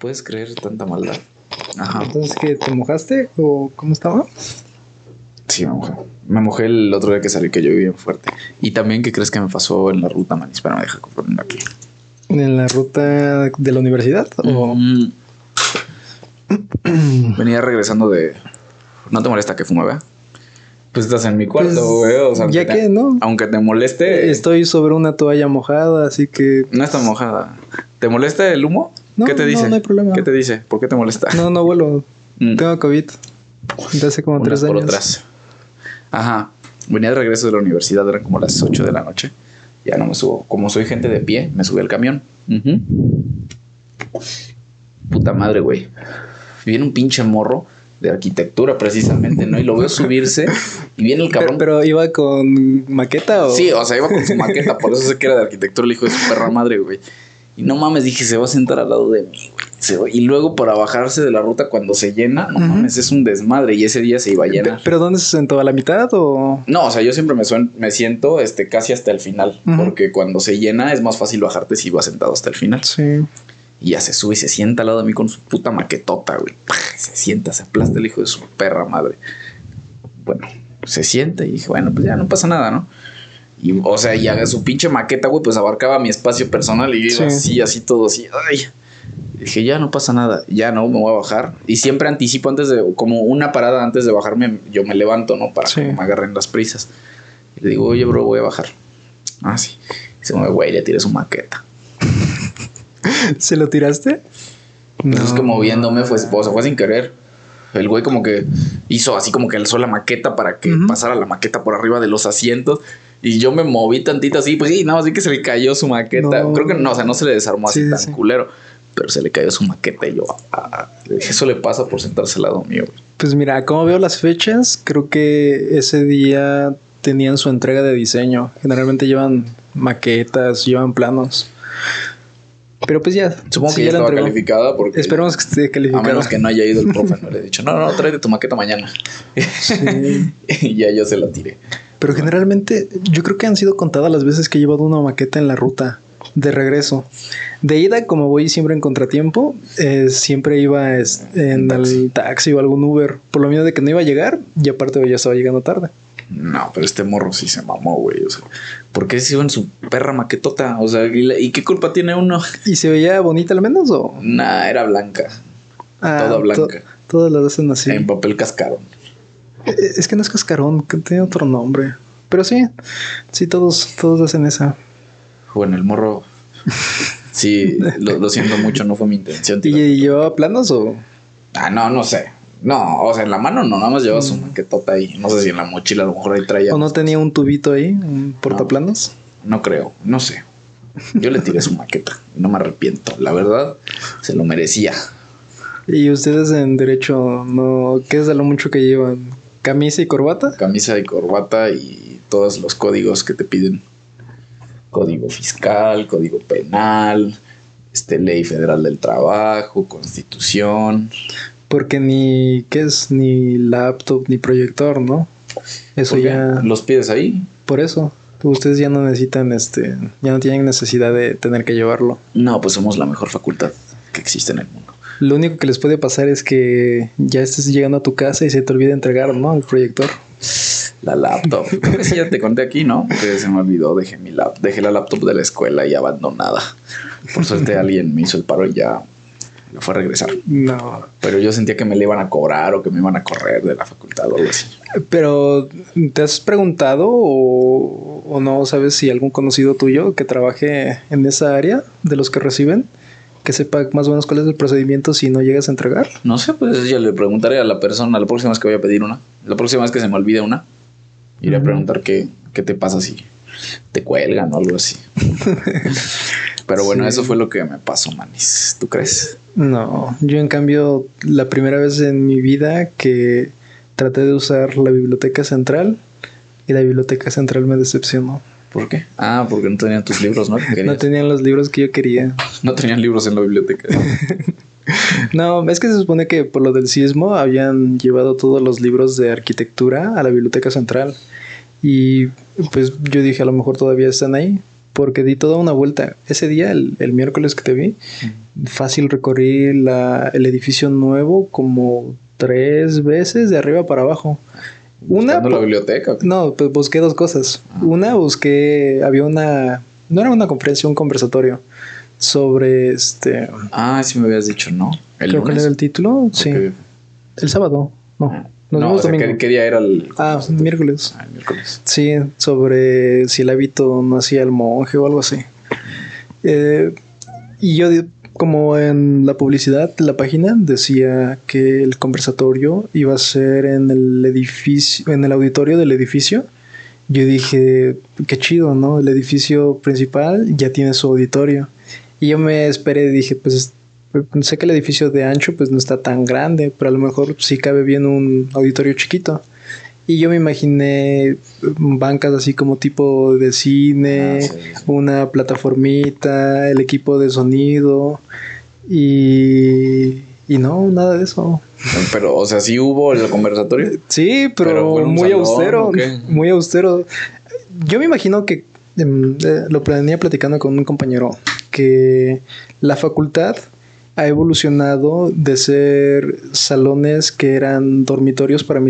¿Puedes creer tanta maldad? Ajá. Entonces, ¿qué? ¿Te mojaste o cómo estaba? Sí, me mojé. Me mojé el otro día que salí que yo bien fuerte. Y también, ¿qué crees que me pasó en la ruta, man? Espera, me deja ponerlo aquí. ¿En la ruta de la universidad? ¿O? Mm. Venía regresando de. ¿No te molesta que fume, vea? Pues estás en mi cuarto, pues, güey. o sea, ya que, ¿no? Aunque te moleste. Estoy sobre una toalla mojada, así que. No está mojada. ¿Te molesta el humo? ¿Qué te dice? No, no hay problema. ¿Qué te dice? ¿Por qué te molesta? No, no vuelo. Mm. Tengo COVID. De hace como tres años. Por atrás. Ajá. Venía de regreso de la universidad, eran como las 8 de la noche. Ya no me subo. Como soy gente de pie, me subí al camión. Puta madre, güey. Viene un pinche morro de arquitectura precisamente, ¿no? Y lo veo subirse y viene el cabrón. Pero, iba con maqueta o. Sí, o sea, iba con su maqueta, por eso sé que era de arquitectura el hijo de su perra madre, güey. Y no mames, dije, se va a sentar al lado de mí, güey. Y luego para bajarse de la ruta cuando se llena, no mames, es un desmadre. Y ese día se iba a llenar. ¿Pero dónde se sentó? ¿A la mitad o...? No, o sea, yo siempre me, me siento este, casi hasta el final. Porque cuando se llena es más fácil bajarte si vas sentado hasta el final. Sí. Y ya se sube y se sienta al lado de mí con su puta maquetota, güey. Se sienta, se aplasta el hijo de su perra madre. Bueno, se sienta y dije, bueno, pues ya no pasa nada, ¿no? Y, o sea, y haga su pinche maqueta, güey, pues abarcaba mi espacio personal y iba así, así todo así. Ay. dije, ya no pasa nada, ya no, me voy a bajar. Y siempre anticipo antes de, como una parada antes de bajarme, yo me levanto, ¿no? Para que me agarren las prisas. Y le digo, oye, bro, voy a bajar. Ah, sí. Y se mueve, güey, le tiré su maqueta. ¿Se lo tiraste? No. Es que moviéndome fue, o sea, fue sin querer. El güey como que hizo así como que alzó la maqueta para que pasara la maqueta por arriba de los asientos. Y yo me moví tantito así, pues sí, nada más vi que se le cayó su maqueta. Creo que no, o sea, no se le desarmó así tan culero. Pero se le cayó su maqueta y yo, ah, eso le pasa por sentarse al lado mío. Pues mira, como veo las fechas, creo que ese día tenían su entrega de diseño. Generalmente llevan maquetas, llevan planos. Pero pues ya. Supongo que ya, estaba calificada porque. Esperemos que esté calificada. A menos que no haya ido el profe, no le he dicho, no, no, tráete tu maqueta mañana. y ya yo se la tiré. Pero generalmente, yo creo que han sido contadas las veces que he llevado una maqueta en la ruta de regreso. De ida, como voy siempre en contratiempo, eh, siempre iba en el taxi o algún Uber. Por lo menos de que no iba a llegar y aparte ya estaba llegando tarde. No, pero este morro sí se mamó, güey. O sea, ¿por qué se iba en su perra maquetota? O sea, ¿y, qué culpa tiene uno? ¿Y se veía bonita al menos o? Nah, era blanca. Ah, toda blanca. todas las hacen así. En papel cascarón. Eh, es que no es cascarón, que tiene otro nombre. Pero sí, sí, todos, todos hacen esa. Bueno, el morro. Sí, lo, siento mucho, no fue mi intención. ¿Y llevaba planos o? Ah, no, no sé. No, o sea, en la mano no, nada más lleva su mm. maquetota ahí. No sé si en la mochila a lo mejor ahí traía. ¿O no tenía un tubito ahí, un portaplanos? No, creo, no sé. Yo le tiré su maqueta, no me arrepiento. La verdad, se lo merecía. ¿Y ustedes en derecho no qué es de lo mucho que llevan? ¿Camisa y corbata? Camisa y corbata y todos los códigos que te piden. Código fiscal, código penal, este, ley federal del trabajo, constitución. Porque ni, ¿qué es? Ni laptop ni proyector, ¿no? Eso ya... ¿Los pides ahí? Por eso. Ustedes ya no necesitan, este, ya no tienen necesidad de tener que llevarlo. No, pues somos la mejor facultad que existe en el mundo. Lo único que les puede pasar es que ya estés llegando a tu casa y se te olvide entregar, ¿no? El proyector. La laptop. Creo que sí ya te conté aquí, ¿no? Que se me olvidó, dejé mi laptop, dejé la laptop de la escuela y abandonada. Por suerte alguien me hizo el paro y ya me fue a regresar. No. Pero yo sentía que me le iban a cobrar o que me iban a correr de la facultad o algo así. Pero, ¿te has preguntado o, o no sabes si algún conocido tuyo que trabaje en esa área de los que reciben? Que sepa más o menos cuál es el procedimiento si no llegas a entregar? No sé, pues ya le preguntaré a la persona la próxima vez que voy a pedir una. La próxima vez que se me olvide una, iré a preguntar qué, qué te pasa si te cuelgan o algo así. Pero bueno, eso fue lo que me pasó, manis. ¿Tú crees? No, yo en cambio, la primera vez en mi vida que traté de usar la biblioteca central y la biblioteca central me decepcionó. ¿Por qué? Ah, porque no tenían tus libros, ¿no? no tenían los libros que yo quería. No tenían libros en la biblioteca. no, es que se supone que por lo del sismo habían llevado todos los libros de arquitectura a la biblioteca central. Y pues yo dije, a lo mejor todavía están ahí, porque di toda una vuelta. Ese día, el, miércoles que te vi, fácil recorrí la, el edificio nuevo como tres veces de arriba para abajo. Una la biblioteca. no, pues busqué dos cosas. Una, busqué, había una, no era una conferencia, un conversatorio sobre este, Ah, sí me habías dicho, ¿no? El creo que era el título, sí, el sábado, no, nos No, vemos o sea, domingo. ¿qué, qué día era el...? Ah, miércoles. Ah, el miércoles. Sí, sobre si el hábito no hacía el monje o algo así. Eh, y yo, como en la publicidad de la página, decía que el conversatorio iba a ser en el edificio, en el auditorio del edificio. Yo dije, qué chido, ¿no? El edificio principal ya tiene su auditorio. Y yo me esperé y dije, pues sé que el edificio de ancho pues no está tan grande, pero a lo mejor sí cabe bien un auditorio chiquito. Y yo me imaginé bancas así como tipo de cine, Ah, sí, sí. una plataformita, el equipo de sonido y, y no, nada de eso. Pero, o sea, sí hubo el conversatorio. Sí, pero, ¿Pero fue en un muy salón austero, muy austero. Yo me imagino que em, eh, lo planeé platicando con un compañero que la facultad ha evolucionado de ser salones que eran dormitorios para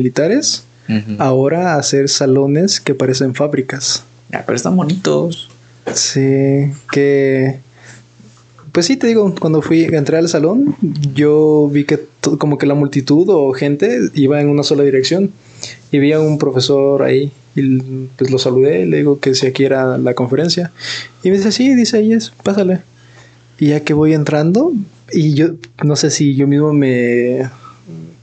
ahora a ser salones que parecen fábricas. Ah, pero están bonitos. Sí, que pues sí te digo, cuando fui entré al salón, yo vi que como que la multitud o gente iba en una sola dirección y vi a un profesor ahí y pues lo saludé, le digo que si aquí era la conferencia y me dice, "Sí, dice ahí es, pásale." Y ya que voy entrando y yo no sé si yo mismo me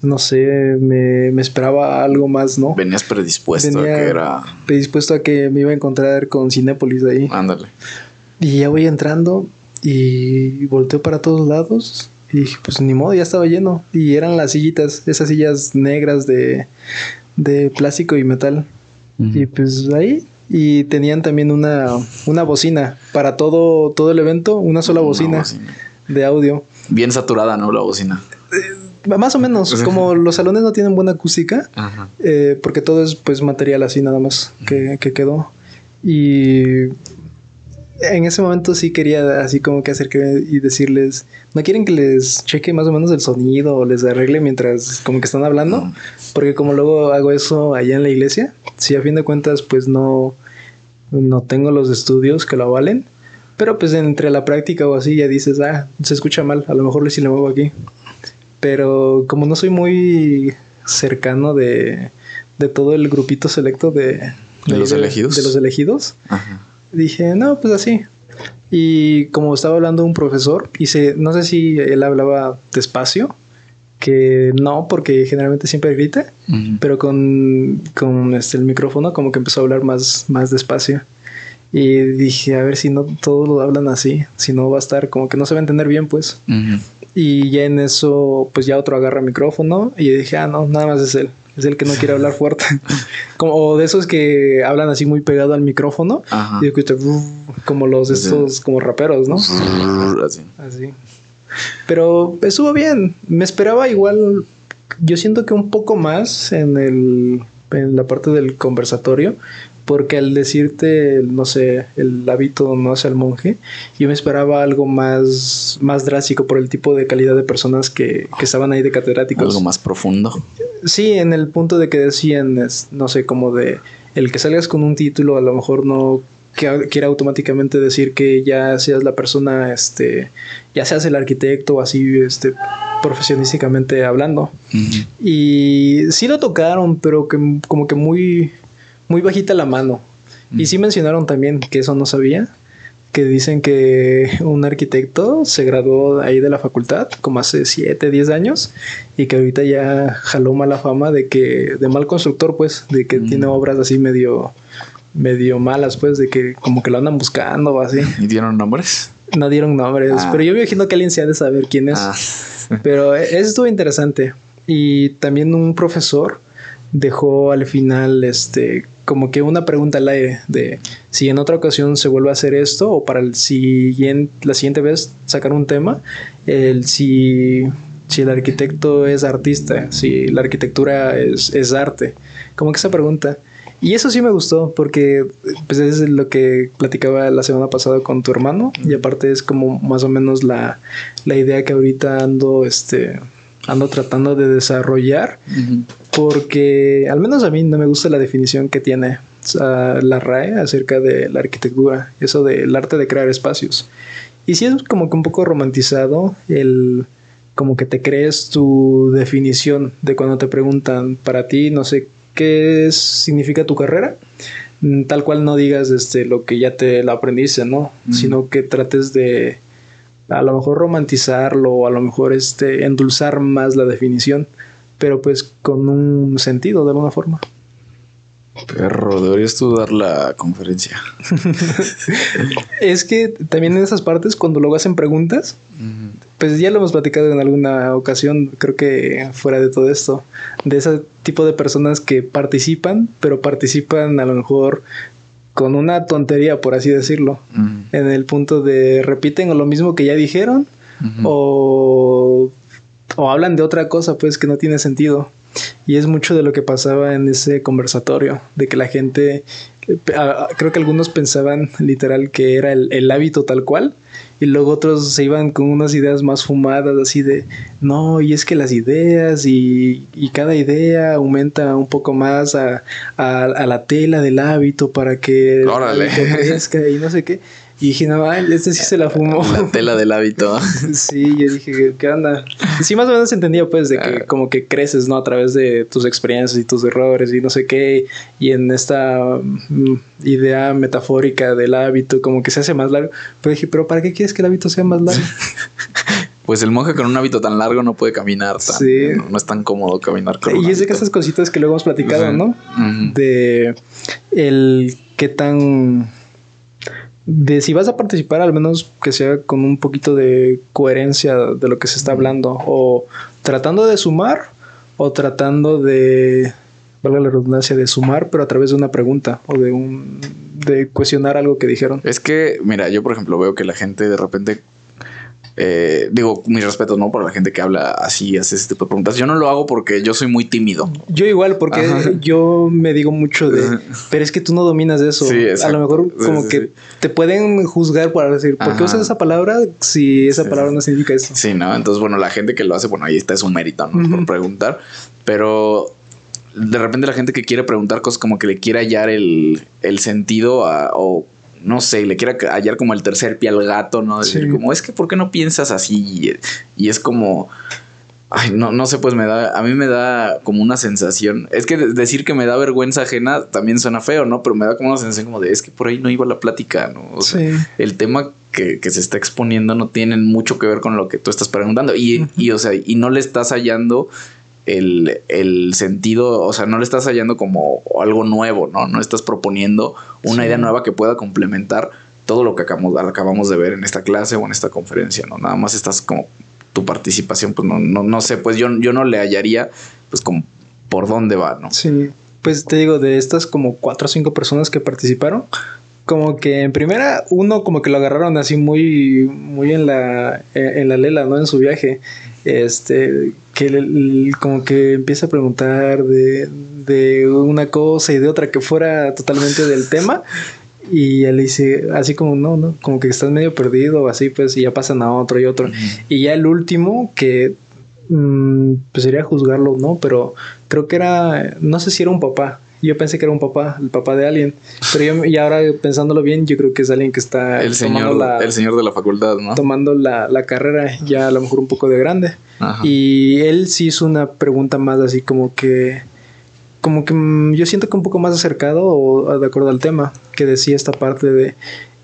no sé, me, me esperaba algo más, ¿no? Venías predispuesto Venía- a que era. Predispuesto a que me iba a encontrar con Cinépolis ahí. Ándale. Y ya voy entrando y volteo para todos lados. Y dije, pues ni modo, ya estaba lleno. Y eran las sillitas, esas sillas negras de, de plástico y metal. Y pues ahí. Y tenían también una, una bocina para todo, todo el evento, una sola Una bocina bocina. de audio. Bien saturada, ¿no? La bocina. Más o menos, como los salones no tienen buena acústica, Ajá. eh, porque todo es pues material así nada más que, que quedó. Y en ese momento sí quería así como que acercarme y decirles, ¿no quieren que les cheque más o menos el sonido o les arregle mientras como que están hablando? Porque como luego hago eso allá en la iglesia, si a fin de cuentas pues no, no tengo los estudios que lo avalen, pero pues entre la práctica o así ya dices, ah, se escucha mal, a lo mejor sí le muevo aquí. Pero como no soy muy cercano de, de todo el grupito selecto de, ¿De los elegidos? De los elegidos, Ajá. dije, no, pues así. Y como estaba hablando un profesor, y se, no sé si él hablaba despacio, que no, porque generalmente siempre grita, pero con, con este, el micrófono como que empezó a hablar más, más despacio. Y dije, a ver si no todos lo hablan así, si no va a estar como que no se va a entender bien, pues. Y ya en eso, pues ya otro agarra el micrófono y dije, ah, no, nada más es él. Es el que no quiere hablar fuerte. como o de esos que hablan así muy pegado al micrófono. Ajá. Y escucha, como los estos como raperos, ¿no? Así. Así. Pero estuvo bien. Me esperaba igual. Yo siento que un poco más en el en la parte del conversatorio. Porque al decirte, no sé, el hábito no hace al monje, yo me esperaba algo más, más drástico por el tipo de calidad de personas que, que estaban ahí de catedráticos. Algo más profundo. Sí, en el punto de que decían, no sé, como de el que salgas con un título a lo mejor no que- quiere automáticamente decir que ya seas la persona, este, ya seas el arquitecto o así, este, profesionísticamente hablando. Y sí lo tocaron, pero que como que muy, muy bajita la mano. Y sí mencionaron también que eso no sabía, que dicen que un arquitecto se graduó ahí de la facultad como hace 7, 10 años y que ahorita ya jaló mala fama de que, de mal constructor pues, de que Mm. tiene obras así medio, medio malas pues, de que como que lo andan buscando o así. ¿Y dieron nombres? No dieron nombres, Ah. pero yo me imagino que alguien se ha de saber quién es. Ah. Pero eso estuvo interesante. Y también un profesor dejó al final este como que una pregunta al aire de si en otra ocasión se vuelve a hacer esto o para el siguiente, la siguiente vez sacar un tema, el si, si el arquitecto es artista, si la arquitectura es, es arte. Como que esa pregunta. Y eso sí me gustó porque pues es lo que platicaba la semana pasada con tu hermano y aparte es como más o menos la, la idea que ahorita ando este ando tratando de desarrollar porque al menos a mí no me gusta la definición que tiene la RAE acerca de la arquitectura, eso del arte de crear espacios. Y sí es como que un poco romantizado el como que te crees tu definición de cuando te preguntan para ti, no sé qué significa tu carrera, mm, tal cual no digas este, lo que ya te lo aprendiste, ¿no? Sino que trates de a lo mejor romantizarlo o a lo mejor este, endulzar más la definición, pero pues con un sentido de alguna forma. Perro, deberías tú dar la conferencia. es que también en esas partes, cuando luego hacen preguntas, pues ya lo hemos platicado en alguna ocasión, creo que fuera de todo esto, de ese tipo de personas que participan, pero participan a lo mejor con una tontería, por así decirlo, en el punto de repiten lo mismo que ya dijeron o, o hablan de otra cosa, pues que no tiene sentido. Y es mucho de lo que pasaba en ese conversatorio, de que la gente, eh, creo que algunos pensaban literal que era el, hábito tal cual, y luego otros se iban con unas ideas más fumadas, así de, no, y es que las ideas y, cada idea aumenta un poco más a, la tela del hábito para que crezca y no sé qué. Y dije, no, este sí se la fumó. La tela del hábito. sí, yo dije, ¿qué onda? Sí, más o menos entendía, pues, de que ah. como que creces, ¿no? A través de tus experiencias y tus errores y no sé qué. Y en esta mm, idea metafórica del hábito, como que se hace más largo. Pero dije, ¿pero para qué quieres que el hábito sea más largo? pues el monje con un hábito tan largo no puede caminar tan, sí. no, es tan cómodo caminar con Y es de que esas cositas que luego hemos platicado, ¿no? De el qué tan de si vas a participar, al menos que sea con un poquito de coherencia de lo que se está hablando, o tratando de sumar, o tratando de, valga la redundancia, de sumar, pero a través de una pregunta, o de un, de cuestionar algo que dijeron. Es que, mira, yo por ejemplo veo que la gente de repente eh, digo, mis respetos, ¿no? Para la gente que habla así, hace ese tipo de preguntas. Yo no lo hago porque yo soy muy tímido. Yo igual, porque yo me digo mucho de, pero es que tú no dominas eso. a lo mejor como que te pueden juzgar por decir, ¿por qué usas esa palabra si esa palabra no significa eso? Sí, ¿no? Entonces, bueno, la gente que lo hace, bueno, ahí está es un mérito, ¿no? Por preguntar, pero de repente la gente que quiere preguntar cosas como que le quiere hallar el, el sentido a, o no sé, le quiera hallar como el tercer pie al gato, ¿no? Decir como, es que, ¿por qué no piensas así? Y, es como, ay, no, no sé, pues me da, a mí me da como una sensación, es que decir que me da vergüenza ajena también suena feo, ¿no? Pero me da como una sensación como de, es que por ahí no iba la plática, ¿no? O sea, el tema que, se está exponiendo no tiene mucho que ver con lo que tú estás preguntando y, y o sea, y no le estás hallando el, sentido, o sea, no le estás hallando como algo nuevo, ¿no? No estás proponiendo una idea nueva que pueda complementar todo lo que acabamos, acabamos de ver en esta clase o en esta conferencia, ¿no? Nada más estás como tu participación, pues no, no, no sé, pues yo, yo no le hallaría, pues como por dónde va, ¿no? Sí, pues te digo, de estas como cuatro o cinco personas que participaron, como que en primera uno como que lo agarraron así muy muy en la en la lela no en su viaje este que como que empieza a preguntar de, de, una cosa y de otra que fuera totalmente del tema. Y él dice, así como, no, no, como que estás medio perdido, así pues, y ya pasan a otro y otro. Y ya el último, que mm, pues sería juzgarlo, ¿no? Pero creo que era, no sé si era un papá, yo pensé que era un papá, el papá de alguien. Pero yo, y ahora pensándolo bien, yo creo que es alguien que está el señor, la, el señor de la facultad, ¿no? Tomando la, la, carrera ya a lo mejor un poco de grande. Y él sí hizo una pregunta más así como que. Como que mm, yo siento que un poco más acercado o de acuerdo al tema que decía esta parte de.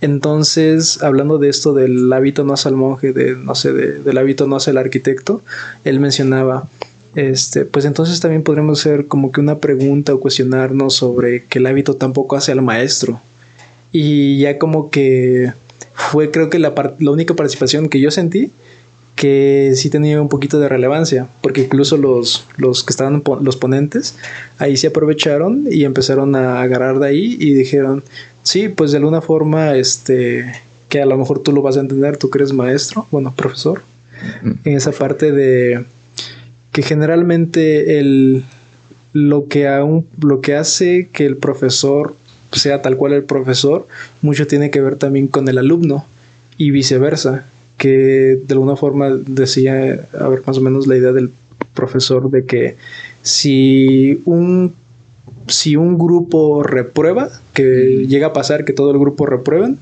Entonces, hablando de esto del hábito no hace al monje, de no sé, del hábito no hace el arquitecto, él mencionaba este, pues entonces también podríamos hacer como que una pregunta o cuestionarnos sobre que el hábito tampoco hace al maestro. Y ya como que fue creo que la, la única participación que yo sentí que sí tenía un poquito de relevancia, porque incluso los, los que estaban los ponentes ahí se aprovecharon y empezaron a agarrar de ahí y dijeron, sí, pues de alguna forma, este, que a lo mejor tú lo vas a entender, tú que eres maestro, bueno, profesor, en esa parte de que generalmente el, lo que, aún, lo que hace que el profesor sea tal cual el profesor, mucho tiene que ver también con el alumno y viceversa, que de alguna forma decía, a ver, más o menos la idea del profesor de que si un si un grupo reprueba, que llega a pasar que todo el grupo reprueben,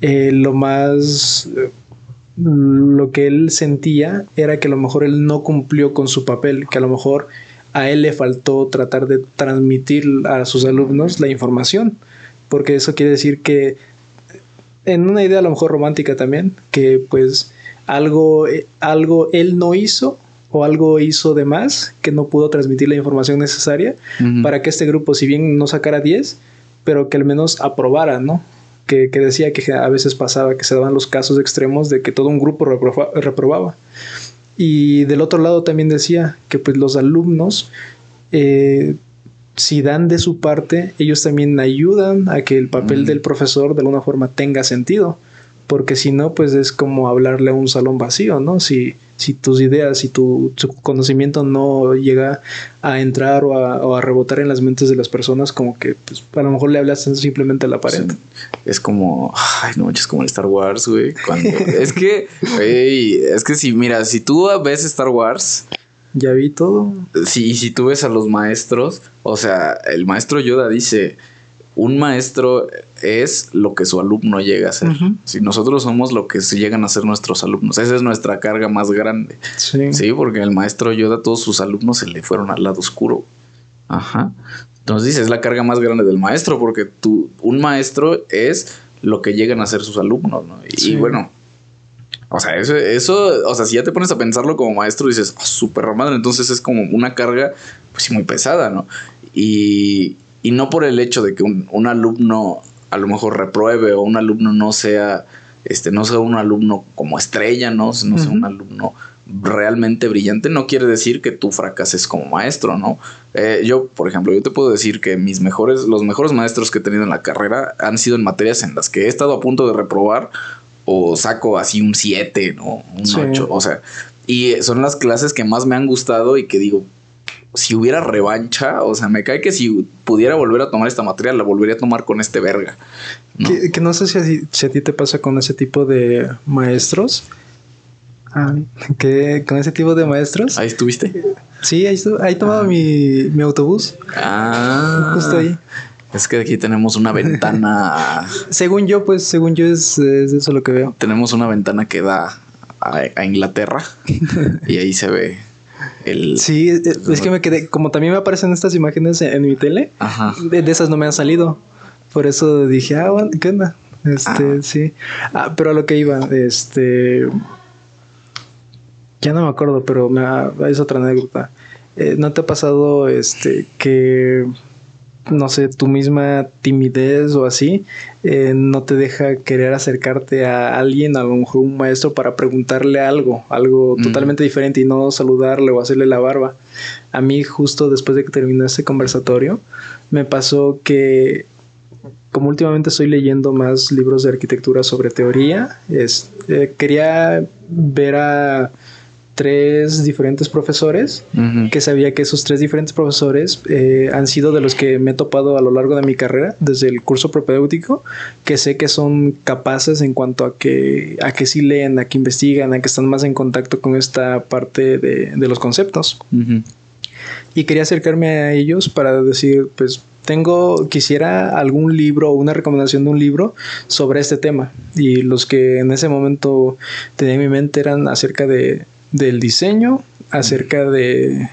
eh, lo más lo que él sentía era que a lo mejor él no cumplió con su papel, que a lo mejor a él le faltó tratar de transmitir a sus alumnos la información, porque eso quiere decir que en una idea a lo mejor romántica también, que pues algo, algo él no hizo o algo hizo de más que no pudo transmitir la información necesaria para que este grupo, si bien no sacara 10, pero que al menos aprobara, ¿no? Que, decía que a veces pasaba que se daban los casos extremos de que todo un grupo reprobaba. Y del otro lado también decía que pues los alumnos, eh, si dan de su parte, ellos también ayudan a que el papel del profesor de alguna forma tenga sentido. Porque si no, pues es como hablarle a un salón vacío, ¿no? Si, si tus ideas y tu, conocimiento no llega a entrar o a, rebotar en las mentes de las personas, como que pues, a lo mejor le hablas simplemente a la pared. Es como, ay, no, es como el Star Wars, güey. es que, es que si, mira, si tú ves Star Wars, ya vi todo. Sí, si tú ves a los maestros, o sea, el maestro Yoda dice, un maestro es lo que su alumno llega a ser. Si nosotros somos lo que llegan a ser nuestros alumnos, esa es nuestra carga más grande. Sí. Sí, porque el maestro Yoda, todos sus alumnos se le fueron al lado oscuro. Ajá. Entonces dice, es la carga más grande del maestro, porque tú, un maestro es lo que llegan a ser sus alumnos, ¿no? Y, bueno, o sea, eso, eso, o sea, si ya te pones a pensarlo como maestro, dices, oh, súper madre, entonces es como una carga, pues sí, muy pesada, ¿no? Y, y no por el hecho de que un, alumno a lo mejor repruebe o un alumno no sea, este, no sea un alumno como estrella, ¿no? No sea un alumno realmente brillante, no quiere decir que tú fracases como maestro, ¿no? Eh, yo, por ejemplo, yo te puedo decir que mis mejores, los mejores maestros que he tenido en la carrera han sido en materias en las que he estado a punto de reprobar o saco así un 7, ¿no? Un 8, o sea, y son las clases que más me han gustado y que digo, si hubiera revancha, o sea, me cae que si pudiera volver a tomar esta materia, la volvería a tomar con este verga. ¿no? Que, no sé si a, ti te pasa con ese tipo de maestros. Ah, que con ese tipo de maestros. Ahí estuviste. Sí, ahí, estuve, ahí tomaba ah. mi, mi, autobús. Ah. Justo ahí. Es que aquí tenemos una ventana. según yo, pues, según yo, es, eso lo que veo. Tenemos una ventana que da a Inglaterra y ahí se ve Sí, es que me quedé, como también me aparecen estas imágenes en, mi tele, De, esas no me han salido. Por eso dije, ah, bueno, ¿qué onda? Este, ah. sí. Ah, pero a lo que iba, este. Ya no me acuerdo, pero me es otra anécdota. Eh, ¿No te ha pasado este que no sé, tu misma timidez o así, eh, no te deja querer acercarte a alguien, a lo mejor un maestro, para preguntarle algo, algo totalmente diferente y no saludarle o hacerle la barba. A mí justo después de que terminó ese conversatorio, me pasó que como últimamente estoy leyendo más libros de arquitectura sobre teoría, es, eh, quería ver a tres diferentes profesores, que sabía que esos tres diferentes profesores eh, han sido de los que me he topado a lo largo de mi carrera, desde el curso propedéutico, que sé que son capaces en cuanto a que, a que sí leen, a que investigan, a que están más en contacto con esta parte de, los conceptos. Y quería acercarme a ellos para decir, pues tengo, quisiera algún libro o una recomendación de un libro sobre este tema. Y los que en ese momento tenía en mi mente eran acerca de del diseño, acerca de,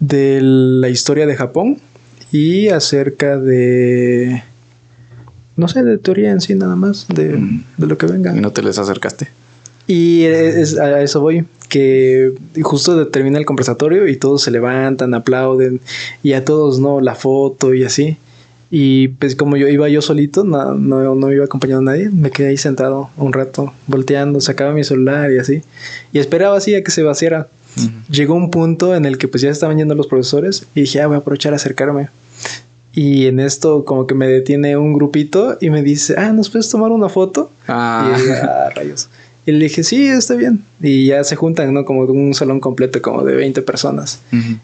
de la historia de Japón y acerca de, no sé, de teoría en sí nada más, de, lo que venga. ¿Y no te les acercaste? Y a eso voy, que justo termina el conversatorio y todos se levantan, aplauden y a todos, ¿no? La foto y así. Y pues como yo iba yo solito, no, no, no iba acompañado a nadie, me quedé ahí sentado un rato, volteando, sacaba mi celular y así. Y esperaba así a que se vaciara. Llegó un punto en el que pues ya estaban yendo los profesores y dije, ah, voy a aprovechar a acercarme. Y en esto como que me detiene un grupito y me dice, ah, ¿nos puedes tomar una foto? Ah. Y ah, rayos. Y le dije, sí, está bien. Y ya se juntan, ¿no? Como un salón completo, como de 20 personas.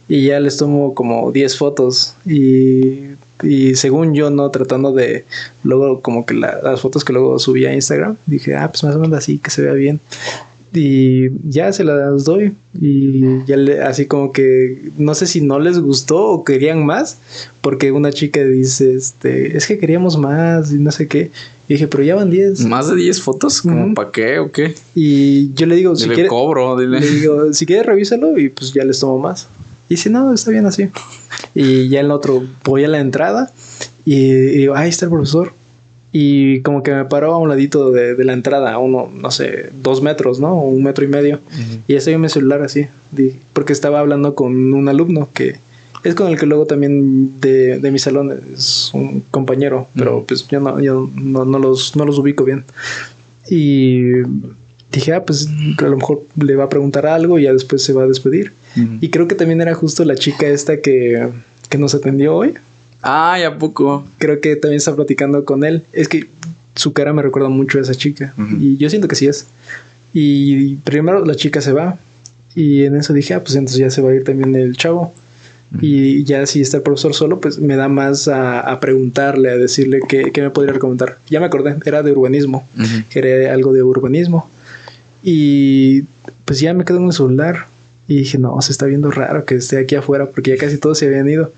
Y ya les tomo como 10 fotos. Y, y, según yo, ¿no? Tratando de, luego como que las fotos que luego subí a Instagram, dije, ah, pues más o menos así, que se vea bien y ya se las doy y ya le, así como que no sé si no les gustó o querían más porque una chica dice este es que queríamos más y no sé qué y dije pero ya van 10 más de 10 fotos como para qué o qué y yo le digo si le cobro dile. le digo si quieres revísalo y pues ya les tomo más y si no está bien así y ya el otro voy a la entrada y, y digo ahí está el profesor y como que me paró a un ladito de, la entrada, a uno, no sé, dos metros, ¿no? Un metro y medio. Y estoy en mi celular así, porque estaba hablando con un alumno que es con el que luego también de, de mi salón es un compañero, pero pues yo, no, yo no, no, los, no los ubico bien. Y dije, ah, pues a lo mejor le va a preguntar algo y ya después se va a despedir. Y creo que también era justo la chica esta que, que nos atendió hoy. Ay, ¿a poco? Creo que también está platicando con él. Es que su cara me recuerda mucho a esa chica. Y yo siento que sí es. Y primero la chica se va. Y en eso dije, ah, pues entonces ya se va a ir también el chavo. Y ya si está el profesor solo, pues me da más a, preguntarle, a decirle qué, me podría recomendar. Ya me acordé, era de urbanismo. Era algo de urbanismo. Y pues ya me quedo en el celular. Y dije, no, se está viendo raro que esté aquí afuera porque ya casi todos se habían ido.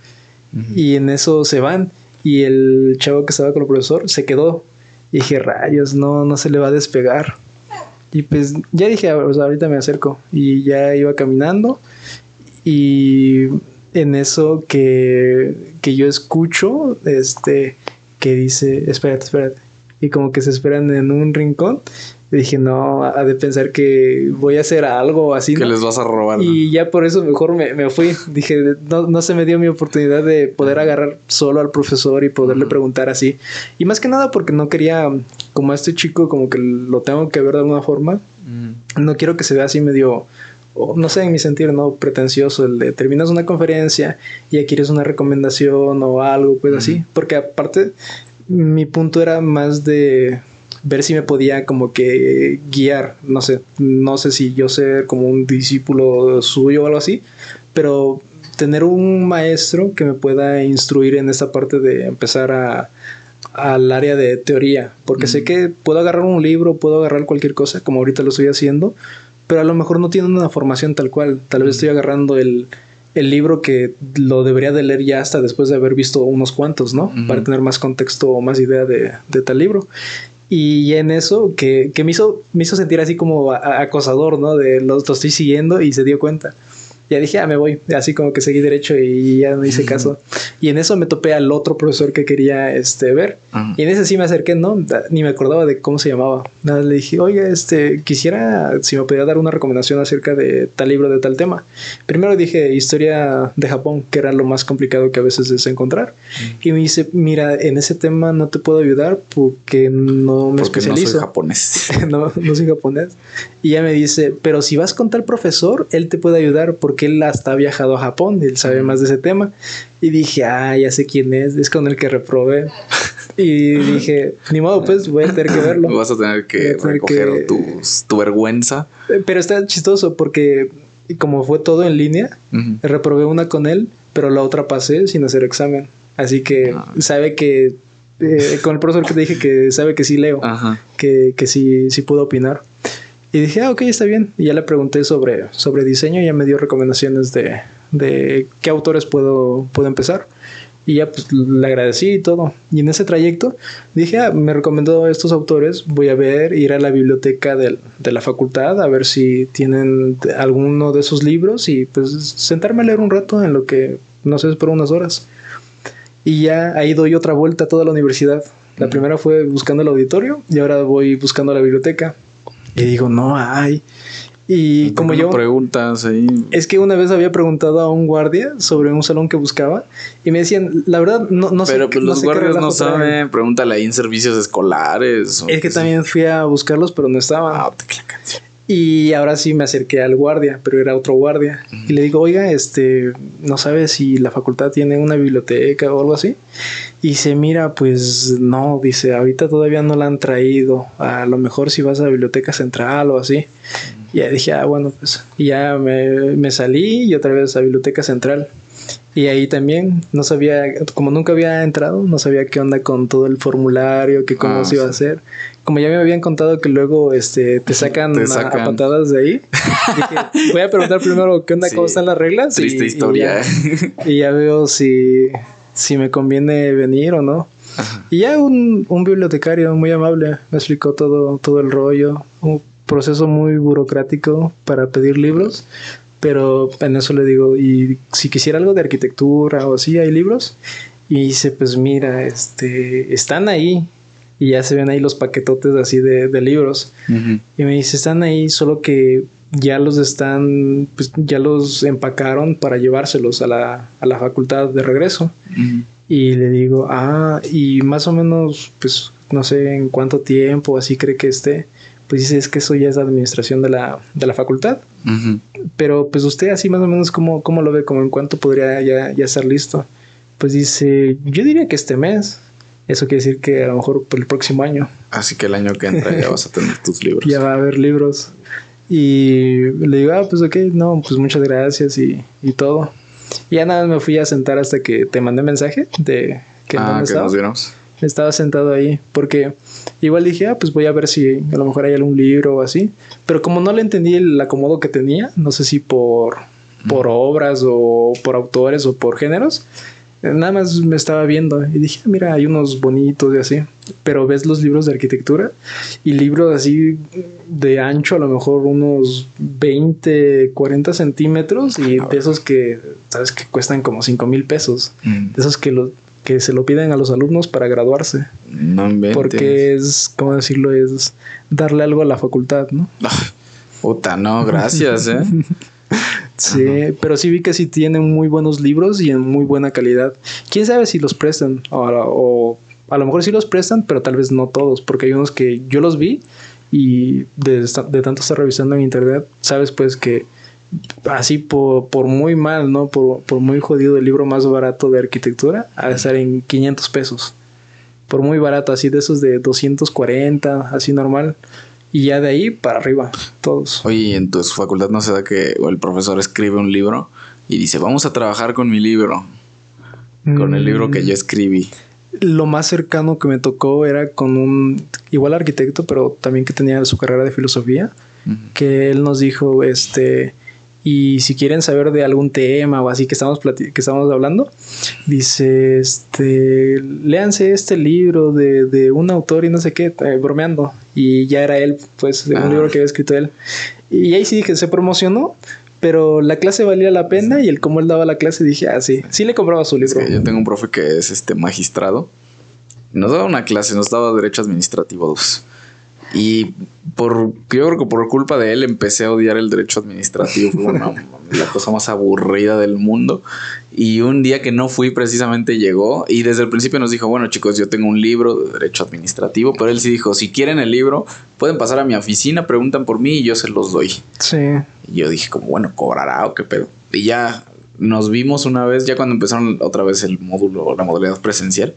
Y en eso se van. Y el chavo que estaba con el profesor se quedó. Y dije, rayos, no, no se le va a despegar. Y pues ya dije, pues ahorita me acerco. Y ya iba caminando. Y en eso que, que yo escucho, este, que dice, espérate, espérate. Y como que se esperan en un rincón dije, no, ha de pensar que voy a hacer algo así. Que les vas a robar. Y ya por eso mejor me, fui. Dije, no, no, se me dio mi oportunidad de poder agarrar solo al profesor y poderle preguntar así. Y más que nada porque no quería, como a este chico, como que lo tengo que ver de alguna forma. No quiero que se vea así medio no sé, en mi sentir, ¿no? Pretencioso, el de terminas una conferencia y quieres una recomendación o algo, pues así. Porque aparte, mi punto era más de ver si me podía como que guiar, no sé, no sé si yo ser como un discípulo suyo o algo así, pero tener un maestro que me pueda instruir en esta parte de empezar a al área de teoría, porque sé que puedo agarrar un libro, puedo agarrar cualquier cosa, como ahorita lo estoy haciendo, pero a lo mejor no tiene una formación tal cual, tal vez estoy agarrando el, el libro que lo debería de leer ya hasta después de haber visto unos cuantos, ¿no? Para tener más contexto o más idea de, de, tal libro. Y en eso, que, que me, hizo, me hizo sentir así como acosador, ¿no? De lo, lo estoy siguiendo y se dio cuenta ya dije, ah, me voy. Así como que seguí derecho y ya no hice caso. Y en eso me topé al otro profesor que quería este, ver. Y en ese sí me acerqué, ¿no? Ni me acordaba de cómo se llamaba. Nada, le dije, oye, este, quisiera si me podía dar una recomendación acerca de tal libro, de tal tema. Primero dije historia de Japón, que era lo más complicado que a veces es encontrar. Y me dice, mira, en ese tema no te puedo ayudar porque no me especializo. No soy japonés. no, no soy japonés. Y ya me dice, pero si vas con tal profesor, él te puede ayudar porque que él hasta ha viajado a Japón, él sabe más de ese tema. Y dije, ah, ya sé quién es, es con el que reprobé. y dije, ni modo, pues voy a tener que verlo. Vas a tener que recoger Tu, vergüenza. Eh, pero está chistoso porque como fue todo en línea, reprobé una con él, pero la otra pasé sin hacer examen. Así que ah. sabe que eh, con el profesor que te dije que sabe que sí leo, que, que sí, sí puedo opinar. Y dije, ah, ok, está bien. Y ya le pregunté sobre, sobre diseño y ya me dio recomendaciones de, de qué autores puedo, puedo empezar. Y ya pues le agradecí y todo. Y en ese trayecto dije, ah, me recomendó estos autores, voy a ver, ir a la biblioteca de la facultad a ver si tienen alguno de esos libros y pues sentarme a leer un rato en lo que, no sé, por unas horas. Y ya ahí doy otra vuelta a toda la universidad. La primera fue buscando el auditorio y ahora voy buscando la biblioteca. Y digo, no hay. Y como yo... preguntas ahí. Es que una vez había preguntado a un guardia sobre un salón que buscaba y me decían, la verdad, no, no sé. Pero pues los guardias no saben, pregúntale ahí en servicios escolares. Es que también fui a buscarlos, pero no estaban. Ah, Y ahora sí me acerqué al guardia, pero era otro guardia. Y le digo, oiga, este, no sabe si la facultad tiene una biblioteca o algo así. Y se mira, pues no, dice, ahorita todavía no la han traído. A lo mejor si vas a la biblioteca central o así. Y ya dije, ah, bueno, pues. Y ya me, me salí y otra vez a biblioteca central. Y ahí también no sabía, como nunca había entrado, no sabía qué onda con todo el formulario, que cómo Ah, se iba a sí. hacer. Como ya me habían contado que luego este, te sacan, Te a- sacan. A, patadas de ahí, dije, voy a preguntar primero qué onda, Sí. cómo están las reglas. y- Triste y historia. ya- Y ya, veo si, si me conviene venir o no. Y ya un, un bibliotecario muy amable me explicó todo, todo el rollo, un proceso muy burocrático para pedir libros, pero en eso le digo, y si quisiera algo de arquitectura o así, hay libros. Y dice, pues mira, este, están ahí. Y ya se ven ahí los paquetotes así de, de libros. Y me dice, están ahí, solo que ya los están, pues ya los empacaron para llevárselos a la, a la facultad de regreso. Y le digo, ah, y más o menos, pues no sé en cuánto tiempo así cree que esté. Pues dice, es que eso ya es la administración de la, de la facultad. Pero pues usted así más o menos, ¿cómo, cómo lo ve? ¿Como en cuánto podría ya, ya estar listo? Pues dice, yo diría que este mes. Eso quiere decir que a lo mejor por el próximo año Así que el año que entra ya vas a tener tus libros. ya va a haber libros. Y le digo, ah, pues ok, no, pues muchas gracias y, y todo. Y ya nada más me fui a sentar hasta que te mandé mensaje de que ah, dónde que nos vieron. Estaba sentado ahí porque igual dije, ah, pues voy a ver si a lo mejor hay algún libro o así. Pero como no le entendí el acomodo que tenía, no sé si por, por obras o por autores o por géneros, nada más me estaba viendo y dije, "Ah, mira, hay unos bonitos y así. Pero ves los libros de arquitectura y libros así de ancho, a lo mejor unos 20, 40 centímetros y de esos que, sabes, que cuestan como 5 mil pesos. Mm. De esos que, lo, que se lo piden a los alumnos para graduarse. No inventes. Porque es, ¿cómo decirlo? Es darle algo a la facultad, ¿no? Ah, Puta, no, gracias, eh. Sí, pero sí vi que sí tienen muy buenos libros y en muy buena calidad. Quién sabe si los prestan o, o a lo mejor sí los prestan, pero tal vez no todos, porque hay unos que yo los vi y de, de tanto estar revisando en internet, sabes pues que así por, por muy mal, ¿no? Por, por muy jodido el libro más barato de arquitectura, ha de estar en 500 pesos. Por muy barato, así de esos de 240, así normal. Y ya de ahí para arriba, todos. Oye, en tu facultad no se da que el profesor escribe un libro y dice, vamos a trabajar con mi libro, con el libro que yo escribí. Lo más cercano que me tocó era con un igual arquitecto, pero también que tenía su carrera de filosofía, que él nos dijo, este, y si quieren saber de algún tema o así que estamos que estamos hablando, dice, este, léanse este libro de, de un autor y no sé qué, eh, bromeando, y ya era él, pues, de un Ah. libro que había escrito él. Y ahí sí que se promocionó. Pero la clase valía la pena y el cómo él daba la clase dije, ah, sí, sí le compraba su Es libro. que yo tengo un profe que es este magistrado. Nos daba una clase, nos daba Derecho Administrativo 2. Y por, yo creo que por culpa de él empecé a odiar el derecho administrativo. Fue una- la cosa más aburrida del mundo. Y un día que no fui, precisamente llegó y desde el principio nos dijo: Bueno, chicos, yo tengo un libro de derecho administrativo. Pero él sí dijo: Si quieren el libro, pueden pasar a mi oficina, preguntan por mí y yo se los doy. Sí. Y yo dije, como bueno, cobrará o qué pedo. Y ya nos vimos una vez, ya cuando empezaron otra vez el módulo, la modalidad presencial.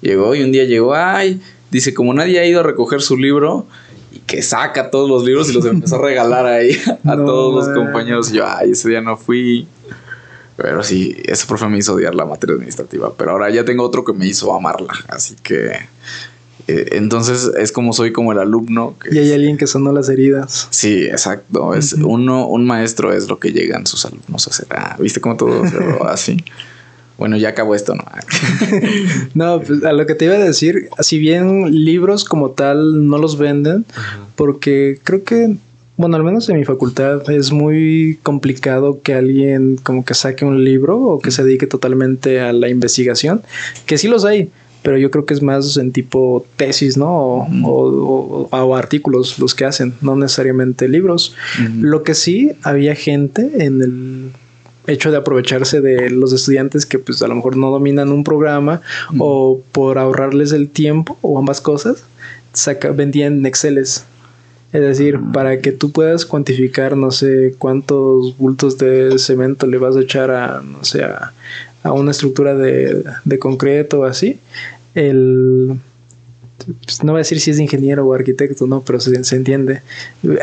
Llegó y un día llegó, ay, dice, como nadie ha ido a recoger su libro, y que saca todos los libros y los empezó a regalar ahí a No, todos los compañeros. Yo, ay, ese día no fui. Pero sí, ese profe me hizo odiar la materia administrativa. Pero ahora ya tengo otro que me hizo amarla. Así que. eh, entonces es como soy como el alumno. Que Y hay alguien que sonó las heridas. Sí, exacto. Es uno, un maestro es lo que llegan sus alumnos a hacer. Ah, ¿viste cómo todo se roba así? Bueno, ya acabó esto, ¿no? No, pues a lo que te iba a decir, si bien libros como tal no los venden, porque creo que, bueno, al menos en mi facultad es muy complicado que alguien como que saque un libro o que se dedique totalmente a la investigación, que sí los hay, pero yo creo que es más en tipo tesis, ¿no? O, o- o- o artículos los que hacen, no necesariamente libros. Lo que sí, había gente en el hecho de aprovecharse de los estudiantes que pues a lo mejor no dominan un programa Mm. o por ahorrarles el tiempo o ambas cosas, saca, vendían Exceles Es decir, para que tú puedas cuantificar, no sé, cuántos bultos de cemento le vas a echar a, no sé, a, a una estructura de, de concreto o así, el, pues, no voy a decir si es ingeniero o arquitecto, no, pero se, se entiende.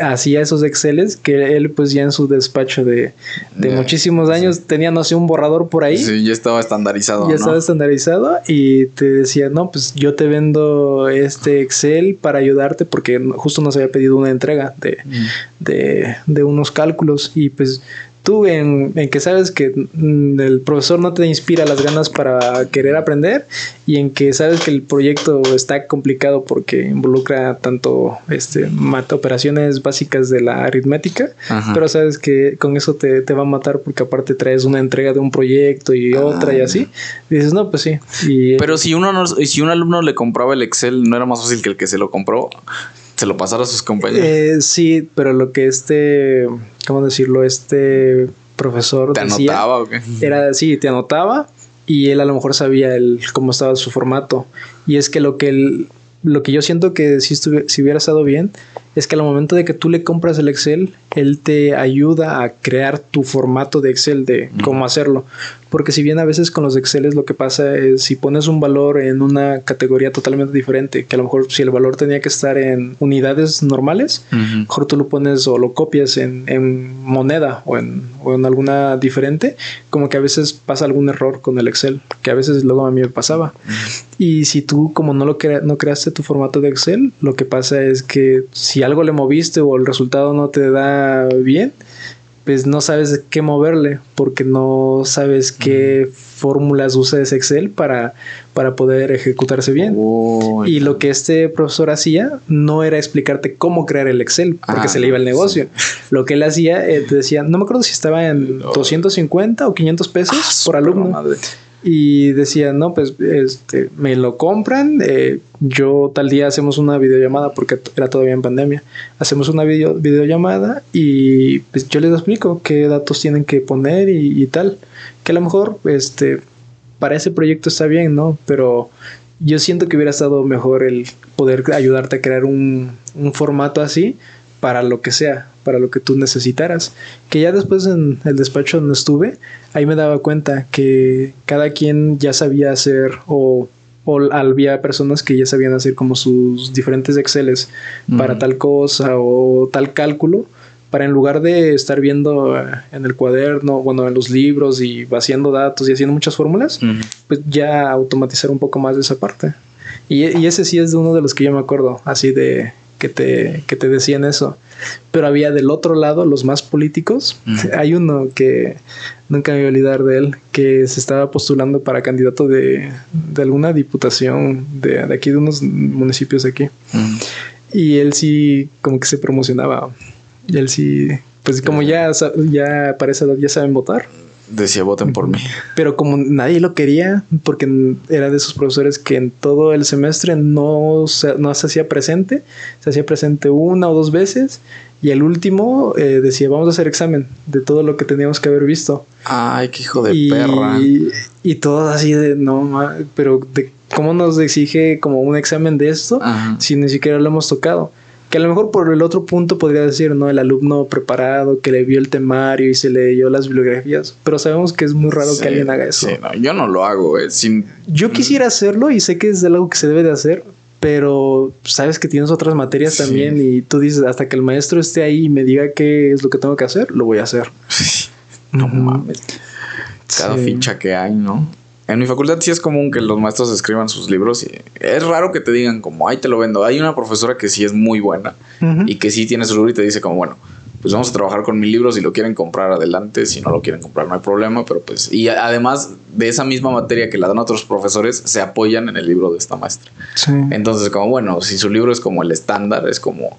Hacía esos Exceles que él, pues ya en su despacho de, de muchísimos años tenía, no sé, un borrador por ahí. Sí, ya estaba estandarizado. Ya ¿no? estaba estandarizado y te decía, no, pues yo te vendo este Excel para ayudarte porque justo nos había pedido una entrega de, Mm. de, de unos cálculos y pues tú en, en que sabes que mm, el profesor no te inspira las ganas para querer aprender y en que sabes que el proyecto está complicado porque involucra tanto este mata operaciones básicas de la aritmética Ajá. pero sabes que con eso te, te va a matar porque aparte traes una entrega de un proyecto y otra y Ah. así dices no pues sí y Pero si uno no- si un alumno le compraba el Excel, ¿no era más fácil que el que se lo compró se lo pasara a sus compañeros? eh, sí pero lo que este cómo decirlo este profesor ¿Te decía anotaba o qué? era así, te anotaba y él a lo mejor sabía el, cómo estaba su formato. Y es que lo que él- lo que yo siento que si, estuvi- si hubiera estado bien es que al momento de que tú le compras el Excel, él te ayuda a crear tu formato de Excel de cómo hacerlo. Porque si bien a veces con los Exceles lo que pasa es si pones un valor en una categoría totalmente diferente, que a lo mejor si el valor tenía que estar en unidades normales, Ujú. mejor tú lo pones o lo copias en, en moneda o en, o en alguna diferente, como que a veces pasa algún error con el Excel, que a veces luego a mí me pasaba. Y si tú como no lo crea- no creaste tu formato de Excel, lo que pasa es que si algo le moviste o el resultado no te da bien, pues no sabes qué moverle porque no sabes qué fórmulas usa ese Excel para, para poder ejecutarse bien. Uy, Y lo que este profesor hacía no era explicarte cómo crear el Excel, porque Ah, se le iba el negocio. Lo que él hacía, eh, te decía, no me acuerdo si estaba en 250 o 500 pesos Ah, por alumno. madre. Y decía, no, pues este, me lo compran, eh, yo tal día hacemos una videollamada, porque era todavía en pandemia, hacemos una video, videollamada y pues yo les explico qué datos tienen que poner y, y tal, que a lo mejor este, para ese proyecto está bien, ¿no? Pero yo siento que hubiera estado mejor el poder ayudarte a crear un, un formato así para lo que sea, para lo que tú necesitaras. Que ya después en el despacho donde estuve, ahí me daba cuenta que cada quien ya sabía hacer o, o había personas que ya sabían hacer como sus diferentes Exceles para tal cosa o tal cálculo para en lugar de estar viendo eh, en el cuaderno, bueno, en los libros y vaciando datos y haciendo muchas fórmulas, pues ya automatizar un poco más de esa parte. Y, y ese sí es de uno de los que yo me acuerdo, así de que te, que te decían eso. Pero había del otro lado los más políticos. Hay uno que nunca me voy a olvidar de él, que se estaba postulando para candidato de, de alguna diputación de, de aquí, de unos municipios de aquí. Y él sí, como que se promocionaba. Y él sí, pues como ya, ya para esa edad ya saben votar. Decía, voten por mí. Pero como nadie lo quería, porque era de esos profesores que en todo el semestre no se, no se hacía presente, se hacía presente una o dos veces, y el último eh, decía, vamos a hacer examen de todo lo que teníamos que haber visto. Ay, qué hijo de y, perra. y todo así de, no, pero de cómo nos exige como un examen de esto Ajá. si ni siquiera lo hemos tocado. Que a lo mejor por el otro punto podría decir, ¿no? El alumno preparado que le vio el temario y se leyó las bibliografías, pero sabemos que es muy raro Sí, que alguien haga eso. sí, no, yo no lo hago, eh. Sin, Yo quisiera hacerlo y sé que es algo que se debe de hacer, pero sabes que tienes otras materias Sí. también y tú dices, hasta que el maestro esté ahí y me diga qué es lo que tengo que hacer, lo voy a hacer. no mames. Cada ficha que hay, ¿no? En mi facultad sí es común que los maestros escriban sus libros y es raro que te digan como, ay, te lo vendo. Hay una profesora que sí es muy buena y que sí tiene su libro y te dice como, bueno, pues vamos a trabajar con mi libro, si lo quieren comprar adelante, si no lo quieren comprar no hay problema, pero pues, y además de esa misma materia que la dan otros profesores, se apoyan en el libro de esta maestra. Sí. Entonces, como bueno, si su libro es como el estándar, es como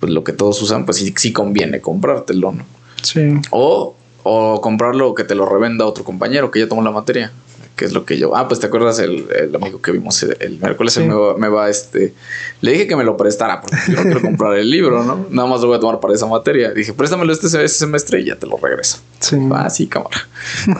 pues lo que todos usan, pues sí, sí conviene comprártelo, ¿no? Sí. O, o comprarlo que te lo revenda otro compañero que ya tomó la materia. Que es lo que yo. Ah, pues te acuerdas el, el amigo que vimos el, el miércoles. Sí. Me va, me va, este. Le dije que me lo prestara porque yo no quiero comprar el libro, ¿no? Nada más lo voy a tomar para esa materia. Dije, préstamelo este, este semestre y ya te lo regreso. Sí. Ah, sí, cámara.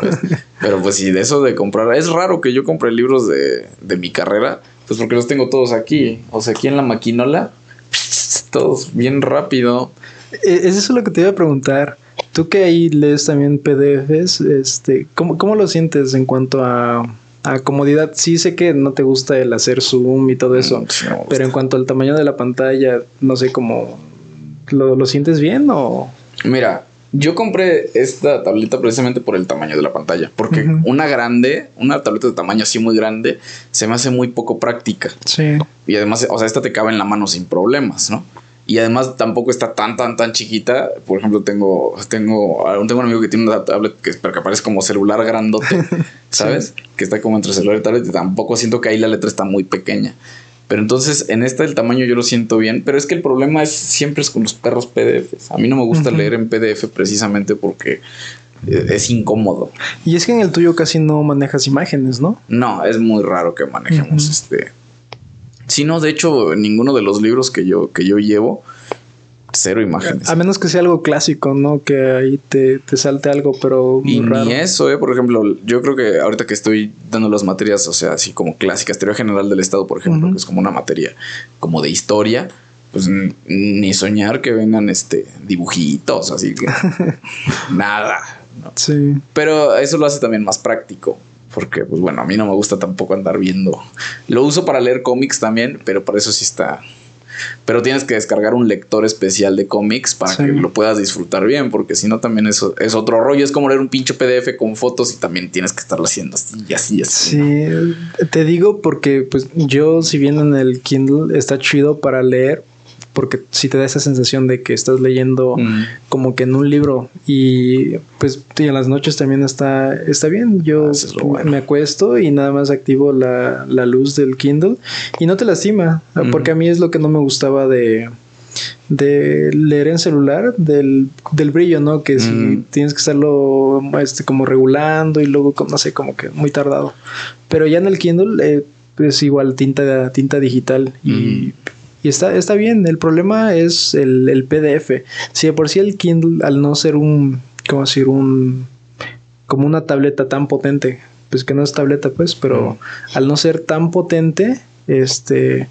Pues, pero pues sí, de eso de comprar. Es raro que yo compre libros de, de mi carrera, pues porque los tengo todos aquí. O sea, aquí en la maquinola todos bien rápido. E, es eso lo que te iba a preguntar. Tú que ahí lees también PDFs, este, ¿cómo, cómo lo sientes en cuanto a, a comodidad? Sí sé que no te gusta el hacer zoom y todo eso, pero en cuanto al tamaño de la pantalla, no sé cómo... ¿Lo, lo sientes bien o...? Mira, yo compré esta tableta precisamente por el tamaño de la pantalla, porque una grande, una tableta de tamaño así muy grande, se me hace muy poco práctica. Sí. Y además, o sea, esta te cabe en la mano sin problemas, ¿no? Y además tampoco está tan, tan, tan chiquita. Por ejemplo, tengo, tengo, tengo un amigo que tiene una tablet que, pero que parece como celular grandote, ¿sabes? Que está como entre celular y tablet y tampoco siento que ahí la letra está muy pequeña. Pero entonces en esta el tamaño yo lo siento bien, pero es que el problema es siempre es con los perros PDFs. A mí no me gusta leer en PDF precisamente porque eh, es incómodo. Y es que en el tuyo casi no manejas imágenes, ¿no? No, es muy raro que manejemos este. Si no, de hecho, ninguno de los libros que yo, que yo llevo cero imágenes. A menos que sea algo clásico, ¿no? Que ahí te, te salte algo, pero y ni eso, ¿eh? Por ejemplo, yo creo que ahorita que estoy dando las materias, o sea, así como clásicas, teoría general del Estado, por ejemplo, que es como una materia como de historia, pues ni soñar que vengan este dibujitos, así que nada. Sí. Pero eso lo hace también más práctico. Porque, pues bueno, a mí no me gusta tampoco andar viendo. Lo uso para leer cómics también, pero para eso sí está pero tienes que descargar un lector especial de cómics para que lo puedas disfrutar bien, porque si no también eso es otro rollo, es como leer un pinche PDF con fotos y también tienes que estarlo haciendo así y así, así. Sí, te digo porque pues yo si bien en el Kindle está chido para leer, porque si te da esa sensación de que estás leyendo mm. como que en un libro y pues en las noches también está, está bien. Yo ah, me acuesto y nada más activo la, luz del Kindle y no te lastima, porque a mí es lo que no me gustaba de, de leer en celular del, brillo, ¿no? Que si tienes que estarlo este, como regulando y luego, no sé, como que muy tardado. Pero ya en el Kindle eh, es igual tinta, tinta digital y y está, está bien, el problema es el, PDF. Si de por sí el Kindle, al no ser un, ¿cómo decir? Un, como una tableta tan potente, pues que no es tableta, pues, pero al no ser tan potente, este,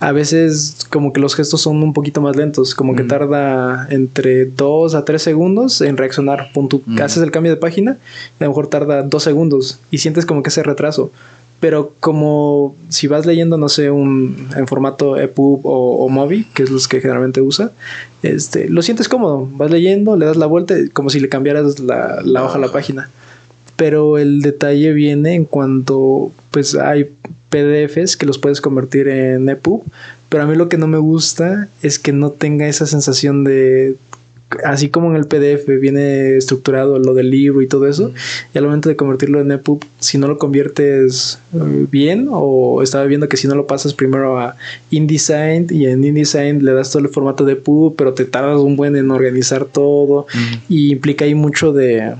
a veces como que los gestos son un poquito más lentos, como que tarda entre 2 a 3 segundos en reaccionar. Punto, Haces el cambio de página, a lo mejor tarda 2 segundos y sientes como que ese retraso pero como si vas leyendo, no sé, un, en formato EPUB o, o MOBI, que es los que generalmente usa, este, lo sientes cómodo. Vas leyendo, le das la vuelta, como si le cambiaras la, la hoja a la página. Pero el detalle viene en cuanto, pues hay PDFs que los puedes convertir en EPUB, pero a mí lo que no me gusta es que no tenga esa sensación de así como en el PDF viene estructurado lo del libro y todo eso, y al momento de convertirlo en EPUB, si no lo conviertes eh, bien, o estaba viendo que si no lo pasas primero a InDesign y en InDesign le das todo el formato de EPUB, pero te tardas un buen en organizar todo, y implica ahí mucho de,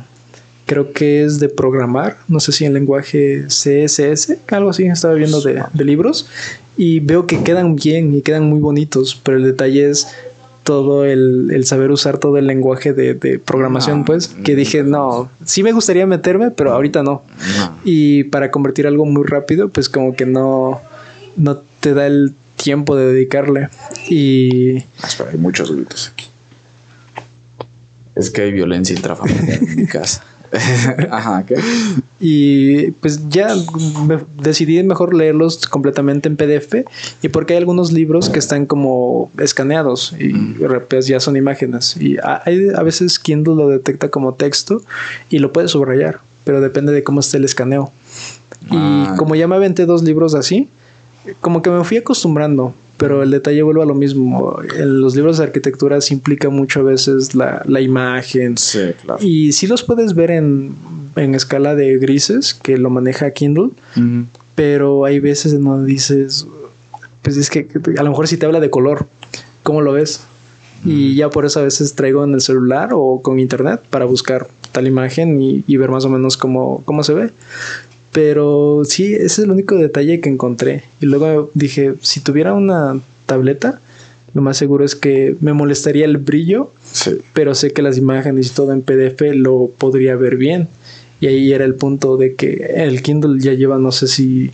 creo que es de programar, no sé si en lenguaje CSS, algo así, estaba viendo de, de libros, y veo que quedan bien y quedan muy bonitos, pero el detalle es todo el, saber usar todo el lenguaje de, programación, pues, que dije, no, sí me gustaría meterme, pero ahorita no. Y para convertir algo muy rápido, pues como que no, no te da el tiempo de dedicarle. Y... Espera, hay muchos gritos aquí. Es que hay violencia intrafamiliar en mi casa. Ajá, ¿qué? Y pues ya decidí mejor leerlos completamente en PDF y porque hay algunos libros que están como escaneados y pues ya son imágenes. Y hay, a veces Kindle lo detecta como texto y lo puede subrayar, pero depende de cómo esté el escaneo. Y ah. como ya me aventé dos libros así, como que me fui acostumbrando, pero el detalle vuelve a lo mismo. En los libros de arquitectura se implica mucho a veces la, imagen. Sí, claro. Y sí los puedes ver en, escala de grises, que lo maneja Kindle, pero hay veces en donde dices, pues es que a lo mejor si te habla de color, ¿cómo lo ves? Y ya por eso a veces traigo en el celular o con internet para buscar tal imagen y, y ver más o menos cómo, cómo se ve. Pero sí, ese es el único detalle que encontré. Y luego dije, si tuviera una tableta, lo más seguro es que me molestaría el brillo, pero sé que las imágenes y todo en PDF lo podría ver bien. Y ahí era el punto de que el Kindle ya lleva, no sé si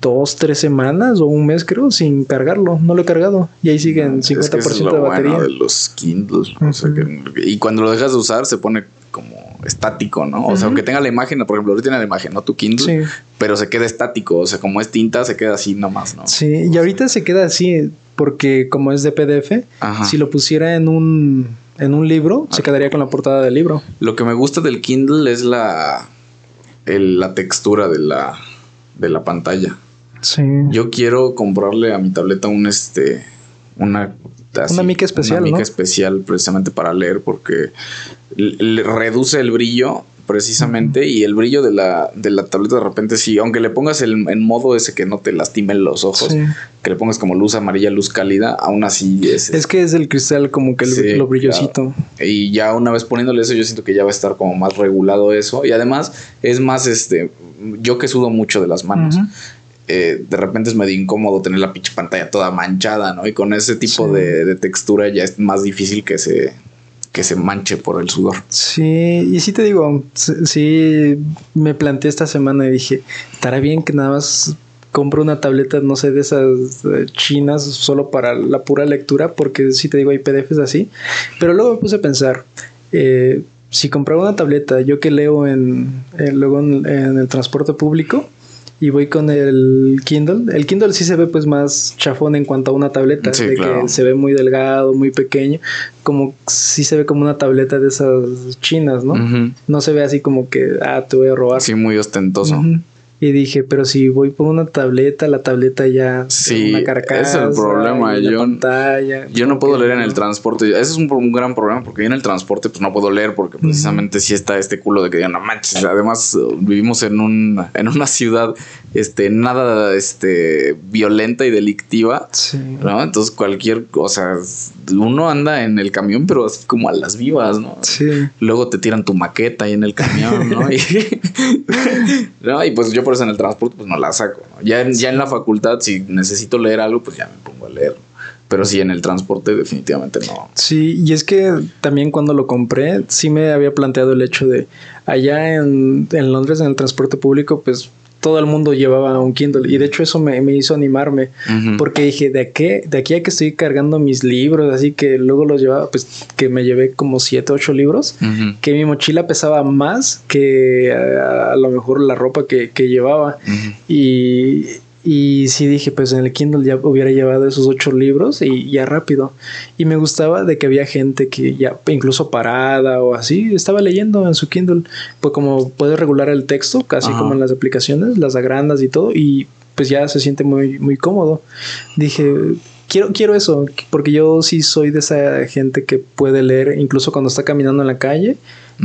dos, tres semanas o un mes, creo, sin cargarlo. No lo he cargado. Y ahí siguen 50% Es que eso es lo de batería. bueno de los Kindles. ¿no? O sea, que- y cuando lo dejas de usar se pone como estático, ¿no? O sea, aunque tenga la imagen, por ejemplo, ahorita tiene la imagen, ¿no? Tu Kindle, Sí. pero se queda estático. O sea, como es tinta, se queda así nomás, ¿no? Sí, y ahorita se queda así, porque como es de PDF, Ajá. si lo pusiera en un, en un libro, se quedaría con la portada del libro. Lo que me gusta del Kindle es la, el- la textura de la, de la pantalla. Sí. Yo quiero comprarle a mi tableta un este una Una mica especial, una mica ¿no? especial precisamente para leer porque le, reduce el brillo precisamente y el brillo de la, de la tableta de repente sí, aunque le pongas el, en modo ese que no te lastimen los ojos, Sí. que le pongas como luz amarilla, luz cálida, aún así es, Es que es el cristal como que el- Sí, lo brillosito. y ya una vez poniéndole eso, yo siento que ya va a estar como más regulado eso. Y además es más, este, yo que sudo mucho de las manos. Eh, de repente es medio incómodo tener la pinche pantalla toda manchada, ¿no? Y con ese tipo Sí. de, de textura ya es más difícil que se, que se manche por el sudor. Sí, y sí te digo, sí me planteé esta semana y dije, estará bien que nada más compro una tableta, no sé, de esas eh, chinas solo para la pura lectura, porque sí te digo, hay PDFs así. Pero luego me puse a pensar, eh, si compraba una tableta, yo que leo en, en- luego en, en el transporte público y voy con el Kindle, el Kindle sí se ve pues más chafón en cuanto a una tableta, Sí, de claro. que se ve muy delgado, muy pequeño, como sí se ve como una tableta de esas chinas, ¿no? No se ve así como que, ah, te voy a robar. Sí, muy ostentoso. Ujú. Y dije, pero si voy por una tableta, la tableta ya Sí, una carcasa, es el problema, yo- pantalla, Yo no puedo leer en el transporte. Ese es un, un gran problema porque yo en el transporte pues no puedo leer porque precisamente sí está este culo de que digan, no manches. Además uh, vivimos en un en una ciudad este nada este violenta y delictiva, Sí. ¿no? Entonces cualquier cosa uno anda en el camión pero así como a las vivas, ¿no? Sí. Luego te tiran tu maqueta ahí en el camión, ¿no? Y, ¿no? y pues yo por eso en el transporte pues no la saco. ¿no? Ya, en, ya en la facultad, si necesito leer algo, pues ya me pongo a leer. Pero sí, en el transporte definitivamente no. Sí, y es que también cuando lo compré, sí me había planteado el hecho de allá en, en Londres, en el transporte público, pues todo el mundo llevaba un Kindle. Y de hecho eso me, me hizo animarme. Porque dije, de aquí, de aquí a que estoy cargando mis libros, así que luego los llevaba, pues que me llevé como siete, ocho libros, Ujú. que mi mochila pesaba más que eh, a, lo mejor la ropa que, que llevaba. Y, y sí dije, pues en el Kindle ya hubiera llevado esos ocho libros y ya rápido. Y me gustaba de que había gente que ya incluso parada o así estaba leyendo en su Kindle. Pues como puedes regular el texto, casi Ajá. como en las aplicaciones, las agrandas y todo, y pues ya se siente muy, muy cómodo. Dije, quiero, quiero eso, porque yo sí soy de esa gente que puede leer incluso cuando está caminando en la calle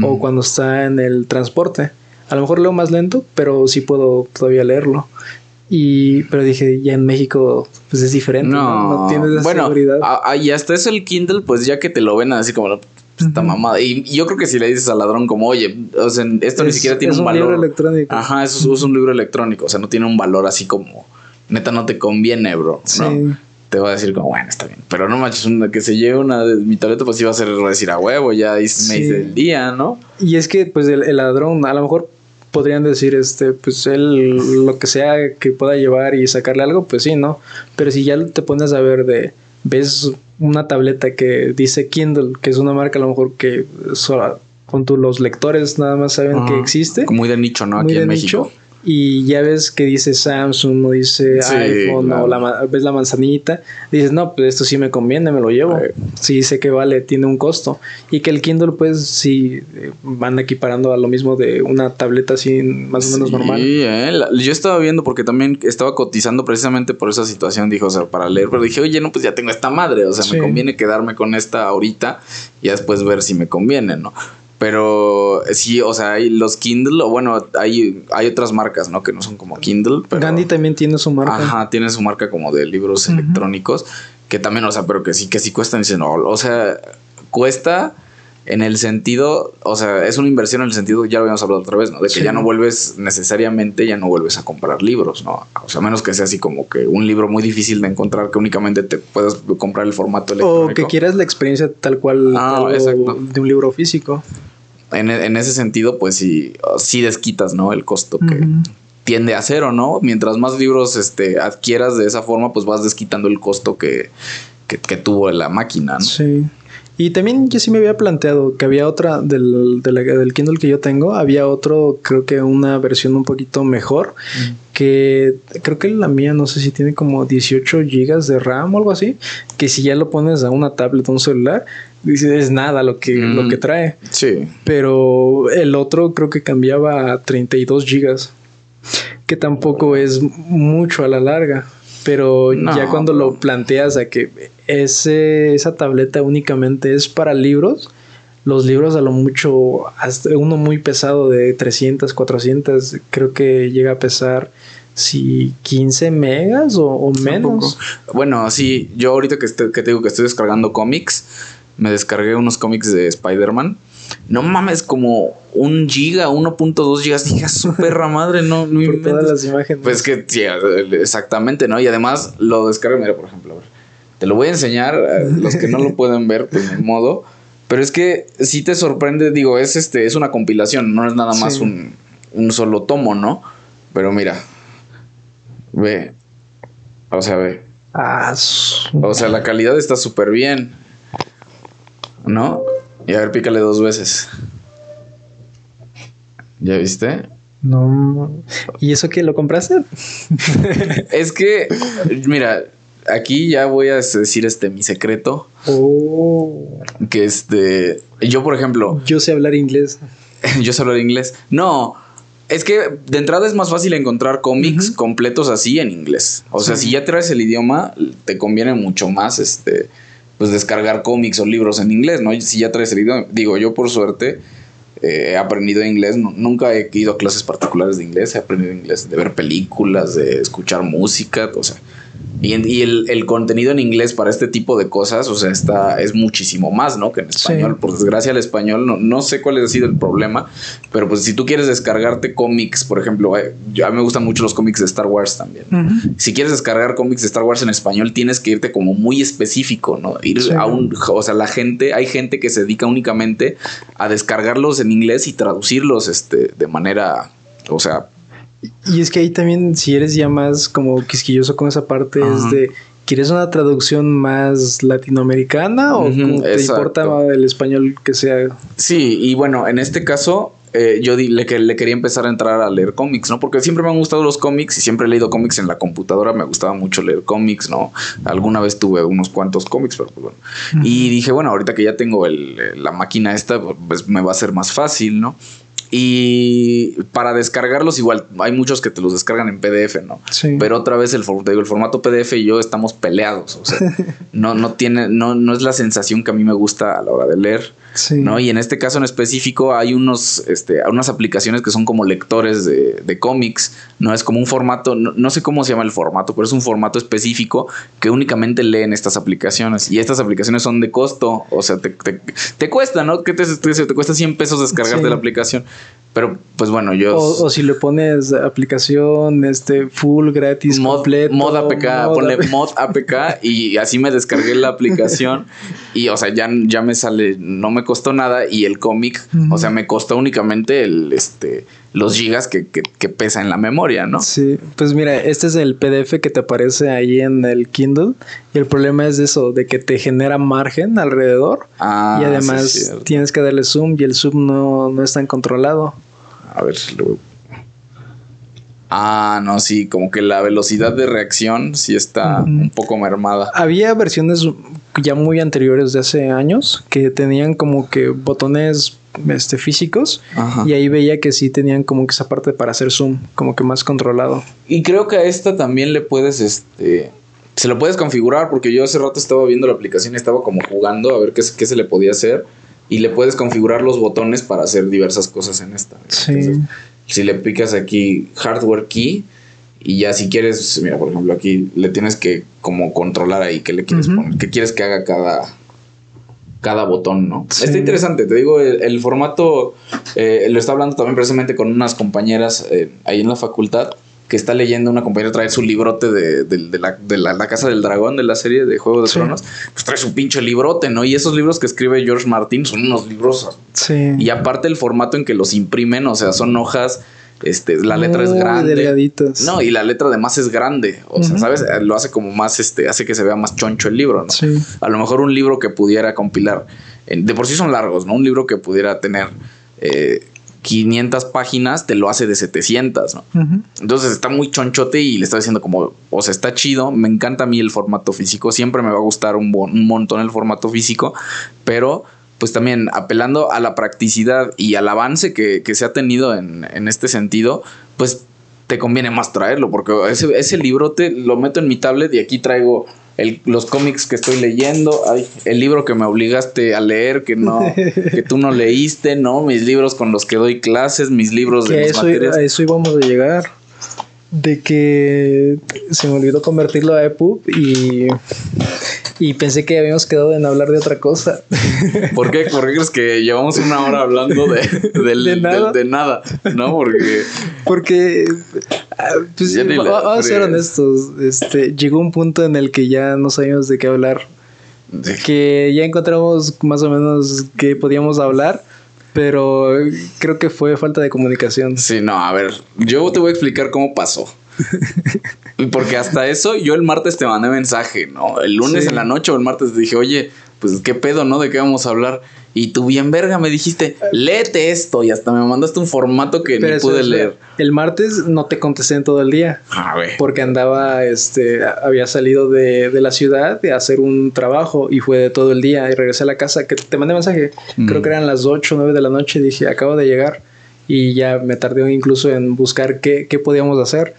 o cuando está en el transporte. A lo mejor leo más lento, pero sí puedo todavía leerlo. Y, pero dije, ya en México, pues es diferente, ¿no? No, No, tienes esa bueno, seguridad. a- a- y hasta eso el Kindle, pues ya que te lo ven así como esta Ujú. mamada. Y, y yo creo que si le dices al ladrón como, oye, o sea, esto ni siquiera tiene es un, un libro valor. electrónico. Ajá, eso es un libro electrónico, o sea, no tiene un valor así como, neta, no te conviene, bro. Sí. ¿no? Te va a decir como, bueno, está bien. Pero no manches, una que se lleve una de mi tableta, pues iba a ser decir a huevo, ya hice- me Sí. hice el día, ¿no? Y es que, pues, el, el ladrón, a lo mejor podrían decir, este, pues él, lo que sea que pueda llevar y sacarle algo, pues sí, ¿no? Pero si ya te pones a ver de, ves una tableta que dice Kindle, que es una marca a lo mejor que so- con tu, los lectores nada más saben que existe. Muy de nicho, ¿no? Aquí en nicho, México. Y ya ves que dice Samsung o dice Sí, iPhone claro. o la, ves la manzanita, dices, no, pues esto sí me conviene, me lo llevo. Sí. Sí, sé que vale, tiene un costo. Y que el Kindle, pues sí, eh, van equiparando a lo mismo de una tableta así más o menos Sí, normal. eh, la- yo estaba viendo porque también estaba cotizando precisamente por esa situación, dijo, o sea, para leer, pero dije, oye, no, pues ya tengo esta madre, o sea, Sí. me conviene quedarme con esta ahorita y después ver si me conviene, ¿no? Pero sí, o sea, hay los Kindle, o bueno, hay, hay otras marcas, ¿no? Que no son como Kindle, pero... Gandhi también tiene su marca. Ajá, tiene su marca como de libros electrónicos, que también, o sea, pero que sí, que sí cuestan, dicen, no, o sea, cuesta en el sentido, o sea, es una inversión en el sentido, ya lo habíamos hablado otra vez, ¿no? De que Sí. ya no vuelves necesariamente, ya no vuelves a comprar libros, ¿no? O sea, a menos que sea así como que un libro muy difícil de encontrar que únicamente te puedas comprar el formato O electrónico. que quieras la experiencia tal cual Ah, de un libro físico. En, en ese sentido, pues sí, sí desquitas, ¿no? El costo que, tiende a cero, ¿no? Mientras más libros este, adquieras de esa forma, pues vas desquitando el costo que, que, que tuvo la máquina, ¿no? Sí. Y también yo sí me había planteado que había otra del, del Kindle que yo tengo, había otro, creo que una versión un poquito mejor, que creo que la mía no sé si tiene como 18 gigas de RAM o algo así, que si ya lo pones a una tablet o un celular, dices es nada lo que, Mm. lo que trae. Sí. Pero el otro creo que cambiaba a 32 gigas, que tampoco es mucho a la larga. Pero No, ya cuando lo planteas a que ese, esa tableta únicamente es para libros, los libros a lo mucho, hasta uno muy pesado de 300, 400, creo que llega a pesar si 15 megas o, o menos. Bueno, sí, yo ahorita que, estoy- que te digo que estoy descargando cómics, me descargué unos cómics de Spider-Man. No mames, como un giga, 1.2 gigas. Dije, su perra madre, no, no Por todas las imágenes. Pues que sí, exactamente, ¿no? Y además lo descargué, mira, por ejemplo, a ver, te lo voy a enseñar, a los que no lo pueden ver, pues ni modo. Pero es que sí te sorprende, digo, es este, es una compilación, no es nada más Sí. un, un solo tomo, ¿no? Pero mira, ve, o sea, ve, Ah, o sea, la calidad está súper bien, ¿no? Y a ver, pícale dos veces. ¿Ya viste? no. ¿Y eso que lo compraste? Es que, mira, aquí ya voy a decir este mi secreto. Oh. Que este. Yo, por ejemplo, Yo sé hablar inglés. yo sé hablar inglés. No. Es que de entrada es más fácil encontrar cómics completos así en inglés. O sea, Sí. si ya traes el idioma, te conviene mucho más este. Pues descargar cómics o libros en inglés, ¿no? Si ya traes el idioma. Digo, yo por suerte eh, he aprendido inglés. Nu- Nunca he ido a clases particulares de inglés. He aprendido inglés de ver películas, de escuchar música, o sea. Y, en- y el, el contenido en inglés para este tipo de cosas, o sea, está, es muchísimo más, ¿no? Que en español. Sí. Por desgracia, el español, no, no sé cuál ha sido el problema, pero pues si tú quieres descargarte cómics, por ejemplo, eh, yo- a mí me gustan mucho los cómics de Star Wars también. Si quieres descargar cómics de Star Wars en español, tienes que irte como muy específico, ¿no? Ir Sí. a un, o sea, la gente, hay gente que se dedica únicamente a descargarlos en inglés y traducirlos, este, de manera, o sea, Y es que ahí también, si eres ya más como quisquilloso con esa parte, Ajá. es de, ¿quieres una traducción más latinoamericana o te exacto. importa el español que sea? Sí, y bueno, en este caso, eh, yo di- le, le quería empezar a entrar a leer cómics, ¿no? Porque siempre me han gustado los cómics y siempre he leído cómics en la computadora. Me gustaba mucho leer cómics, ¿no? Alguna vez tuve unos cuantos cómics, pero pues bueno. Y dije, bueno, ahorita que ya tengo el- eh, la máquina esta, pues me va a ser más fácil, ¿no? Y para descargarlos, igual, hay muchos que te los descargan en PDF, ¿no? Sí. Pero otra vez el, for- te digo, el formato PDF y yo estamos peleados. O sea, no, no tiene, no, no es la sensación que a mí me gusta a la hora de leer. Sí. ¿no? Y en este caso en específico hay unos, este, unas aplicaciones que son como lectores de, de cómics, ¿no? Es como un formato, no, no sé cómo se llama el formato, pero es un formato específico que únicamente leen estas aplicaciones. Y estas aplicaciones son de costo, o sea, te, te, te cuesta, ¿no? ¿Qué te, te, te cuesta 100 pesos descargarte Sí. la aplicación? Pero, pues bueno, yo... O, o si le pones aplicación este full gratis Mod, completo, mod APK, mod ponle APK. mod APK y así me descargué la aplicación y o sea, ya, ya me sale, no me costó nada y el cómic, o sea, me costó únicamente el, este, los gigas que, que, que pesa en la memoria, ¿no? Sí, pues mira, este es el PDF que te aparece ahí en el Kindle y el problema es eso, de que te genera margen alrededor Ah, y además sí, tienes que darle zoom y el zoom no, no es tan controlado. A ver, luego. Ah, no, sí, como que la velocidad de reacción sí está un poco mermada. Había versiones ya muy anteriores de hace años que tenían como que botones este, físicos Ajá. y ahí veía que sí tenían como que esa parte para hacer zoom, como que más controlado. Y creo que a esta también le puedes, este, se lo puedes configurar porque yo hace rato estaba viendo la aplicación y estaba como jugando a ver qué se le podía hacer y le puedes configurar los botones para hacer diversas cosas en esta. Sí. Entonces, si le picas aquí hardware key y ya si quieres, mira, por ejemplo, aquí le tienes que como controlar ahí qué le quieres poner, qué quieres que haga cada cada botón, ¿no? Sí. Está interesante, te digo, el, el formato, eh, lo está hablando también precisamente con unas compañeras eh, ahí en la facultad, que está leyendo, una compañera trae su librote de, de- de la, de la- la Casa del Dragón, de la serie de Juego de Sí. Tronos, pues trae su pinche librote, ¿no? Y esos libros que escribe George Martin son unos libros Sí. y aparte el formato en que los imprimen, o sea, son hojas Este, la letra es grande. delgaditas. No, y la letra además es grande. O sea. ¿sabes? Lo hace como más, este, hace que se vea más choncho el libro, ¿no? Sí. A lo mejor un libro que pudiera compilar, de por sí son largos, ¿no? Un libro que pudiera tener eh, 500 páginas, te lo hace de 700, ¿no? Entonces está muy chonchote y le está diciendo como, o sea, está chido, me encanta a mí el formato físico, siempre me va a gustar un, un montón el formato físico, pero pues también apelando a la practicidad y al avance que, que se ha tenido en, en este sentido, pues te conviene más traerlo, porque ese, ese libro te lo meto en mi tablet y aquí traigo el- los cómics que estoy leyendo, ay, el libro que me obligaste a leer, que no, que tú no leíste, ¿no? Mis libros con los que doy clases, mis libros de mis eso, materias. a eso íbamos a llegar. De que se me olvidó convertirlo a EPUB y, y pensé que habíamos quedado en hablar de otra cosa. ¿Por qué? ¿Por qué crees que llevamos una hora hablando de, del- De nada. del- de nada? ¿No? Porque Porque, ah, pues, vamos a ser honestos. Este, llegó un punto en el que ya no sabíamos de qué hablar. Que ya encontramos más o menos qué podíamos hablar. Pero creo que fue falta de comunicación. Sí, no, a ver, yo te voy a explicar cómo pasó. Porque hasta eso yo el martes te mandé mensaje, ¿no? El lunes Sí. en la noche o el martes te dije, oye, pues qué pedo, ¿no? ¿De qué vamos a hablar? Y tú bien verga me dijiste, léete esto y hasta me mandaste un formato que Pero ni pude es- leer. El martes no te contesté en todo el día. A ver. porque andaba, este, había salido de, de la ciudad de hacer un trabajo y fue de todo el día y regresé a la casa, que te mandé mensaje, Mm. creo que eran las 8 o 9 de la noche, dije, acabo de llegar y ya me tardé incluso en buscar qué, qué podíamos hacer.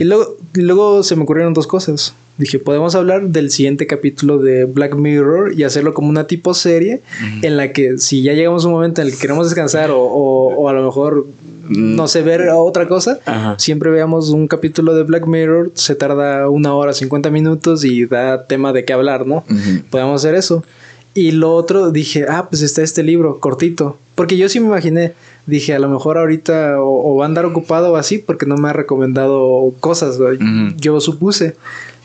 Y luego, luego se me ocurrieron dos cosas. Dije, podemos hablar del siguiente capítulo de Black Mirror y hacerlo como una tipo serie en la que si ya llegamos a un momento en el que queremos descansar o, o- o a lo mejor, Mm. no sé, ver otra cosa, Ajá. siempre veamos un capítulo de Black Mirror, se tarda una hora, 50 minutos y da tema de qué hablar, ¿no? Ujú. Podemos hacer eso. Y lo otro, dije, ah, pues está este libro, cortito. Porque yo sí me imaginé, dije, a lo mejor ahorita o, o va a andar ocupado o así, porque no me ha recomendado cosas, güey. Ujú. yo supuse.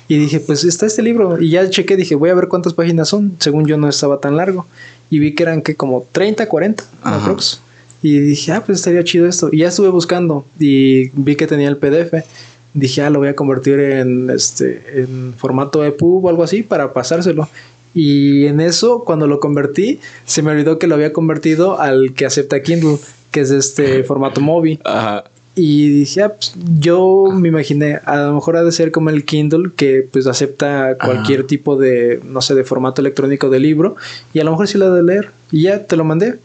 Y dije, pues está este libro. Y ya chequé, dije, voy a ver cuántas páginas son. Según yo no estaba tan largo. Y vi que eran que como 30, 40, Ajá. aprox. Y dije, ah, pues estaría chido esto. Y ya estuve buscando y vi que tenía el PDF. Dije, ah, lo voy a convertir en este en formato EPUB o algo así para pasárselo. Y en eso, cuando lo convertí, se me olvidó que lo había convertido al que acepta Kindle, que es este formato MOBI. Ajá. Y dije, ah, pues, yo me imaginé, a lo mejor ha de ser como el Kindle, que pues acepta cualquier tipo de, no sé, de formato electrónico de libro, y a lo mejor sí lo ha de leer. Y ya te lo mandé.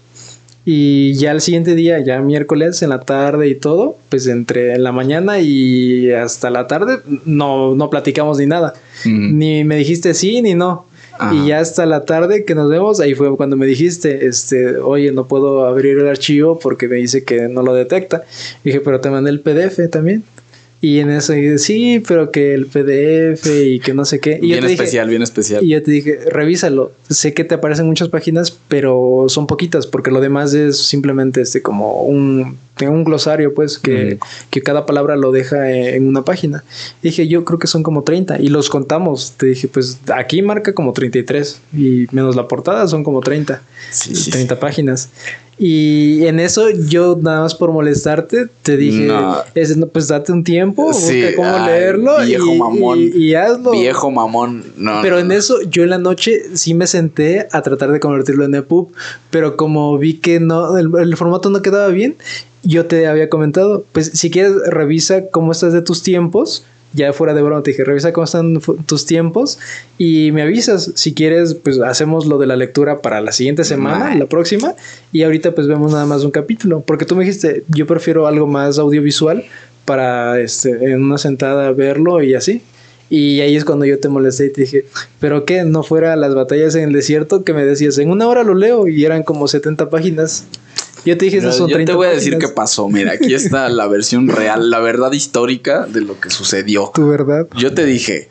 Y ya el siguiente día, ya miércoles en la tarde y todo, pues entre en la mañana y hasta la tarde, no, no platicamos ni nada. Ujú. Ni me dijiste sí ni no. Y ya hasta la tarde que nos vemos, ahí fue cuando me dijiste, este, oye, no puedo abrir el archivo porque me dice que no lo detecta. dije, pero te mandé el PDF también. Y en eso dije, sí, pero que el PDF y que no sé qué. Y yo bien dije, especial, bien especial. y yo te dije, revísalo. Sé que te aparecen muchas páginas, pero son poquitas, porque lo demás es simplemente este como un, un glosario, pues, que, que cada palabra lo deja en, en una página. dije, yo creo que son como 30. Y los contamos. Te dije, pues aquí marca como 33. Y menos la portada son como 30. Sí, sí, sí. 30 páginas. Y en eso yo nada más por molestarte te dije, No. es, no, pues date un tiempo, Sí, busca cómo ay, leerlo viejo y, mamón. y- y hazlo. Viejo mamón. No, Pero no, en eso yo en la noche sí me senté a tratar de convertirlo en EPUB, pero como vi que no el, el formato no quedaba bien, yo te había comentado, pues si quieres revisa cómo estás de tus tiempos, ya fuera de broma te dije, revisa cómo están tus tiempos y me avisas, si quieres pues hacemos lo de la lectura para la siguiente semana, la próxima, y ahorita pues vemos nada más un capítulo, porque tú me dijiste, yo prefiero algo más audiovisual para este en una sentada verlo y así. Y ahí es cuando yo te molesté y te dije, ¿pero qué? ¿No fuera las batallas en el desierto que me decías? En una hora lo leo y eran como 70 páginas. Yo te dije, Mira, esas son yo 30 te voy a decir qué pasó. Mira, aquí está la versión real, la verdad histórica de lo que sucedió. Tu verdad. Yo te dije,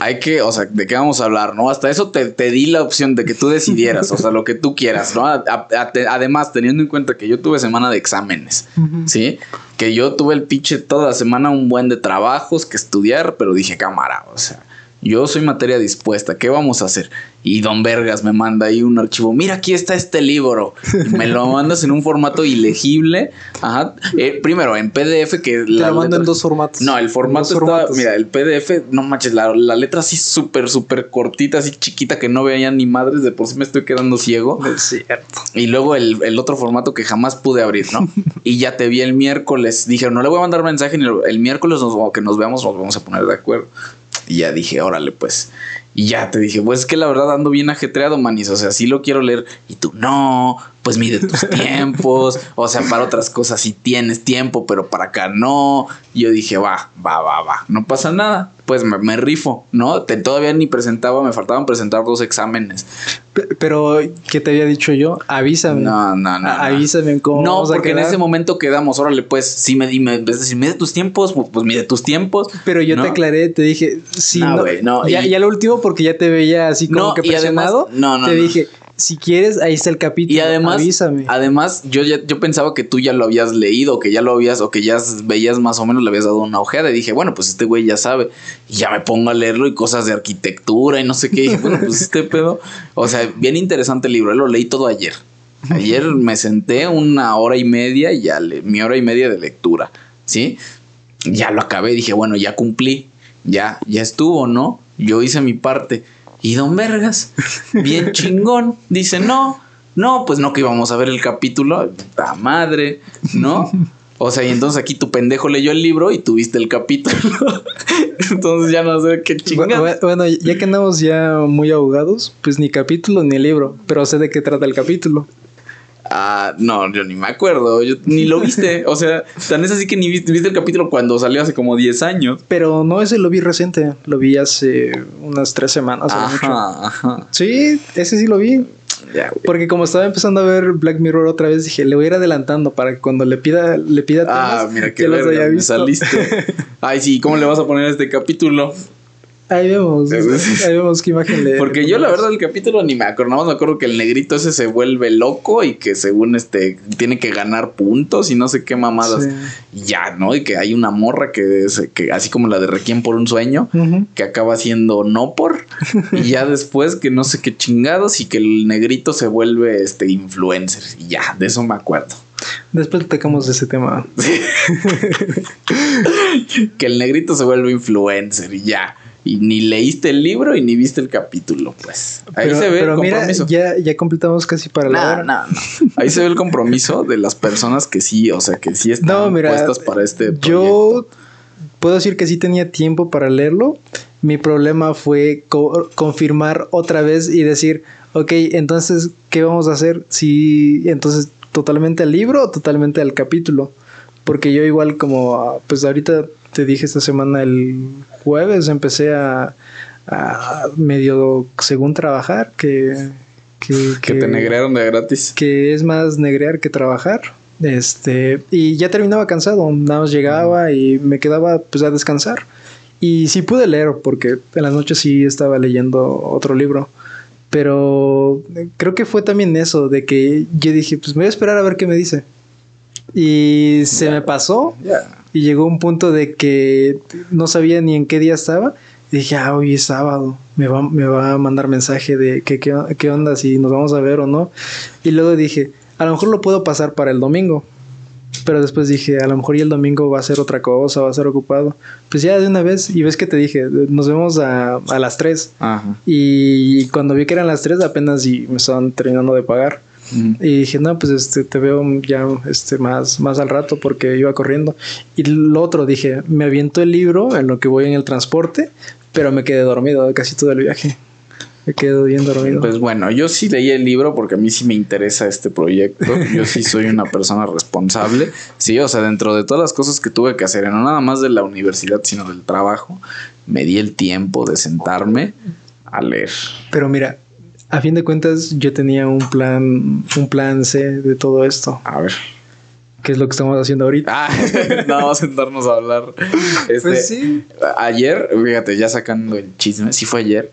hay que, o sea, ¿de qué vamos a hablar? ¿No? Hasta eso te, te di la opción de que tú decidieras, o sea, lo que tú quieras, ¿no? A- a- a- te- además, teniendo en cuenta que yo tuve semana de exámenes, ¿sí? Que yo tuve el pinche toda la semana un buen de trabajos que estudiar, pero dije, cámara, o sea, Yo soy materia dispuesta. ¿Qué vamos a hacer? Y Don Vergas me manda ahí un archivo. Mira, aquí está este libro. Y me lo mandas en un formato ilegible. Ajá. Eh, primero, en PDF, que Te lo mando en dos formatos. No, el formato está. formatos. Mira, el PDF, no manches, la, la letra así súper, súper cortita, así chiquita que no veía ni madres. De por sí me estoy quedando ciego. Es cierto. Y luego el, el otro formato que jamás pude abrir, ¿no? y ya te vi el miércoles. Dije, no le voy a mandar mensaje ni el miércoles nos, que nos veamos, nos vamos a poner de acuerdo. Y ya dije, órale, pues. Y ya te dije, pues es que la verdad ando bien ajetreado, manis. O sea, sí lo quiero leer. Y tú, no, pues mide tus tiempos. O sea, para otras cosas sí tienes tiempo, pero para acá no. Y yo dije, va, va, va, va. No pasa nada. Pues me, me rifo, ¿no? Te, todavía ni presentaba, me faltaban presentar dos exámenes. Pe- Pero, ¿qué te había dicho yo? Avísame. No, no, no. A-. Avísame cómo No, vamos a porque en quedar. ese momento quedamos, órale, pues, si me, me en vez de decir, mide tus tiempos, pues, pues mide tus tiempos. Pero yo ¿no? te aclaré, te dije, si No, no, güey, no, ya, y- ya lo último porque ya te veía así como que y además- presionado. no, no, te dije, si quieres, ahí está el capítulo. Y además, avísame. además, yo ya, yo pensaba que tú ya lo habías leído, que ya lo habías, o que ya veías más o menos, le habías dado una ojeada. Y dije, bueno, pues este güey ya sabe. Y ya me pongo a leerlo y cosas de arquitectura y no sé qué. Y dije, bueno, pues este pedo. O sea, bien interesante el libro. Lo leí todo ayer. Ayer me senté una hora y media y ya le, mi hora y media de lectura. ¿Sí? Ya lo acabé. Dije, bueno, ya cumplí. Ya, ya estuvo, ¿no? Yo hice mi parte. Y don Vergas, bien chingón, dice, no, no, pues no que íbamos a ver el capítulo, puta madre, ¿no? O sea, y entonces aquí tu pendejo leyó el libro y tuviste el capítulo. entonces ya no sé qué chingada. bu- Bueno, ya que andamos ya muy ahogados, pues ni capítulo ni libro, pero sé de qué trata el capítulo. Ah, no, yo ni me acuerdo, yo, ni lo viste. O sea, tan es así que ni viste, viste el capítulo cuando salió hace como 10 años. Pero no, ese lo vi reciente, lo vi hace unas tres semanas. a lo mucho. Ajá, ajá. Sí, ese sí lo vi. Porque como estaba empezando a ver Black Mirror otra vez, dije, le voy a ir adelantando para que cuando le pida, le pida Ah, temas, mira qué los verga, haya me visto. saliste. Ay, sí, ¿cómo le vas a poner este capítulo? Ahí vemos, ahí vemos qué imagen le. Porque yo la verdad el capítulo ni me acuerdo, nada más me acuerdo que el negrito ese se vuelve loco y que según este tiene que ganar puntos y no sé qué mamadas. Sí. Y ya, ¿no? Y que hay una morra que, es- que así como la de Requiem por un sueño, que acaba siendo no por y ya después que no sé qué chingados y que el negrito se vuelve este influencer y ya, de eso me acuerdo. Después tocamos de ese tema. Que el negrito se vuelve influencer y ya. Y ni leíste el libro y ni viste el capítulo, pues. Ahí pero, se ve pero el mira, compromiso. ya, ya completamos casi para la No, hora. no, no. Ahí se ve el compromiso de las personas que sí, o sea, que sí están No, mira, puestas para este proyecto. Yo puedo decir que sí tenía tiempo para leerlo. Mi problema fue co- confirmar otra vez y decir, ok, entonces, ¿qué vamos a hacer? Si, entonces, totalmente al libro o totalmente al capítulo. Porque yo igual como, ah, pues ahorita te dije esta semana el jueves empecé a, a medio según trabajar que... Que, que te negrearon de gratis. que es más negrear que trabajar. Este, y ya terminaba cansado, nada más llegaba y me quedaba pues a descansar. Y sí pude leer, porque en las noches sí estaba leyendo otro libro. Pero creo que fue también eso, de que yo dije, pues me voy a esperar a ver qué me dice. Y se me pasó. Y llegó un punto de que no sabía ni en qué día estaba. Y dije, ah, hoy es sábado. Me va, me va a mandar mensaje de que, qué, qué onda, si nos vamos a ver o no. Y luego dije, a lo mejor lo puedo pasar para el domingo. Pero después dije, a lo mejor y el domingo va a ser otra cosa, va a ser ocupado. Pues ya de una vez, y ves que te dije, nos vemos a, a las 3. Ajá. Y cuando vi que eran las 3, apenas y me estaban terminando de pagar. Mm. Y dije, no, pues este, te veo ya este, más, más al rato porque iba corriendo. Y lo otro, dije, me aviento el libro en lo que voy en el transporte, pero me quedé dormido casi todo el viaje. Me quedé bien dormido. Pues bueno, yo sí leí el libro porque a mí sí me interesa este proyecto. Yo sí soy una persona responsable. Sí, o sea, dentro de todas las cosas que tuve que hacer, no nada más de la universidad, sino del trabajo, me di el tiempo de sentarme a leer. Pero mira, a fin de cuentas yo tenía un plan, un plan C de todo esto, A ver. que es lo que estamos haciendo ahorita. Ah, nada más sentarnos a hablar. Este, Pues sí. Ayer, fíjate, ya sacando el chisme, sí fue ayer.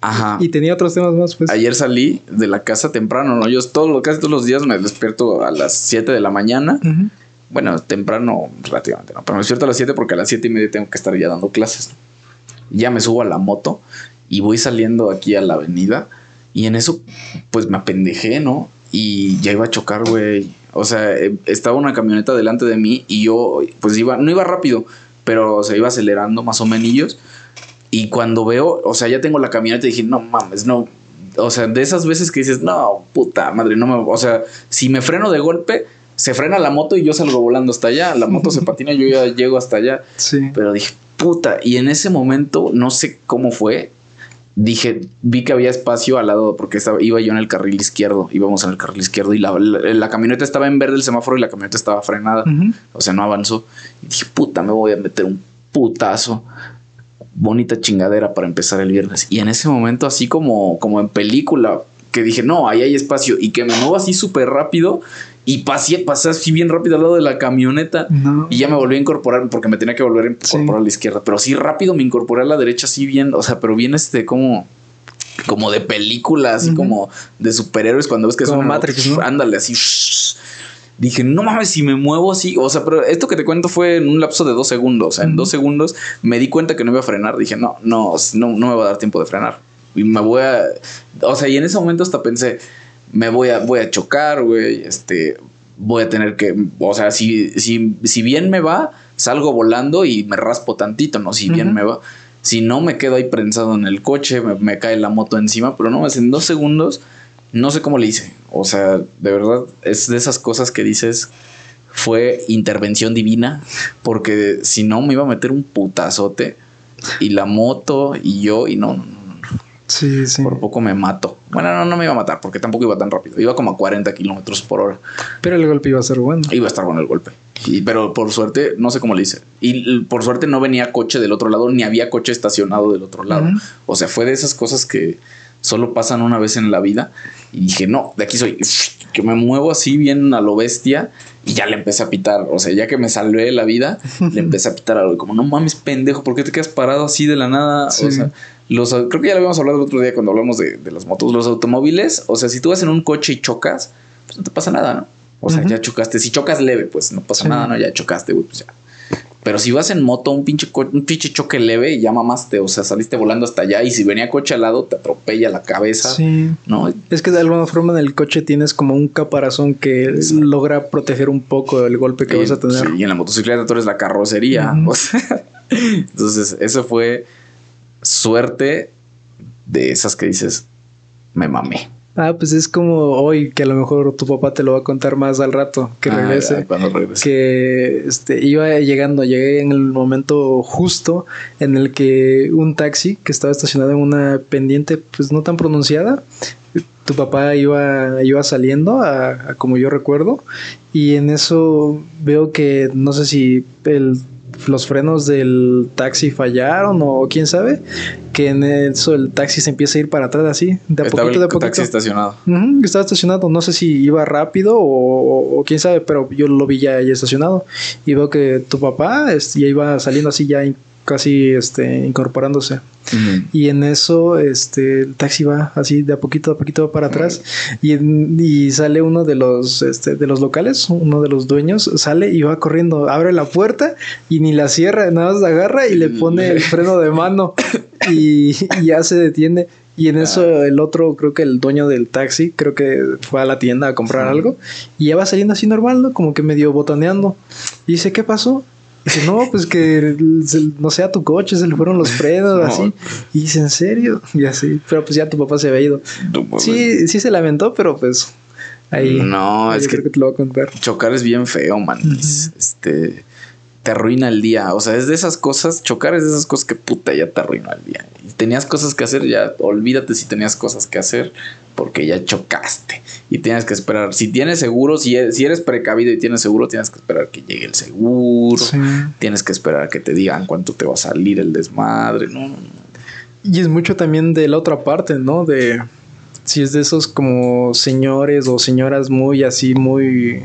Ajá. Y tenía otros temas más, pues. Ayer salí de la casa temprano, ¿no? Yo todo, casi todos los días me despierto a las 7 de la mañana. Bueno, temprano relativamente, ¿no? Pero me despierto a las 7 porque a las 7 y media tengo que estar ya dando clases. Ya me subo a la moto y voy saliendo aquí a la avenida. Y en eso, pues me apendejé, ¿no? Y ya iba a chocar, güey. O sea, eh, estaba una camioneta delante de mí y yo, pues iba, no iba rápido, pero se iba acelerando más o menos. Y cuando veo, o sea, ya tengo la camioneta y dije, no mames, no. O sea, de esas veces que dices, no, puta madre, no me. O sea, si me freno de golpe, se frena la moto y yo salgo volando hasta allá. La moto se patina y yo ya llego hasta allá. Sí. Pero dije, puta. Y en ese momento, no sé cómo fue. Dije, vi que había espacio al lado, porque estaba, iba yo en el carril izquierdo, íbamos en el carril izquierdo y la, la, la camioneta estaba en verde el semáforo y la camioneta estaba frenada. O sea, no avanzó. Y dije, puta, me voy a meter un putazo. Bonita chingadera para empezar el viernes. Y en ese momento, así como, como en película, que dije, no, ahí hay espacio. Y que me muevo así súper rápido. Y pasé, pasé así bien rápido al lado de la camioneta. No. Y ya me volví a incorporar porque me tenía que volver a incorporar Sí. a la izquierda. Pero sí rápido me incorporé a la derecha, así bien. O sea, pero bien este como. Como de película, así Ujú. como de superhéroes cuando ves que Como son Matrix, ¿no? Ándale, así. Dije, no mames, si me muevo así. O sea, pero esto que te cuento fue en un lapso de dos segundos. O sea, en dos segundos me di cuenta que no iba a frenar. Dije, no, no, no, no me va a dar tiempo de frenar. Y me voy a. O sea, y en ese momento hasta pensé, me voy a, voy a chocar, güey. Este, voy a tener que. O sea, si, si, si bien me va, salgo volando y me raspo tantito, ¿no? Si bien me va. Si no, me quedo ahí prensado en el coche, me, me cae la moto encima, pero no, es en dos segundos. No sé cómo le hice. O sea, de verdad, es de esas cosas que dices, fue intervención divina, porque si no me iba a meter un putazote y la moto y yo, y no, Sí, sí. por poco me mato. Bueno, no, no me iba a matar, porque tampoco iba tan rápido. Iba como a 40 kilómetros por hora. Pero el golpe iba a ser bueno. Iba a estar con el golpe. Y, pero por suerte, no sé cómo le hice. Y por suerte no venía coche del otro lado, ni había coche estacionado del otro lado. O sea, fue de esas cosas que solo pasan una vez en la vida. Y dije, no, de aquí soy. Que me muevo así bien a lo bestia. Y ya le empecé a pitar. O sea, ya que me salvé de la vida, le empecé a pitar algo. Y como, no mames, pendejo, ¿por qué te quedas parado así de la nada? Sí. O sea, los, creo que ya lo habíamos hablado el otro día cuando hablamos de, de las motos. Los automóviles, o sea, si tú vas en un coche y chocas, pues no te pasa nada, ¿no? O sea, ya chocaste. Si chocas leve, pues no pasa Sí. nada, ¿no? Ya chocaste, güey, pues ya. Pero si vas en moto, un pinche, un pinche choque leve y ya mamaste, o sea, saliste volando hasta allá y si venía coche al lado te atropella la cabeza, Sí. ¿no? Es que de alguna forma en el coche tienes como un caparazón que Exacto. logra proteger un poco el golpe que Y- vas a tener. sí, y en la motocicleta tú eres la carrocería. Ujú. o sea, entonces, eso fue suerte de esas que dices, me mamé. Ah, pues es como hoy que a lo mejor tu papá te lo va a contar más al rato que Ah, regrese. ya, cuando regrese. que este, iba llegando, llegué en el momento justo en el que un taxi que estaba estacionado en una pendiente pues no tan pronunciada, tu papá iba, iba saliendo a, a como yo recuerdo y en eso veo que no sé si el- los frenos del taxi fallaron o quién sabe, que en eso el taxi se empieza a ir para atrás así, de a Estaba poquito, de a el poquito. taxi estacionado. Estaba estacionado, no sé si iba rápido o, o- o quién sabe, pero yo lo vi ya, ya estacionado y veo que tu papá ya iba saliendo así ya casi este, incorporándose y en eso este, el taxi va así de a poquito a poquito para atrás y, y sale uno de los, este, de los locales, uno de los dueños, sale y va corriendo, abre la puerta y ni la cierra, nada más la agarra y le pone el freno de mano y, y ya se detiene. Y en eso el otro, creo que el dueño del taxi, creo que fue a la tienda a comprar Sí. algo y ya va saliendo así normal, ¿no? Como que medio botaneando. Y dice, ¿qué pasó? Dice, no, pues que el- no sé, a tu coche se le fueron los frenos, No. así. Y dice, ¿en serio? Y así, pero pues ya tu papá se había ido. Sí, sí se lamentó, pero pues ahí. No, ahí es creo que que te lo voy a contar. chocar es bien feo, man. Este te arruina el día. O sea, es de esas cosas, chocar es de esas cosas que puta ya te arruinó el día. Y tenías cosas que hacer, ya olvídate si tenías cosas que hacer, porque ya chocaste. Y tienes que esperar. Si tienes seguro, si eres, si eres precavido y tienes seguro, tienes que esperar que llegue el seguro. Sí. Tienes que esperar que te digan cuánto te va a salir el desmadre. No, no, no. Y es mucho también de la otra parte, ¿no? De si es de esos como señores o señoras muy así, muy.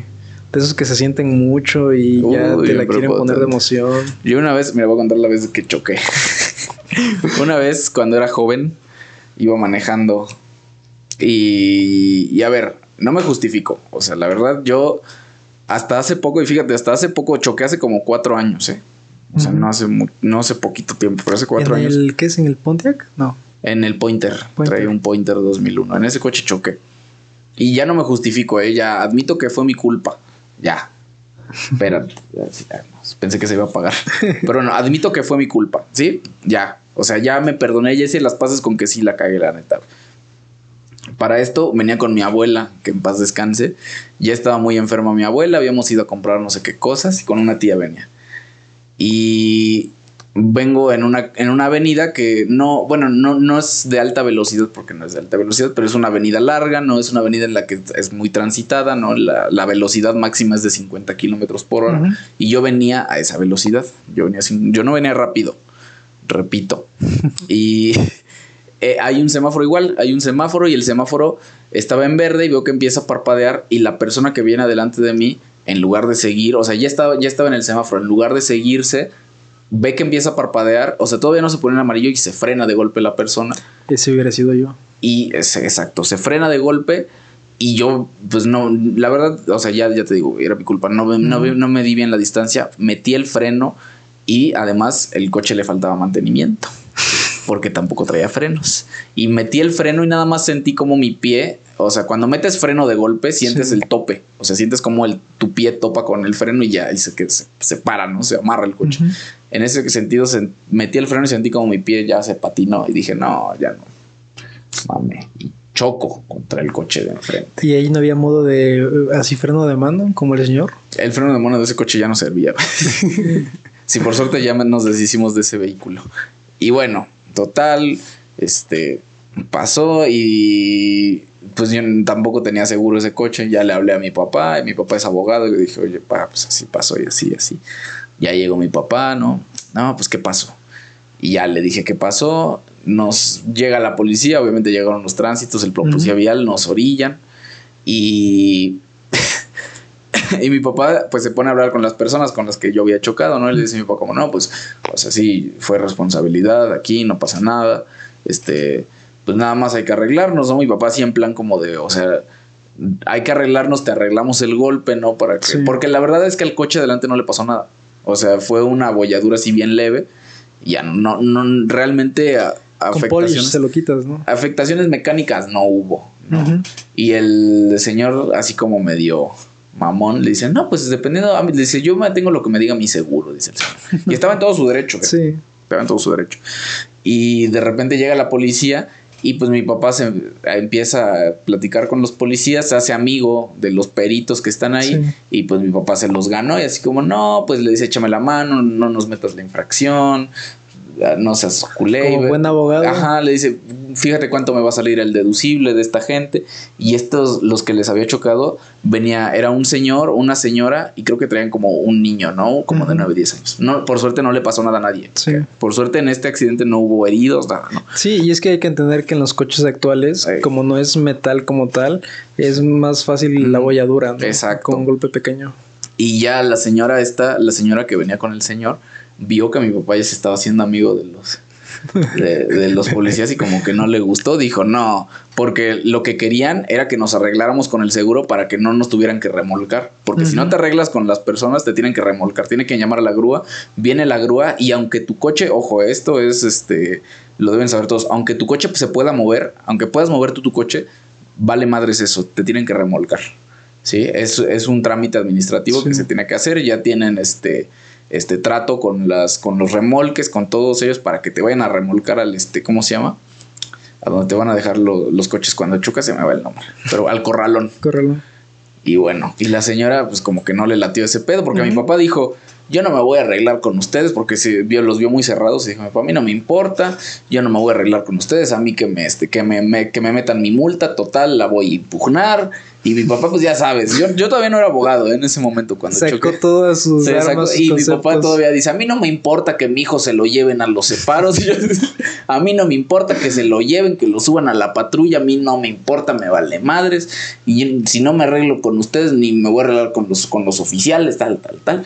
De esos que se sienten mucho y ya te la quieren poner de emoción. Yo una vez, me voy a contar la vez que choqué. una vez, cuando era joven, iba manejando. Y, y a ver, no me justifico. O sea, la verdad, yo hasta hace poco, y fíjate, hasta hace poco choqué hace como cuatro años, ¿eh? O sea, no hace no hace poquito tiempo, pero hace cuatro ¿En años. el qué es? ¿En el Pontiac? No. En el Pointer. Pointer. Traía un Pointer 2001. En ese coche choqué. Y ya no me justifico, ¿eh? Ya admito que fue mi culpa. Ya. Espérate. Pensé que se iba a pagar. Pero no, admito que fue mi culpa. ¿Sí? Ya. O sea, ya me perdoné. Ya hice las pases con que sí la cagué, la neta. Para esto venía con mi abuela, que en paz descanse. Ya estaba muy enferma mi abuela. Habíamos ido a comprar no sé qué cosas. Y con una tía venía. Y vengo en una, en una avenida que no, bueno, no, no es de alta velocidad, porque no es de alta velocidad, pero es una avenida larga, no es una avenida en la que es muy transitada, ¿no? La, la velocidad máxima es de 50 kilómetros por hora. Y yo venía a esa velocidad. Yo, venía sin- yo no venía rápido, repito. y eh, hay un semáforo igual, hay un semáforo y el semáforo estaba en verde y veo que empieza a parpadear y la persona que viene adelante de mí, en lugar de seguir, o sea, ya estaba, ya estaba en el semáforo, en lugar de seguirse, ve que empieza a parpadear, o sea, todavía no se pone en amarillo y se frena de golpe la persona. Ese hubiera sido yo. Y es, exacto, se frena de golpe y yo, pues no, la verdad, o sea, ya, ya te digo, era mi culpa, no, no me di bien la distancia, metí el freno y además el coche le faltaba mantenimiento, porque tampoco traía frenos. Y metí el freno y nada más sentí como mi pie, o sea, cuando metes freno de golpe sientes Sí. el tope, o sea, sientes como el, tu pie topa con el freno y ya, y se, que se, se para, ¿no? Se amarra el coche. En ese sentido, se- metí el freno y sentí como mi pie ya se patinó y dije, no, ya no. Mame. Y choco contra el coche de enfrente. Y ahí no había modo de eh, así freno de mano, como el señor. El freno de mano de ese coche ya no servía. sí, por suerte ya nos deshicimos de ese vehículo. Y bueno, total, este pasó y pues yo tampoco tenía seguro ese coche. Ya le hablé a mi papá y mi papá es abogado y le dije, oye, pa, pues así pasó y así, y así. Ya llegó mi papá, ¿no? No, pues qué pasó. Y ya le dije qué pasó. Nos llega la policía, obviamente llegaron los tránsitos, el policía Ujú. vial, nos orillan. Y y mi papá pues se pone a hablar con las personas con las que yo había chocado, ¿no? Y le dice a mi papá como, no, pues, o sea, sí, fue responsabilidad aquí, no pasa nada, este, pues nada más hay que arreglarnos, ¿no? Mi papá sí en plan como de, o sea, hay que arreglarnos, te arreglamos el golpe, ¿no? Para que, Sí. porque la verdad es que al coche delante no le pasó nada, o sea, fue una bolladura así bien leve, ya no, no, realmente a- afectaciones, se lo quitas, ¿no? afectaciones mecánicas no hubo, ¿no? Y el señor, así como medio mamón, le dice, no, pues dependiendo, a mí", le dice, yo me tengo lo que me diga mi seguro, dice el señor. Y estaba en todo su derecho, ¿eh? Sí. estaba en todo su derecho. Y de repente llega la policía y pues mi papá se empieza a platicar con los policías, se hace amigo de los peritos que están ahí Sí. y pues mi papá se los ganó y así como, no, pues le dice, échame la mano, no nos metas la infracción, no seas culé. Como buen abogado. Ajá, le dice, fíjate cuánto me va a salir el deducible de esta gente. Y estos, los que les había chocado, venía, era un señor, una señora, y creo que traían como un niño, ¿no? Como de Ujú. 9, 10 años. No, por suerte no le pasó nada a nadie. Sí. Por suerte en este accidente no hubo heridos, nada, ¿no? Sí, y es que hay que entender que en los coches actuales, Ay. como no es metal como tal, es más fácil la bolladura, ¿no? exacto. Con un golpe pequeño. Y ya la señora esta, la señora que venía con el señor, vio que mi papá ya se estaba haciendo amigo de los de, de los policías y como que no le gustó, dijo no, porque lo que querían era que nos arregláramos con el seguro para que no nos tuvieran que remolcar, porque si no te arreglas con las personas te tienen que remolcar, tienen que llamar a la grúa, viene la grúa y aunque tu coche, ojo, esto es este, lo deben saber todos, aunque tu coche se pueda mover, aunque puedas mover tú tu coche, vale madres eso, te tienen que remolcar. Sí, es, es un trámite administrativo Sí. que se tiene que hacer. Ya tienen este, este trato con las, con los remolques, con todos ellos, para que te vayan a remolcar al este, ¿cómo se llama? A donde te van a dejar lo- los coches cuando chocas, se me va el nombre. Pero al corralón. Córrelo. Y bueno, y la señora, pues como que no le latió ese pedo, porque mi papá dijo, yo no me voy a arreglar con ustedes, porque se vio, los vio muy cerrados, y dijo, papá, a mí no me importa, yo no me voy a arreglar con ustedes, a mí que me, este, que me, me- que me metan mi multa, total, la voy a impugnar. Y mi papá, pues ya sabes, yo, yo todavía no era abogado ¿eh? en ese momento cuando Sacó choqué. todas sus Se armas, y mi papá todavía dice, a mí no me importa que mi hijo se lo lleven a los separos. Yo, a mí no me importa que se lo lleven, que lo suban a la patrulla. A mí no me importa, me vale madres. Y si no me arreglo con ustedes, ni me voy a arreglar con los, con los oficiales, tal, tal, tal.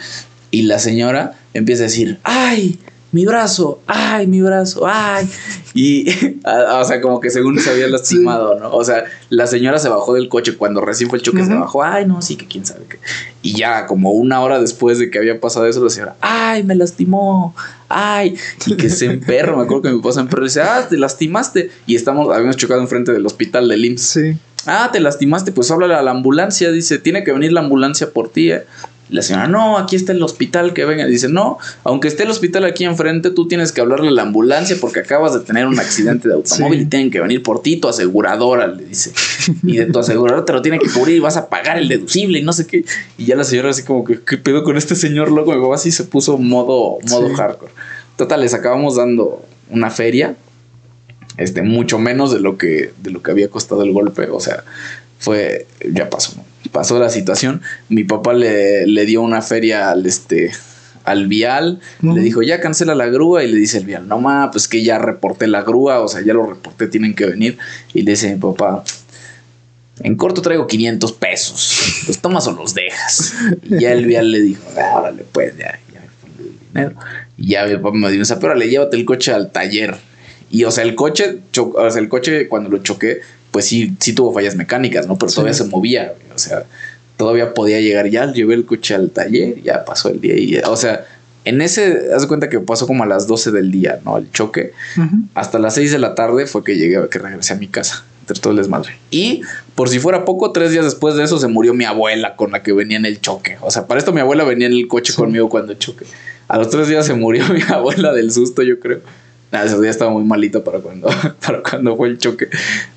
Y la señora empieza a decir, ay, mi brazo, ay, mi brazo, ay. Y, o sea, como que según se había lastimado, ¿no? O sea, la señora se bajó del coche cuando recién fue el choque, se bajó, ay, no, sí, que quién sabe qué. Y ya como una hora después de que había pasado eso, la señora, ay, me lastimó, ay, y que se emperra, me acuerdo que mi papá se emperra y dice, ah, te lastimaste. Y estamos, habíamos chocado enfrente del hospital del IMSS. Sí. Ah, te lastimaste, pues háblale a la ambulancia, dice, tiene que venir la ambulancia por ti, ¿eh? La señora, no, aquí está el hospital, que venga. Dice, no, aunque esté el hospital aquí enfrente, tú tienes que hablarle a la ambulancia porque acabas de tener un accidente de automóvil y tienen que venir por ti, tu aseguradora, le dice. Y de tu aseguradora te lo tiene que cubrir y vas a pagar el deducible y no sé qué. Y ya la señora así como que, ¿qué pedo con este señor loco? Mi papá así se puso modo, modo hardcore. Total, les acabamos dando una feria, este, mucho menos de lo que, de lo que había costado el golpe. O sea, fue, ya pasó, ¿no? Pasó la situación. Mi papá le, le dio una feria al este al vial, le dijo, ya cancela la grúa, y le dice el vial, no ma, pues que ya reporté la grúa, o sea, ya lo reporté, tienen que venir. Y le dice mi papá, en corto traigo 500 pesos, los tomas o los dejas. Y ya el vial le dijo, ah, órale, pues, ya, ya me el dinero. Y ya mi papá me dio esa, pero le llévate el coche al taller. Y o sea, el coche, o sea, el coche cuando lo choqué, pues sí, sí tuvo fallas mecánicas, ¿no? Pero todavía se movía, o sea, todavía podía llegar. Ya llevé el coche al taller, ya pasó el día y, o sea, en ese, haz de cuenta que pasó como a las 12 del día, ¿no? El choque. Hasta las 6 de la tarde fue que llegué, que regresé a mi casa, entre todo el desmadre. Y por si fuera poco, tres días después de eso se murió mi abuela con la que venía en el choque. O sea, para esto mi abuela venía en el coche conmigo cuando choque. A los tres días se murió mi abuela del susto, yo creo. Nada, ese día estaba muy malito para cuando, para cuando fue el choque.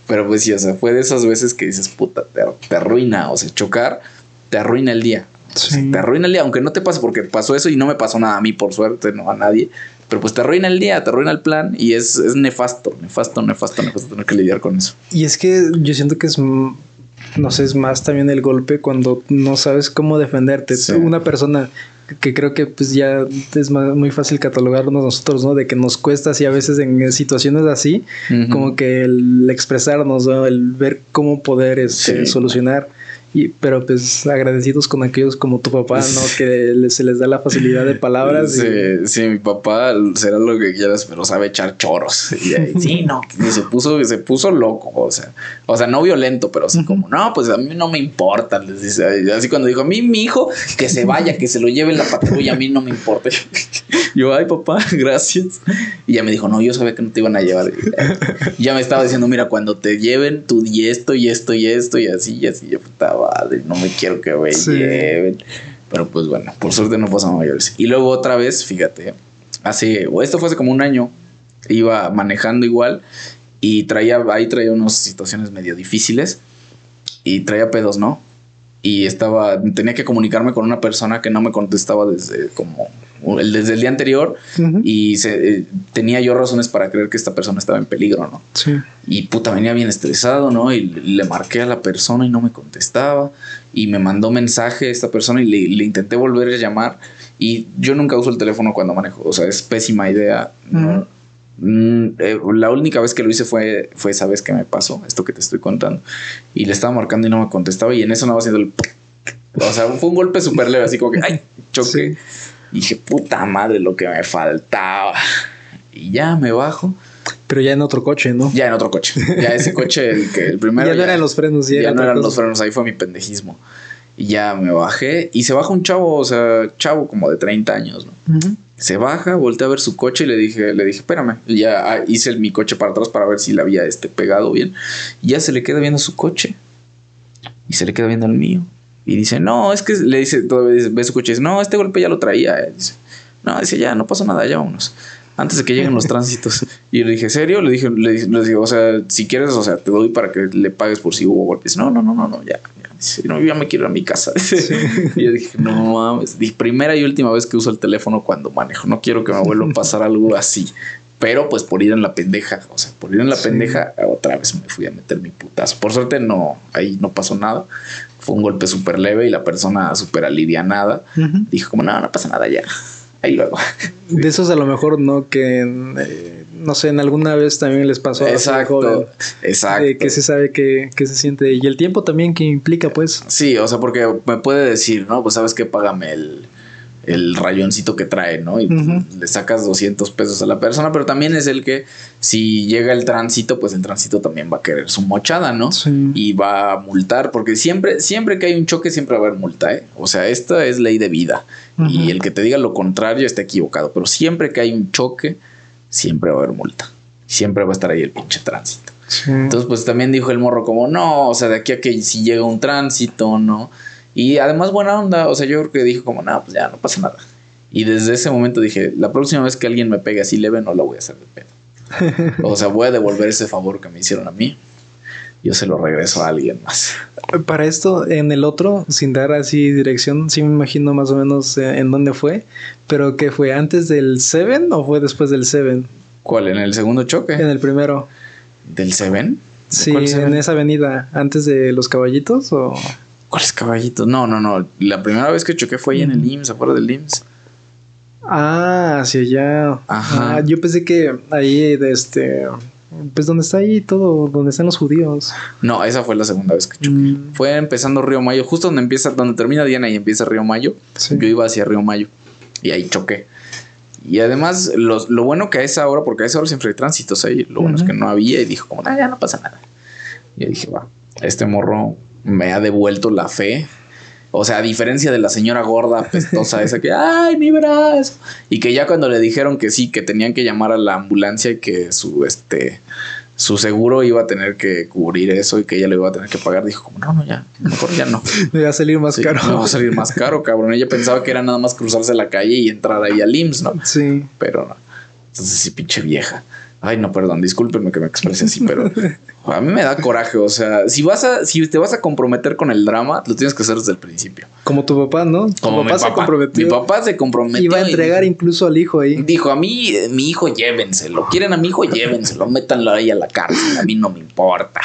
Pero pues sí, o sea, fue de esas veces que dices, puta, te, te arruina. O sea, chocar te arruina el día. te arruina el día, aunque no te pase, porque pasó eso y no me pasó nada a mí, por suerte, no a nadie. Pero pues te arruina el día, te arruina el plan y es, es nefasto, nefasto, nefasto, nefasto tener que lidiar con eso. Y es que yo siento que es no sé, es más también el golpe cuando no sabes cómo defenderte. Una persona que creo que pues ya es muy fácil catalogarnos nosotros, ¿no? De que nos cuesta así a veces en situaciones así, como que el expresarnos, el ver cómo poder este, solucionar. Y, pero pues agradecidos con aquellos como tu papá, ¿no? Que se les da la facilidad de palabras. Sí, sí, mi papá será lo que quieras, pero sabe echar choros. Y, sí, no, y se puso, se puso loco, o sea, o sea, no violento, pero así como, no, pues a mí no me importa. Les dice, así cuando dijo, a mí mi hijo, que se vaya, que se lo lleve en la patrulla, a mí no me importa. Yo, ay, papá, gracias. Y ya me dijo, no, yo sabía que no te iban a llevar. Y ya me estaba diciendo, mira, cuando te lleven, tú y esto y esto y esto y así y así. Yo estaba no me quiero que me lleven. Pero pues bueno, por suerte no pasó mayores. Y luego otra vez, fíjate, hace, o esto fue hace como un año, iba manejando igual y traía, ahí traía unas situaciones medio difíciles y traía pedos, ¿no? Y estaba, tenía que comunicarme con una persona que no me contestaba desde como desde el día anterior y se, eh, tenía yo razones para creer que esta persona estaba en peligro, ¿no? Sí. Y puta, venía bien estresado, ¿no? Y le marqué a la persona y no me contestaba y me mandó mensaje a esta persona y le, intenté volver a llamar y yo nunca uso el teléfono cuando manejo, o sea, es pésima idea, ¿no? Mm, eh, la única vez que lo hice fue, fue esa vez que me pasó, esto que te estoy contando. Y le estaba marcando y no me contestaba. Y en eso no haciendo el. O sea, fue un golpe súper leve, así como que, ay, choque. Y dije, puta madre, lo que me faltaba. Y ya me bajo. Pero ya en otro coche, ¿no? Ya en otro coche. Ya ese coche, el que el primero. ya no eran los frenos, ya, ya no eran los frenos, ahí fue mi pendejismo. Y ya me bajé. Y se baja un chavo, o sea, chavo como de 30 años, ¿no? Se baja, volteé a ver su coche y le dije, le dije, espérame. Y ya ah, hice mi coche para atrás para ver si le había este, pegado bien. Y ya se le queda viendo su coche. Y se le queda viendo el mío. Y dice, no, es que le dice, todavía ve su coche y dice, no, este golpe ya lo traía. Dice, no, dice, ya, no pasó nada, ya vámonos. Antes de que lleguen los tránsitos. Y le dije, ¿serio? Le dije, le, dije, o sea, si quieres, o sea, te doy para que le pagues por si hubo golpes. No, no, no, no, no, ya. ya. Dice, no, yo ya me quiero ir a mi casa. Y yo dije, no mames. primera y última vez que uso el teléfono cuando manejo. No quiero que me vuelva a pasar algo así. Pero pues por ir en la pendeja, o sea, por ir en la pendeja, otra vez me fui a meter mi putazo. Por suerte no, ahí no pasó nada fue un golpe súper leve y la persona súper alivianada dijo como, no, no pasa nada ya. Ahí luego. De esos a lo mejor no que, eh, no sé, en alguna vez también les pasó. Exacto, exacto. que se sabe que, se siente. Y el tiempo también que implica, pues. Sí, o sea, porque me puede decir, ¿no? Pues sabes que págame el el rayoncito que trae, ¿no? Y le sacas 200 pesos a la persona, pero también es el que si llega el tránsito, pues el tránsito también va a querer su mochada, ¿no? Y va a multar, porque siempre, siempre que hay un choque, siempre va a haber multa, ¿eh? O sea, esta es ley de vida. Y el que te diga lo contrario está equivocado, pero siempre que hay un choque, siempre va a haber multa. Siempre va a estar ahí el pinche tránsito. Entonces, pues también dijo el morro como, no, o sea, de aquí a que si llega un tránsito, ¿no? Y además buena onda, o sea, yo creo que dijo como, no, pues ya no pasa nada. Y desde ese momento dije, la próxima vez que alguien me pegue así leve, no la voy a hacer de pedo. o sea, voy a devolver ese favor que me hicieron a mí. Yo se lo regreso a alguien más. Para esto, en el otro, sin dar así dirección, sí me imagino más o menos eh, en dónde fue, pero que fue antes del Seven o fue después del Seven. ¿Cuál? ¿En el segundo choque? En el primero. ¿Del Seven? Sí, en esa avenida, antes de los caballitos o... ¿Cuáles caballitos? No, no, no. La primera vez que choqué fue ahí en el IMSS, afuera del IMSS. Ah, hacia allá. Ajá. Ah, yo pensé que ahí, de este. Pues donde está ahí todo, donde están los judíos. No, esa fue la segunda vez que choqué. Mm. Fue empezando Río Mayo, justo donde empieza, donde termina Diana y empieza Río Mayo. Yo iba hacia Río Mayo y ahí choqué. Y además, lo, bueno que a esa hora, porque a esa hora siempre hay tránsitos ahí, lo bueno es que no había y dijo como, ah, ya no pasa nada. Y dije, va, este morro me ha devuelto la fe. O sea, a diferencia de la señora gorda pestosa esa que, ay, mi brazo. Y que ya cuando le dijeron que sí, que tenían que llamar a la ambulancia y que su, este, su seguro iba a tener que cubrir eso y que ella le iba a tener que pagar, dijo como, no, no, ya, mejor ya no. Me va a salir más caro. Me va a salir más caro, cabrón. Ella pensaba que era nada más cruzarse la calle y entrar ahí al IMSS, ¿no? Sí. Pero no. Entonces sí, pinche vieja. Ay, no, perdón, discúlpenme que me exprese así, pero a mí me da coraje. O sea, si vas a, si te vas a comprometer con el drama, lo tienes que hacer desde el principio. Como tu papá, ¿no? Como papá, se comprometió. Mi papá se comprometió. Iba a entregar incluso al hijo ahí. Dijo, a mí, mi hijo, llévenselo. Quieren a mi hijo, llévenselo. Métanlo ahí a la cárcel. A mí no me importa.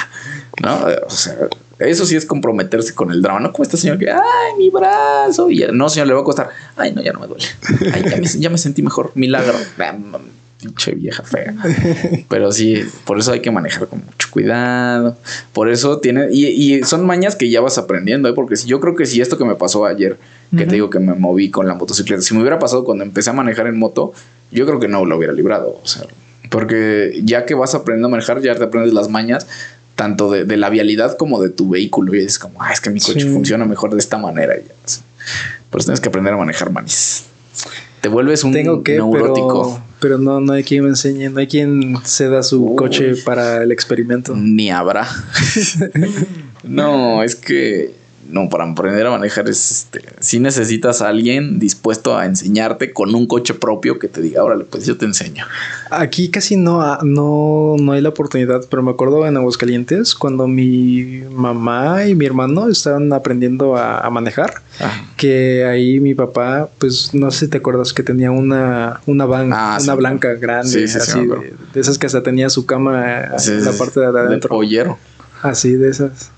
¿No? O sea, eso sí es comprometerse con el drama. No como esta señora que, ay, mi brazo. Y no, señor, le va a costar. Ay, no, ya no me duele. Ay, ya me, ya me sentí mejor. Milagro pinche vieja fea. Pero sí, por eso hay que manejar con mucho cuidado. Por eso tiene. Y, son mañas que ya vas aprendiendo, ¿eh? porque si yo creo que si esto que me pasó ayer, que te digo que me moví con la motocicleta, si me hubiera pasado cuando empecé a manejar en moto, yo creo que no lo hubiera librado. O sea, porque ya que vas aprendiendo a manejar, ya te aprendes las mañas tanto de, la vialidad como de tu vehículo. Y es como, ah, es que mi coche funciona mejor de esta manera. Por eso tienes que aprender a manejar manis. Te vuelves un Tengo que, neurótico pero no, no hay quien me enseñe, no hay quien ceda su coche para el experimento. Ni habrá. no, es que no, para aprender a manejar es este, si necesitas a alguien dispuesto a enseñarte con un coche propio que te diga, órale, pues yo te enseño. Aquí casi no, no, no hay la oportunidad, pero me acuerdo en Aguascalientes cuando mi mamá y mi hermano estaban aprendiendo a, manejar, que ahí mi papá, pues no sé si te acuerdas que tenía una, una van, ah, una blanca grande, así, de, esas que hasta tenía su cama en la parte de adentro. De pollero. Así, de esas.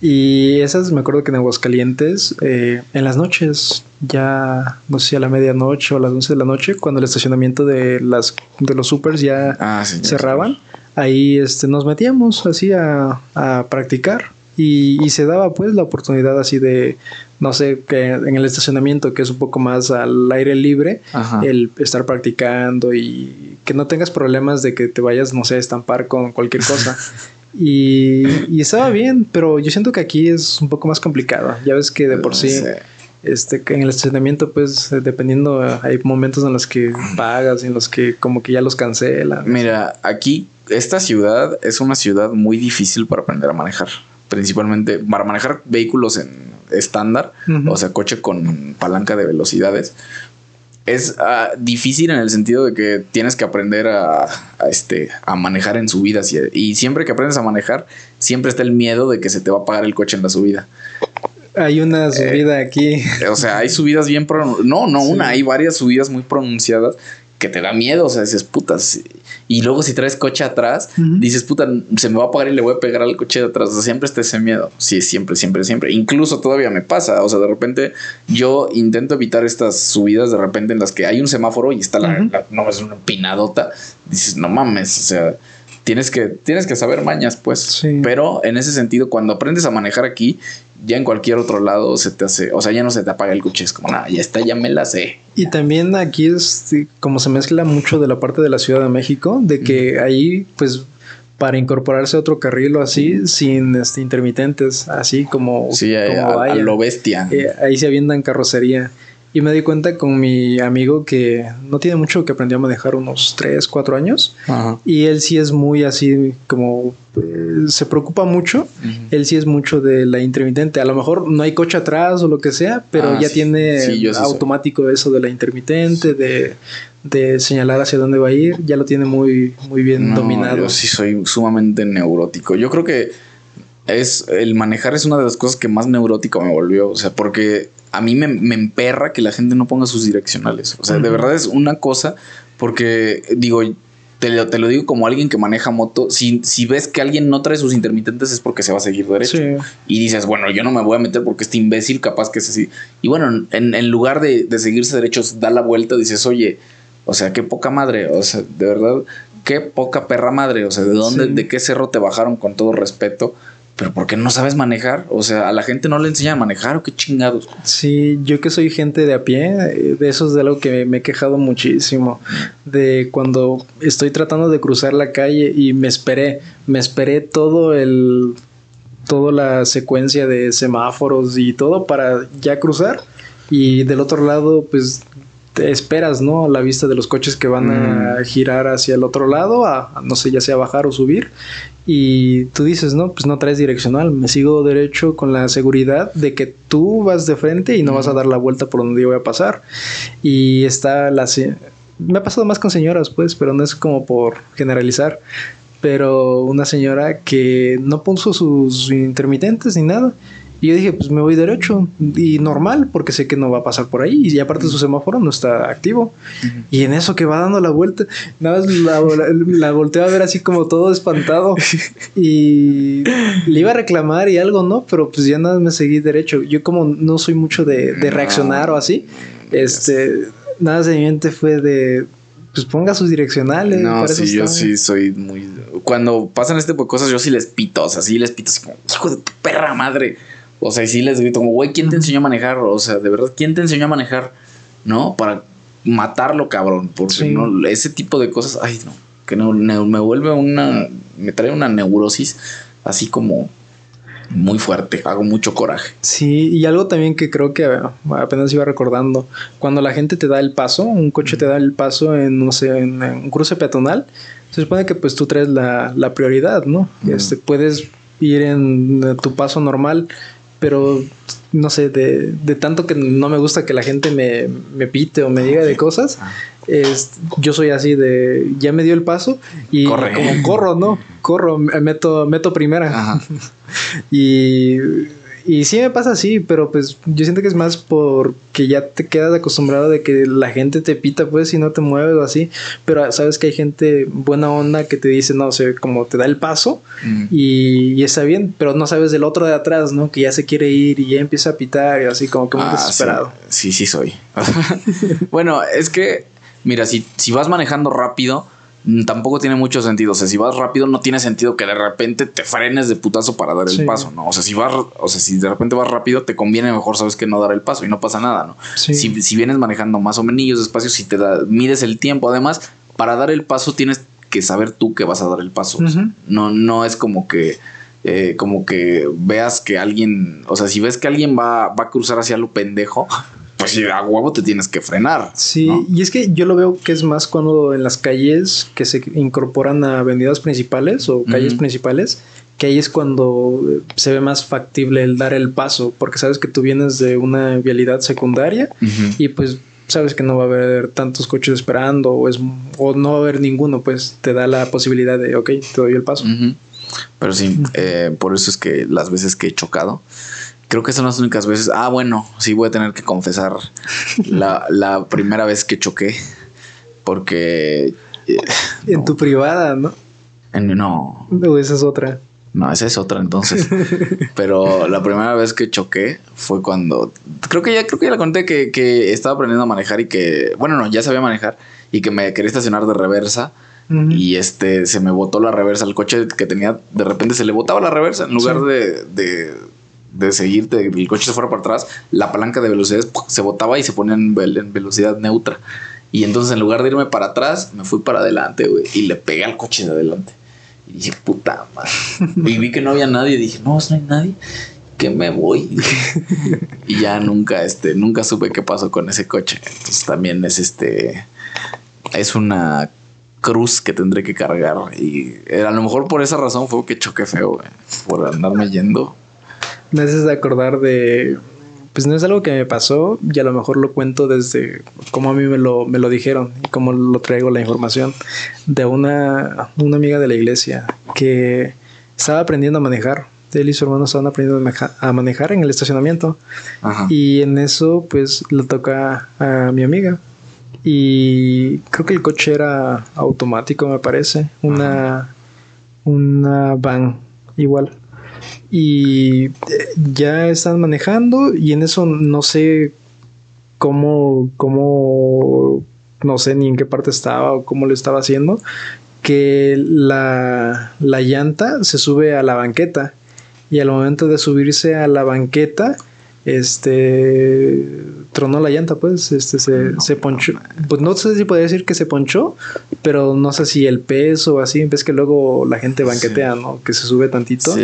Y esas me acuerdo que en Aguascalientes, eh, en las noches, ya no sé a la medianoche o a las 11 de la noche, cuando el estacionamiento de, las, de los supers ya ah, cerraban, ahí este, nos metíamos así a, practicar. Y, se daba pues la oportunidad así de, no sé, que en el estacionamiento que es un poco más al aire libre, el estar practicando y que no tengas problemas de que te vayas, no sé, a estampar con cualquier cosa. Y, estaba bien, pero yo siento que aquí es un poco más complicado. Ya ves que de por sí, este, en el estacionamiento, pues dependiendo, hay momentos en los que pagas y en los que como que ya los cancelan. Mira, aquí esta ciudad es una ciudad muy difícil para aprender a manejar. Principalmente para manejar vehículos en estándar, o sea, coche con palanca de velocidades es ah, difícil en el sentido de que tienes que aprender a, este, a manejar en subidas y, siempre que aprendes a manejar, siempre está el miedo de que se te va a pagar el coche en la subida. Hay una eh, subida aquí. O sea, hay subidas bien pronunciadas. No, no una, hay varias subidas muy pronunciadas que te da miedo, o sea, dices, putas. Y luego si traes coche atrás, dices, puta, se me va a pagar y le voy a pegar al coche de atrás. O sea, siempre está ese miedo. Sí, siempre, siempre, siempre. Incluso todavía me pasa. O sea, de repente yo intento evitar estas subidas de repente en las que hay un semáforo y está la, no es una pinadota. Dices, no mames, o sea, tienes que, tienes que saber mañas, pues. Sí. Pero en ese sentido, cuando aprendes a manejar aquí, ya en cualquier otro lado se te hace, o sea, ya no se te apaga el coche, es como, nada, ya está, ya me la sé. Y también aquí es como se mezcla mucho de la parte de la Ciudad de México, de que ahí, pues, para incorporarse a otro carril o así, sin este, intermitentes, así como, Sí, como a- lo bestia. Eh, ahí se avientan carrocería. Y me di cuenta con mi amigo que no tiene mucho que aprendió a manejar unos 3, 4 años. Ajá. Y él sí es muy así como eh, se preocupa mucho. Él sí es mucho de la intermitente. A lo mejor no hay coche atrás o lo que sea, pero Ah, ya sí. tiene Sí, soy. automático eso de la intermitente, de, de señalar hacia dónde va a ir. Ya lo tiene muy, muy bien No, dominado. Yo sí soy sumamente neurótico. Yo creo que es el manejar es una de las cosas que más neurótico me volvió. O sea, porque a mí me, me emperra que la gente no ponga sus direccionales. O sea, de verdad es una cosa porque digo, te lo, te lo digo como alguien que maneja moto. Si, si ves que alguien no trae sus intermitentes es porque se va a seguir derecho. Sí. Y dices, bueno, yo no me voy a meter porque este imbécil capaz que es así. Y bueno, en, en lugar de, de seguirse derechos, da la vuelta, dices, oye, o sea, qué poca madre, o sea, de verdad, qué poca perra madre, o sea, ¿de dónde, Sí. de qué cerro te bajaron con todo respeto? Pero ¿por qué no sabes manejar? O sea, a la gente no le enseñan a manejar o qué chingados. Sí, yo que soy gente de a pie, eh, de eso es de algo que me he quejado muchísimo. De cuando estoy tratando de cruzar la calle y me esperé, me esperé todo el, toda la secuencia de semáforos y todo para ya cruzar. Y del otro lado, pues te esperas, ¿no? A la vista de los coches que van a girar hacia el otro lado, a, a, no sé, ya sea bajar o subir. Y tú dices, no, pues no traes direccional, me sigo derecho con la seguridad de que tú vas de frente y no vas a dar la vuelta por donde yo voy a pasar. Y está la... Me ha pasado más con señoras, pues, pero no es como por generalizar. Pero una señora que no puso sus intermitentes ni nada. Y yo dije, pues me voy derecho y normal, porque sé que no va a pasar por ahí. Y aparte su semáforo no está activo. Y en eso que va dando la vuelta, nada más la, la, la volteo a ver así como todo espantado. Y le iba a reclamar y algo, ¿no? Pero pues ya nada más me seguí derecho. Yo como no soy mucho de, de reaccionar o así, este, nada de mi mente fue de, pues ponga sus direccionales. No, sí, yo sí soy muy. Cuando pasan este tipo de cosas, yo sí les pito. O sea, sí les pito así como, hijo de tu perra madre. O sea, y sí les grito como, güey, ¿quién te enseñó a manejar? O sea, de verdad, ¿quién te enseñó a manejar? ¿No? Para matarlo, cabrón. Porque Sí. no, ese tipo de cosas, ay, no. Que no, me vuelve una. Me trae una neurosis así como muy fuerte. Hago mucho coraje. Sí, y algo también que creo que apenas iba recordando, cuando la gente te da el paso, un coche te da el paso en, no sé, en, un cruce peatonal, se supone que pues tú traes la, la prioridad, ¿no? Este, puedes ir en tu paso normal, pero no sé, de, de tanto que no me gusta que la gente me, me pite o me diga de cosas, es, yo soy así de, ya me dio el paso y Corre. como corro, ¿no? Corro, me meto, meto primera. Ajá. Y, y sí me pasa así, pero pues yo siento que es más porque ya te quedas acostumbrado de que la gente te pita pues y no te mueves o así, pero sabes que hay gente buena onda que te dice, no sé, como te da el paso Mm. y, y está bien, pero no sabes del otro de atrás, ¿no? Que ya se quiere ir y ya empieza a pitar y así como que muy Ah, desesperado. Sí, sí, sí soy. bueno, es que, mira, si, si vas manejando rápido, tampoco tiene mucho sentido. O sea, si vas rápido, no tiene sentido que de repente te frenes de putazo para dar el Sí. paso, ¿no? O sea, si vas, o sea, si de repente vas rápido, te conviene mejor, sabes que no dar el paso y no pasa nada, ¿no? Sí. Si, si vienes manejando más o menos despacio, si te da, mides el tiempo, además, para dar el paso tienes que saber tú que vas a dar el paso. No, no es como que eh, como que veas que alguien, o sea, si ves que alguien va, va a cruzar hacia lo pendejo, pues sí, a huevo te tienes que frenar. Sí, ¿no? y es que yo lo veo que es más cuando en las calles que se incorporan a avenidas principales o calles principales, que ahí es cuando eh, se ve más factible el dar el paso, porque sabes que tú vienes de una vialidad secundaria y pues sabes que no va a haber tantos coches esperando o, es, o no va a haber ninguno, pues te da la posibilidad de, ok, te doy el paso. Pero sí, eh, por eso es que las veces que he chocado, creo que son las únicas veces. Ah, bueno, sí voy a tener que confesar la, la primera vez que choqué, porque eh, En no, tu privada, ¿no? en- no, O esa es otra. No, esa es otra entonces. Pero la primera vez que choqué fue cuando. Creo que ya, creo que ya la conté que, que estaba aprendiendo a manejar y que. Bueno, no, ya sabía manejar y que me quería estacionar de reversa. Y este, se me botó la reversa. El coche que tenía, de repente se le botaba la reversa. En lugar de, de, de seguirte, el coche se fuera para atrás, la palanca de velocidades se botaba y se ponía en, en velocidad neutra. Y entonces en lugar de irme para atrás, me fui para adelante, güey. Y le pegué al coche de adelante. Y dije, puta madre. y vi que no había nadie. Y dije, no, no hay nadie. Que me voy. y ya nunca, este, nunca supe qué pasó con ese coche. Entonces también es este. Es una cruz que tendré que cargar. Y a lo mejor por esa razón fue que choqué feo, güey. Por andarme yendo. Me haces de acordar de pues no es algo que me pasó y a lo mejor lo cuento desde cómo a mí me lo, me lo dijeron y cómo lo traigo la información de una, una amiga de la iglesia que estaba aprendiendo a manejar. Él y su hermano estaban aprendiendo a manejar en el estacionamiento. Y en eso, pues, le toca a mi amiga. Y creo que el coche era automático, me parece. Una, una van igual y eh, ya están manejando y en eso no sé cómo, cómo, no sé ni en qué parte estaba o cómo lo estaba haciendo, que la, la llanta se sube a la banqueta y al momento de subirse a la banqueta, este tronó la llanta, pues, este se, se ponchó. Pues no sé si podría decir que se ponchó, pero no sé si el peso o así, ves que luego la gente banquetea, ¿no? Que se sube tantito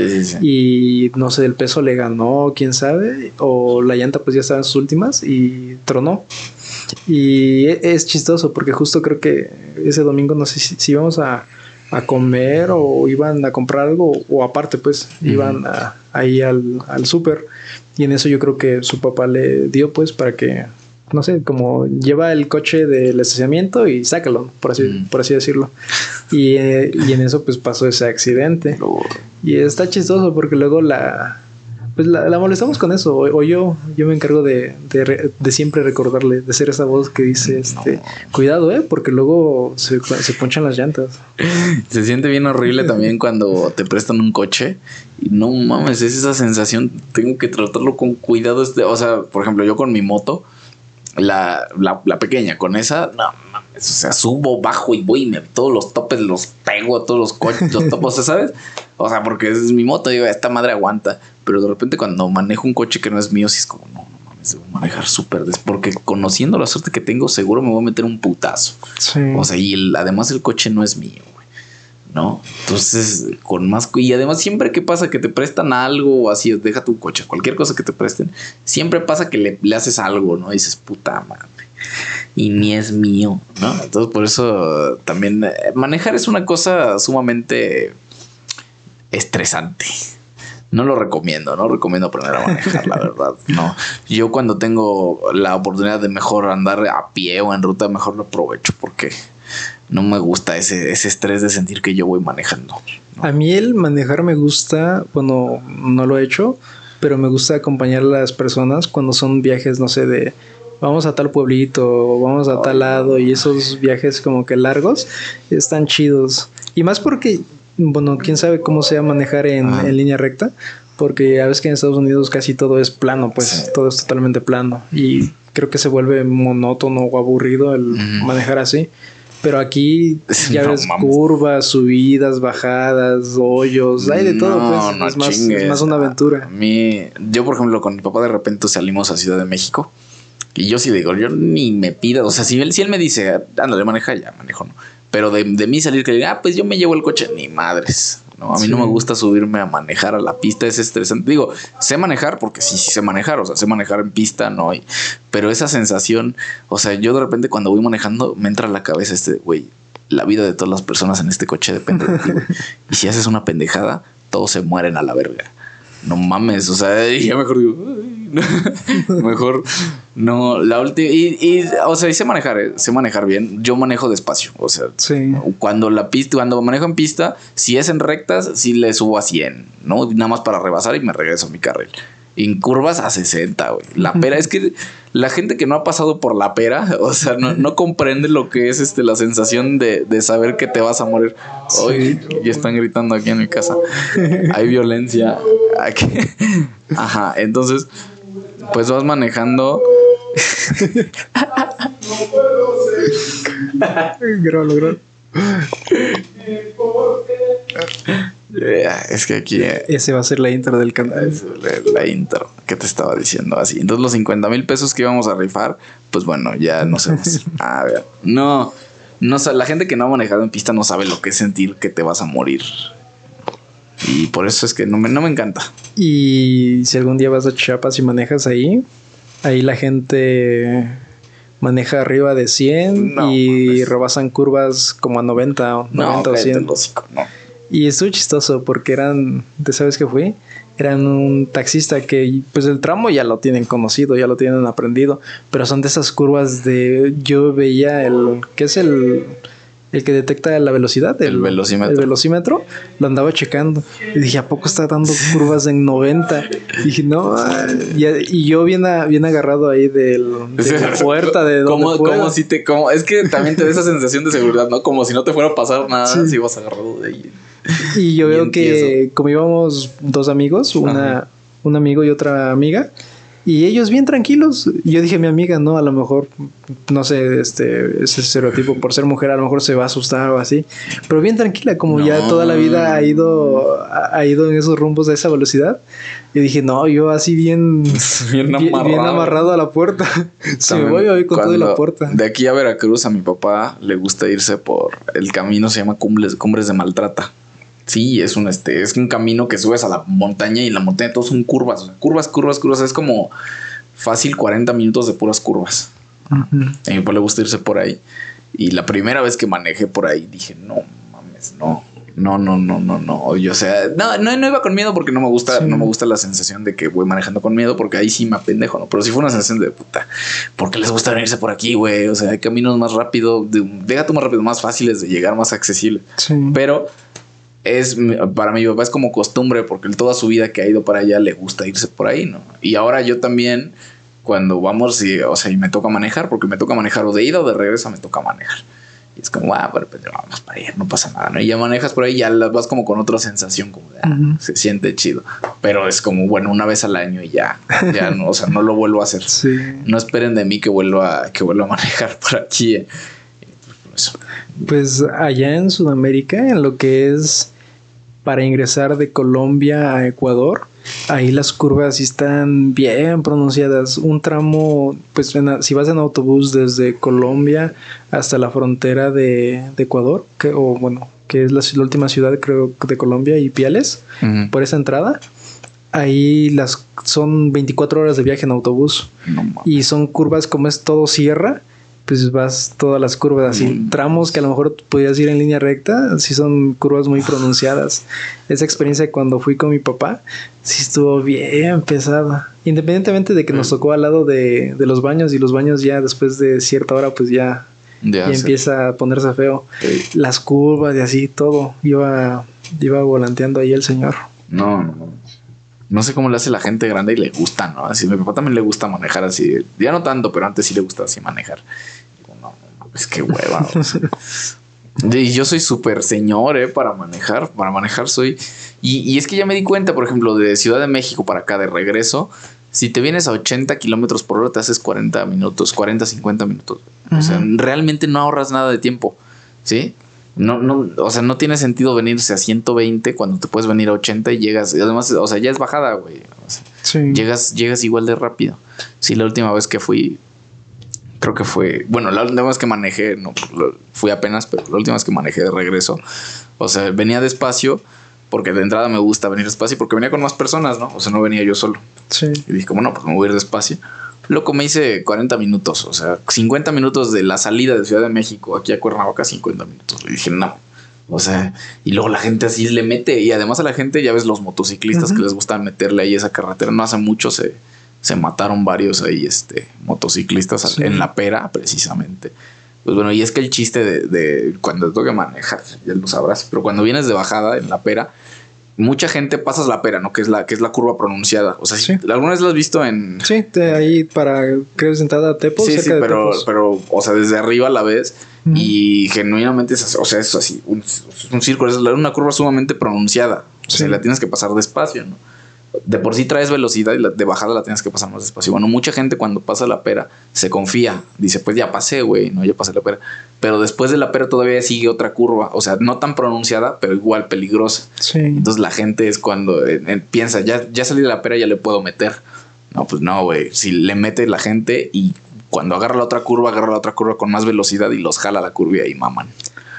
y no sé, el peso le ganó, quién sabe, o la llanta pues ya estaba en sus últimas y tronó. Y e, es chistoso porque justo creo que ese domingo no sé si, si íbamos a, a comer o iban a comprar algo o aparte pues iban a, ahí al, al súper y en eso yo creo que su papá le dio pues para que, no sé, como lleva el coche del estacionamiento y sácalo, por así, mm. por así decirlo. Y, eh, y, en eso pues pasó ese accidente. Y está chistoso porque luego la, pues la, molestamos con eso. O, yo, yo me encargo de, de, siempre recordarle, de ser esa voz que dice, este, cuidado, eh, porque luego se, se ponchan las llantas. Se siente bien horrible también cuando te prestan un coche y no mames, es esa sensación, tengo que tratarlo con cuidado. Este, o sea, por ejemplo, yo con mi moto, la, la, la pequeña, con esa, no mames, o sea, subo, bajo y voy y me, todos los topes los pego a todos los coches, los topos, ¿sabes? O sea, porque es mi moto, digo, esta madre aguanta. Pero de repente cuando manejo un coche que no es mío, sí es como, no, no mames, debo manejar súper. Porque conociendo la suerte que tengo, seguro me voy a meter un putazo. Sí. O sea, y además el coche no es mío, güey. ¿No? Entonces, con más. Y además, siempre que pasa que te prestan algo o así, deja tu coche, cualquier cosa que te presten, siempre pasa que le, le haces algo, ¿no? Y dices, puta madre y ni es mío, ¿no? Entonces por eso también eh, manejar es una cosa sumamente estresante. No lo recomiendo, no recomiendo aprender a manejar, la verdad. No. Yo cuando tengo la oportunidad de mejor andar a pie o en ruta, mejor lo aprovecho porque no me gusta ese, ese estrés de sentir que yo voy manejando. A mí el manejar me gusta, bueno, no lo he hecho, pero me gusta acompañar a las personas cuando son viajes, no sé, de vamos a tal pueblito, vamos a tal lado y esos viajes como que largos están chidos. Y más porque bueno, quién sabe cómo sea manejar en, en, línea recta, porque a veces que en Estados Unidos casi todo es plano, pues todo es totalmente plano y creo que se vuelve monótono o aburrido el manejar así. Pero aquí ya ves curvas, subidas, bajadas, hoyos, hay de todo, pues. es, más, es, más, una aventura. A mí, yo por ejemplo, con mi papá de repente salimos a Ciudad de México y yo sí digo, yo ni me pida, o sea, si él, si él me dice, ándale, maneja, ya manejo, ¿no? Pero de, de mí salir que diga, ah, pues yo me llevo el coche, ni madres. No, a mí no me gusta subirme a manejar a la pista, es estresante. Digo, sé manejar porque sí, sí sé manejar, o sea, sé manejar en pista, no. hay pero esa sensación, o sea, yo de repente cuando voy manejando me entra a la cabeza este, güey, la vida de todas las personas en este coche depende de ti. y si haces una pendejada, todos se mueren a la verga. No mames, o sea, ya mejor digo, Mejor no, la última. Y, o sea, sé manejar, eh, sé manejar bien. Yo manejo despacio. O sea, cuando la pista, cuando manejo en pista, si es en rectas, sí le subo a 100, ¿no? Nada más para rebasar y me regreso a mi carril. En curvas a 60, güey. La pera es que la gente que no ha pasado por la pera, o sea, no, comprende lo que es este, la sensación de, saber que te vas a morir. Hoy ya están gritando aquí en mi casa. Hay violencia. Aquí. Ajá, entonces pues vas manejando. es que aquí. Eh, Ese va a ser la intro del canal. La, intro que te estaba diciendo así. Entonces, los 50 mil pesos que íbamos a rifar, pues bueno, ya no sé. a ver, no. No, la gente que no ha manejado en pista no sabe lo que es sentir que te vas a morir. Y por eso es que no me, no me encanta. Y si algún día vas a Chiapas y manejas ahí, ahí la gente maneja arriba de 100 y rebasan curvas como a 90, 90 o 100. Y estuvo chistoso porque eran, ¿te sabes qué fue? Eran un taxista que pues el tramo ya lo tienen conocido, ya lo tienen aprendido, pero son de esas curvas de yo veía el ¿qué es el el que detecta la velocidad, el, velocímetro. El velocímetro, lo andaba checando. Y dije, ¿a poco está dando curvas en 90? Y dije, no, y, yo bien, bien agarrado ahí del, de la puerta de como, como si te, como, es que también te da esa sensación de seguridad, ¿no? Como si no te fuera a pasar nada si vas agarrado de ahí. Y yo veo que como íbamos dos amigos, una, un amigo y otra amiga, y ellos bien tranquilos. Yo dije, mi amiga, no, a lo mejor, no sé, este, ese estereotipo por ser mujer, a lo mejor se va a asustar o así. Pero bien tranquila, como ya toda la vida ha ido, ha ido en esos rumbos a esa velocidad. Y dije, no, yo así bien, bien, amarrado. a la puerta. Si me voy, voy con todo la puerta. De aquí a Veracruz, a mi papá le gusta irse por el camino, se llama Cumbres, Cumbres de Maltrata. Sí, es un, este, es un camino que subes a la montaña y la montaña todos son curvas, curvas, curvas, curvas. Es como fácil 40 minutos de puras curvas. A mi papá le gusta irse por ahí. Y la primera vez que manejé por ahí dije, no mames, no. No, no, no, no, no. o sea, no, no, iba con miedo porque no me gusta, no me gusta la sensación de que voy manejando con miedo, porque ahí sí me apendejo, ¿no? Pero sí fue una sensación de puta. ¿Por qué les gusta venirse por aquí, güey? O sea, hay caminos más rápidos, deja tú más rápido, más fáciles de llegar, más accesibles. Pero es para mi papá es como costumbre porque toda su vida que ha ido para allá le gusta irse por ahí, ¿no? Y ahora yo también cuando vamos y o sea, y me toca manejar porque me toca manejar o de ida o de regreso me toca manejar. Y es como, ah, pero pues, vamos para allá, no pasa nada, ¿no? Y ya manejas por ahí, ya vas como con otra sensación, como de, ah, se siente chido. Pero es como, bueno, una vez al año y ya, ya no, o sea, no lo vuelvo a hacer. No esperen de mí que vuelva, que vuelva a manejar por aquí. Eh. Pues, pues allá en Sudamérica, en lo que es para ingresar de Colombia a Ecuador, ahí las curvas están bien pronunciadas. Un tramo, pues si vas en autobús desde Colombia hasta la frontera de, Ecuador, que, o bueno, que es la, última ciudad creo de Colombia y Piales, por esa entrada, ahí las son 24 horas de viaje en autobús. Y son curvas como es todo sierra pues vas todas las curvas así, mm. tramos que a lo mejor podías ir en línea recta, sí son curvas muy pronunciadas. Esa experiencia cuando fui con mi papá, sí estuvo bien pesada. Independientemente de que nos mm. tocó al lado de, los baños y los baños ya después de cierta hora pues ya, ya, empieza a ponerse feo. Las curvas y así, todo. Iba, iba volanteando ahí el señor. No, no, no sé cómo le hace la gente grande y le gusta, ¿no? Así, mi papá también le gusta manejar así. Ya no tanto, pero antes sí le gustaba así manejar. no, no, es que hueva. y yo soy súper señor, ¿eh? Para manejar. Para manejar soy. Y, y, es que ya me di cuenta, por ejemplo, de Ciudad de México para acá de regreso. Si te vienes a 80 kilómetros por hora, te haces 40 minutos, 40, 50 minutos. O sea, realmente no ahorras nada de tiempo. ¿Sí? No, no, o sea, no tiene sentido venirse a 120 cuando te puedes venir a 80 y llegas, y además, o sea, ya es bajada, güey. llegas, llegas igual de rápido. Sí, la última vez que fui, creo que fue, bueno, la última vez que manejé, no, fui apenas, pero la última vez que manejé de regreso, o sea, venía despacio, porque de entrada me gusta venir despacio, porque venía con más personas, ¿no? O sea, no venía yo solo. Sí. Y dije, como no, pues me voy a ir despacio. Loco, me hice 40 minutos, o sea, 50 minutos de la salida de Ciudad de México aquí a Cuernavaca, 50 minutos. Le dije, no. O sea, y luego la gente así le mete, y además a la gente, ya ves, los motociclistas que les gusta meterle ahí esa carretera. No hace mucho se, se mataron varios ahí, este, motociclistas en la pera, precisamente. Pues bueno, y es que el chiste de, de cuando te toca manejar, ya lo sabrás, pero cuando vienes de bajada en la pera, mucha gente pasas la pera, ¿no? Que es la, que es la curva pronunciada. O sea, sí. ¿alguna vez la has visto en. Sí, ahí para, creo, sentada a Tepos. Sí, sí, pero, pero, o sea, desde arriba la ves y genuinamente es así, o sea, es así, un, un círculo, es una curva sumamente pronunciada. O sea, la tienes que pasar despacio, ¿no? De por sí traes velocidad y de bajada la tienes que pasar más despacio. Bueno, mucha gente cuando pasa la pera se confía, dice, pues ya pasé, güey, no, ya pasé la pera. Pero después de la pera todavía sigue otra curva, o sea, no tan pronunciada, pero igual peligrosa. Sí. Entonces la gente es cuando eh, eh, piensa, ya, ya salí de la pera, ya le puedo meter. No, pues no, güey. Si le mete la gente y cuando agarra la otra curva, agarra la otra curva con más velocidad y los jala la curva y ahí maman.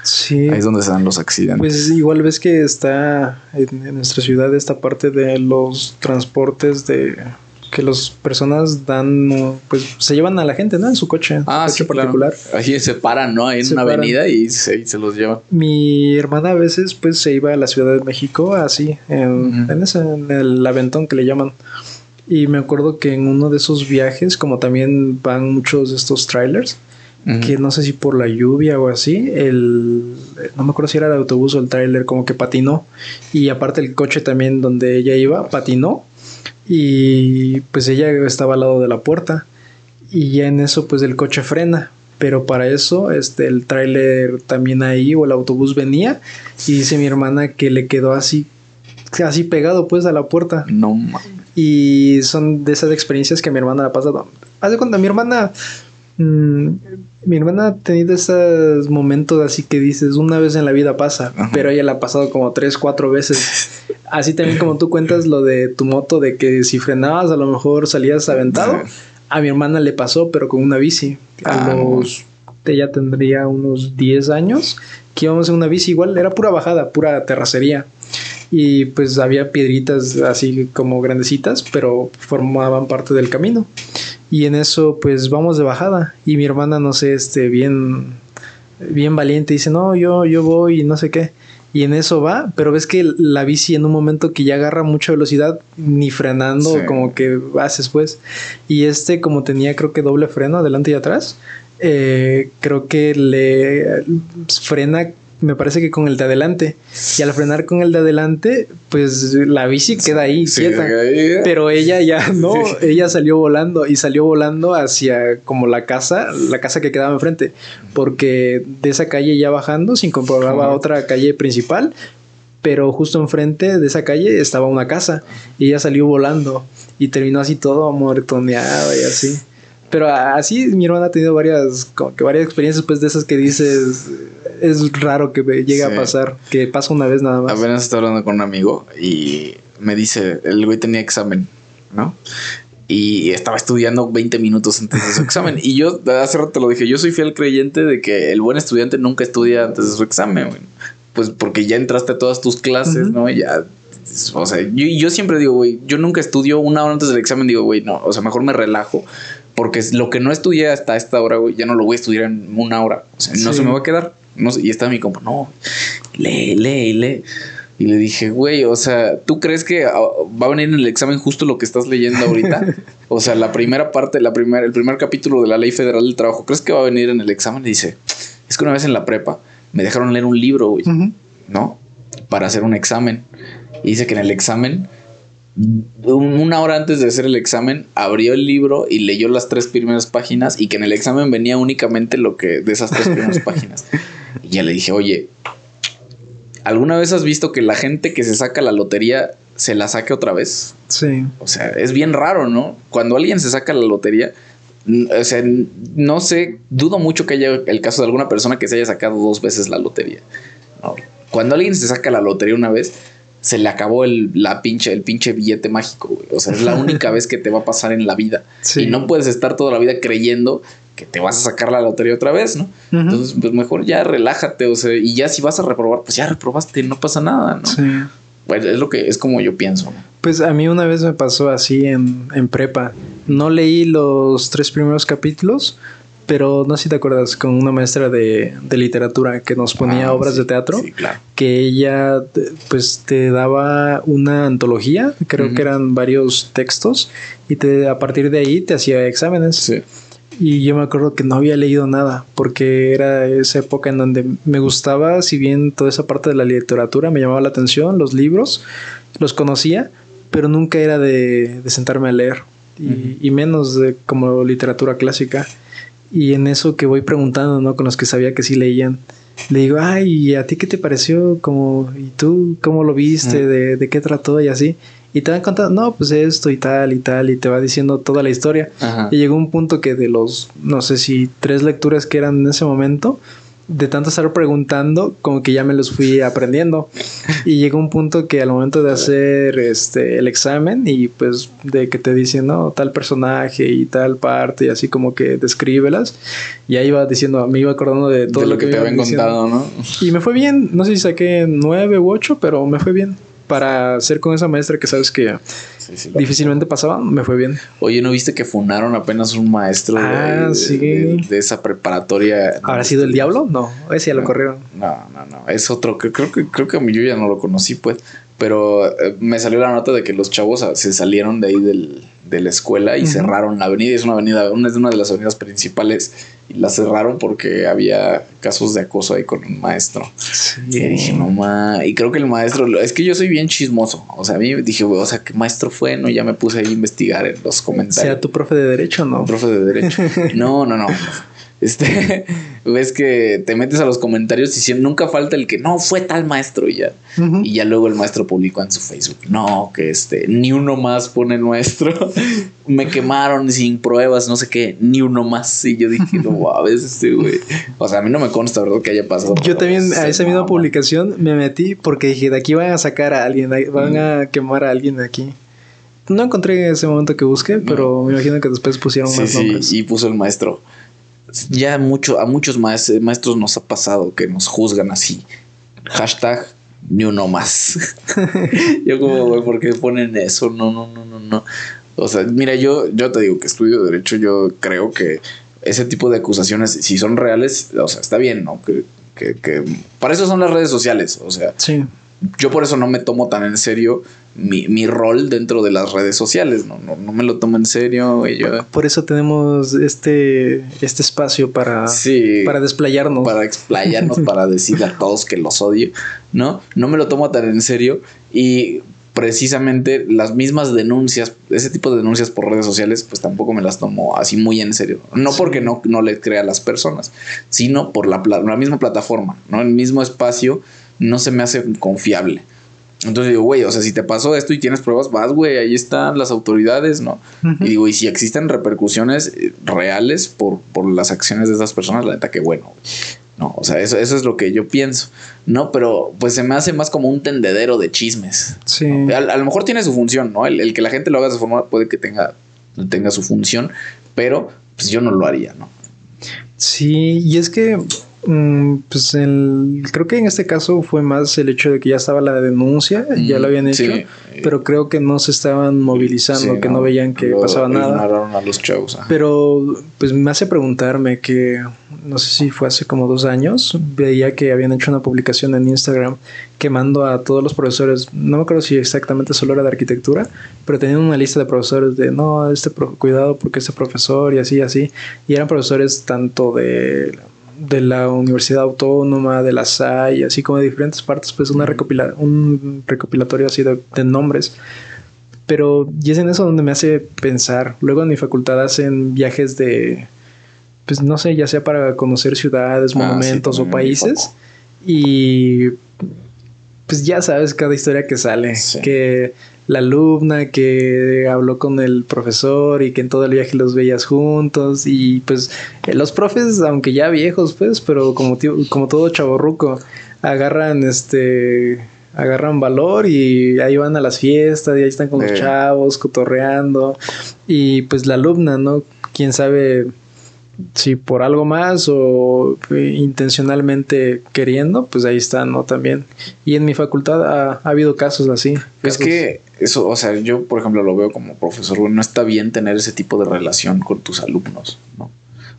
Sí. Ahí es donde se dan los accidentes. Pues igual ves que está en, en nuestra ciudad esta parte de los transportes de que las personas dan, pues se llevan a la gente, ¿no? En su coche, en su ah, coche sí, particular. Ahí se paran, ¿no? Ahí en Se una paran. avenida y se, y se los llevan. Mi hermana a veces pues se iba a la Ciudad de México así, en, en ese, en el aventón que le llaman. Y me acuerdo que en uno de esos viajes, como también van muchos de estos trailers, que no sé si por la lluvia o así, el no me acuerdo si era el autobús o el trailer, como que patinó. Y aparte el coche también donde ella iba, patinó. Y pues ella estaba al lado de la puerta. Y ya en eso pues el coche frena. Pero para eso este, el tráiler también ahí o el autobús venía. Y dice mi hermana que le quedó así, así pegado pues a la puerta. No mames. Y son de esas experiencias que mi hermana le ha pasado. Haz de cuenta, mi hermana. mm, mi hermana ha tenido esos momentos así que dices, una vez en la vida pasa, Ajá. pero ella la ha pasado como tres, cuatro veces. Así también como tú cuentas lo de tu moto, de que si frenabas a lo mejor salías aventado. A mi hermana le pasó, pero con una bici. A Ah, los... Ella tendría unos 10 años, que íbamos en una bici igual, era pura bajada, pura terracería y pues había piedritas así como grandecitas, pero formaban parte del camino. Y en eso pues vamos de bajada y mi hermana no sé, este bien bien valiente dice, "No, yo yo voy y no sé qué." Y en eso va, pero ves que la bici en un momento que ya agarra mucha velocidad, ni frenando, Sí. como que haces pues. Y este, como tenía creo que doble freno adelante y atrás, eh, creo que le frena, me parece que con el de adelante. Y al frenar con el de adelante, pues la bici queda ahí Sí, quieta. ahí- Pero ella ya no, Sí. ella salió volando y salió volando hacia como la casa, la casa que quedaba enfrente, porque de esa calle ya bajando se incorporaba Ajá. otra calle principal, pero justo enfrente de esa calle estaba una casa y ella salió volando y terminó así todo amortoneado y así. Pero así mi hermana ha tenido varias, como que varias experiencias pues de esas que dices, es raro que me llegue Sí. a pasar, que pasa una vez nada más. Apenas estaba hablando con un amigo y me dice, el güey tenía examen, ¿no? Y estaba estudiando 20 minutos antes de su examen. Y yo hace rato te lo dije, yo soy fiel creyente de que el buen estudiante nunca estudia antes de su examen, güey. Pues porque ya entraste a todas tus clases, Ujú. ¿no? Y Ya, o sea, yo, yo siempre digo, güey, yo nunca estudio una hora antes del examen, digo, güey, no, o sea, mejor me relajo. Porque lo que no estudié hasta esta hora, güey, ya no lo voy a estudiar en una hora. O sea, no Sí. se me va a quedar. No sé, y está mi compa, no, lee, lee, lee. Y le dije, güey, o sea, ¿tú crees que ah, va a venir en el examen justo lo que estás leyendo ahorita? o sea, la primera parte, la primera, el primer capítulo de la Ley Federal del Trabajo, ¿crees que va a venir en el examen? Y dice, es que una vez en la prepa me dejaron leer un libro, güey. ¿no? Para hacer un examen. Y dice que en el examen, una hora antes de hacer el examen, abrió el libro y leyó las tres primeras páginas y que en el examen venía únicamente lo que de esas tres primeras páginas. Y ya le dije, oye, ¿alguna vez has visto que la gente que se saca la lotería se la saque otra vez? Sí. O sea, es bien raro, ¿no? Cuando alguien se saca la lotería, o sea, no sé, dudo mucho que haya el caso de alguna persona que se haya sacado dos veces la lotería. No. Cuando alguien se saca la lotería una vez, se le acabó el, la pinche, el pinche billete mágico, güey. O sea, es la única vez que te va a pasar en la vida. Sí. Y no puedes estar toda la vida creyendo que te vas a sacar la lotería otra vez, ¿no? Entonces, pues mejor ya relájate, o sea, y ya si vas a reprobar, pues ya reprobaste, no pasa nada, ¿no? Sí. Pues es lo que es como yo pienso, ¿no? Pues a mí una vez me pasó así en, en prepa. No leí los tres primeros capítulos, pero no sé si te acuerdas, con una maestra de, de literatura que nos ponía Ah, obras sí, de teatro, Sí, claro. que ella te- pues te daba una antología, creo que eran varios textos, y te, a partir de ahí te hacía exámenes. Sí. Y yo me acuerdo que no había leído nada, porque era esa época en donde me gustaba, si bien toda esa parte de la literatura me llamaba la atención, los libros, los conocía, pero nunca era de, de sentarme a leer, y, y menos de como literatura clásica. Y en eso que voy preguntando, ¿no? Con los que sabía que sí leían, le digo, ay, ¿y a ti qué te pareció? Como, ¿Y tú cómo lo viste? ¿De, de qué trató? Y así. Y te van contando, no, pues esto y tal y tal, y te va diciendo toda la historia. Ajá. Y llegó un punto que de los, no sé si tres lecturas que eran en ese momento, de tanto estar preguntando, como que ya me los fui aprendiendo. Y llegó un punto que al momento de hacer este el examen y pues de que te dicen, no, tal personaje y tal parte, y así como que descríbelas, ya iba diciendo, me iba acordando de todo De lo, que, te me habían contado, ¿no? Y me fue bien, no sé si saqué nueve u ocho, pero me fue bien. Para ser con esa maestra que sabes que Sí, sí. difícilmente pasaba, me fue bien. Oye, ¿no viste que funaron apenas un maestro de- Ah, de, sí. de- de esa preparatoria? ¿Habrá sido el diablo? No, ese ya lo No. corrieron. No, no, no. Es otro que creo que creo que a mí yo ya no lo conocí, pues. Pero eh, me salió la nota de que los chavos ah, se salieron de ahí del, de la escuela y cerraron la avenida. Es una avenida, una es una de las avenidas principales. Y la cerraron porque había casos de acoso ahí con un maestro. Y dije, no ma. Y creo que el maestro, es que yo soy bien chismoso. O sea, a mí dije, o sea, ¿qué maestro fue? No, ya me puse ahí a investigar en los comentarios. ¿Sea tu profe de derecho no? Profe de derecho. No, no, no. Este, ves que te metes a los comentarios y si- nunca falta el que no fue tal maestro y ya. Y ya luego el maestro publicó en su Facebook. No, que este, ni uno más pone el maestro. Me quemaron sin pruebas, no sé qué, ni uno más. Y yo dije, no mames, este güey. O sea, a mí no me consta, ¿verdad? Que haya pasado. Yo también a esa misma publicación me metí porque dije, de aquí van a sacar a alguien, van a quemar a alguien de aquí. No encontré en ese momento que busqué, pero me imagino que después pusieron Sí, más sí, nombres. y puso el maestro. Ya mucho, a muchos maes- maestros nos ha pasado que nos juzgan así. Hashtag ni uno más. yo como, güey, ¿por qué ponen eso? No, no, no, no, no. O sea, mira, yo, yo te digo que estudio Derecho, yo creo que ese tipo de acusaciones, si son reales, o sea, está bien, ¿no? Que, que, que para eso son las redes sociales. O sea, Sí, yo por eso no me tomo tan en serio mi, mi rol dentro de las redes sociales. No, no, no me lo tomo en serio. Y yo, por eso tenemos este, este espacio para, sí, para desplayarnos. para explayarnos, para decirle a todos que los odio, ¿no? No me lo tomo tan en serio y precisamente las mismas denuncias, ese tipo de denuncias por redes sociales, pues tampoco me las tomo así muy en serio. No porque no, no le crea a las personas, sino por la, la misma plataforma, ¿no? El mismo espacio no se me hace confiable. Entonces digo, güey, o sea, si te pasó esto y tienes pruebas, vas, güey, ahí están las autoridades, ¿no? Y digo, y si existen repercusiones eh, reales por, por las acciones de estas personas, la neta que bueno. No, o sea, eso, eso es lo que yo pienso. No, pero pues se me hace más como un tendedero de chismes. Sí. ¿no? A, a lo mejor tiene su función, ¿no? El, el que la gente lo haga de esa forma puede que tenga, tenga su función, pero pues yo no lo haría, ¿no? Sí, y es que pues el, creo que en este caso fue más el hecho de que ya estaba la denuncia, ya lo habían Mm, hecho, sí. pero creo que no se estaban movilizando, Sí, que no, veían que lo pasaba nada. ignoraron a los chavos. ajá. Pero pues me hace preguntarme que no sé si fue hace como dos años, veía que habían hecho una publicación en Instagram quemando a todos los profesores, no me acuerdo si exactamente solo era de arquitectura, pero tenían una lista de profesores de no, este pro- cuidado porque este profesor y así y así, y eran profesores tanto de de la Universidad Autónoma, de la SAI, así como de diferentes partes, pues una recopila un recopilatorio así de, de nombres. Pero y es en eso donde me hace pensar. Luego en mi facultad hacen viajes de, pues no sé, ya sea para conocer ciudades, Ah, sí, monumentos o en mi países. Y pues ya sabes cada historia que sale. Sí. Que la alumna que habló con el profesor y que en todo el viaje los veías juntos. Y pues eh, los profes, aunque ya viejos, pues, pero como, tío- como todo chaborruco, agarran este agarran valor y ahí van a las fiestas y ahí están con los chavos cotorreando y pues la alumna, ¿no? Quién sabe si por algo más o eh, intencionalmente queriendo, pues ahí está, ¿no? También. Y en mi facultad ha, ha habido casos así. Es que eso, o sea, yo por ejemplo lo veo como profesor, no está bien tener ese tipo de relación con tus alumnos, ¿no?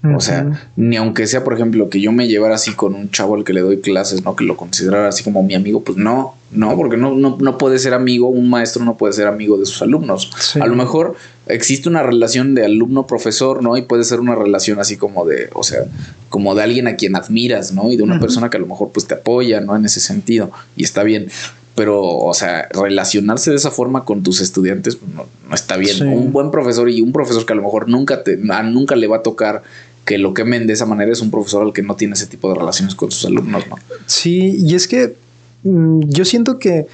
O sea, ni aunque sea, por ejemplo, que yo me llevara así con un chavo al que le doy clases, ¿no? Que lo considerara así como mi amigo, pues no, no, porque no, no, no puede ser amigo, un maestro no puede ser amigo de sus alumnos. Sí. A lo mejor existe una relación de alumno-profesor, ¿no? Y puede ser una relación así como de, o sea, como de alguien a quien admiras, ¿no? Y de una persona que a lo mejor pues te apoya, ¿no? En ese sentido, y está bien. Pero, o sea, relacionarse de esa forma con tus estudiantes pues, no, no está bien. Sí. Un buen profesor y un profesor que a lo mejor nunca te, a nunca le va a tocar que lo quemen de esa manera es un profesor al que no tiene ese tipo de relaciones con sus alumnos, ¿no? Sí, y es que mm, yo siento que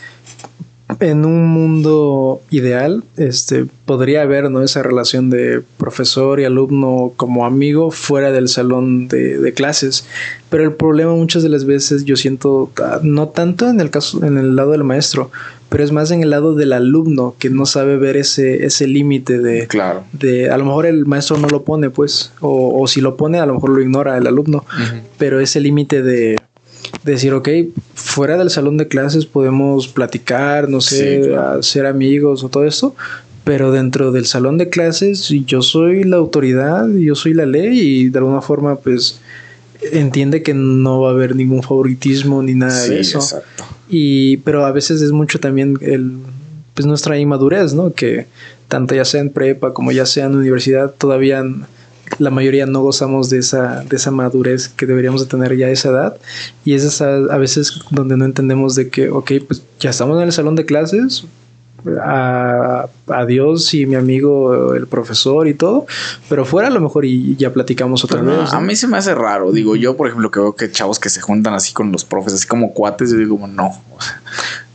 en un mundo ideal, este, podría haber ¿no? esa relación de profesor y alumno como amigo fuera del salón de, de, clases. Pero el problema muchas de las veces yo siento, ah, no tanto en el caso, en el lado del maestro, pero es más en el lado del alumno que no sabe ver ese, ese límite de, claro. de, a lo mejor el maestro no lo pone, pues, o, o si lo pone, a lo mejor lo ignora el alumno, pero ese límite de decir, ok, fuera del salón de clases podemos platicar, no sé, sí, claro. ser amigos o todo eso, pero dentro del salón de clases yo soy la autoridad, yo soy la ley y de alguna forma pues entiende que no va a haber ningún favoritismo ni nada sí, de eso. Exacto. Y pero a veces es mucho también el pues nuestra inmadurez, ¿no? Que tanto ya sea en prepa como ya sea en universidad todavía la mayoría no gozamos de esa, de esa madurez que deberíamos de tener ya a esa edad. Y es esa, a veces donde no entendemos de que, ok, pues ya estamos en el salón de clases, a, a, Dios y mi amigo el profesor y todo, pero fuera a lo mejor y ya platicamos otra vez. ¿no? A mí se me hace raro, digo yo, por ejemplo, que veo que chavos que se juntan así con los profes, así como cuates, yo digo, no,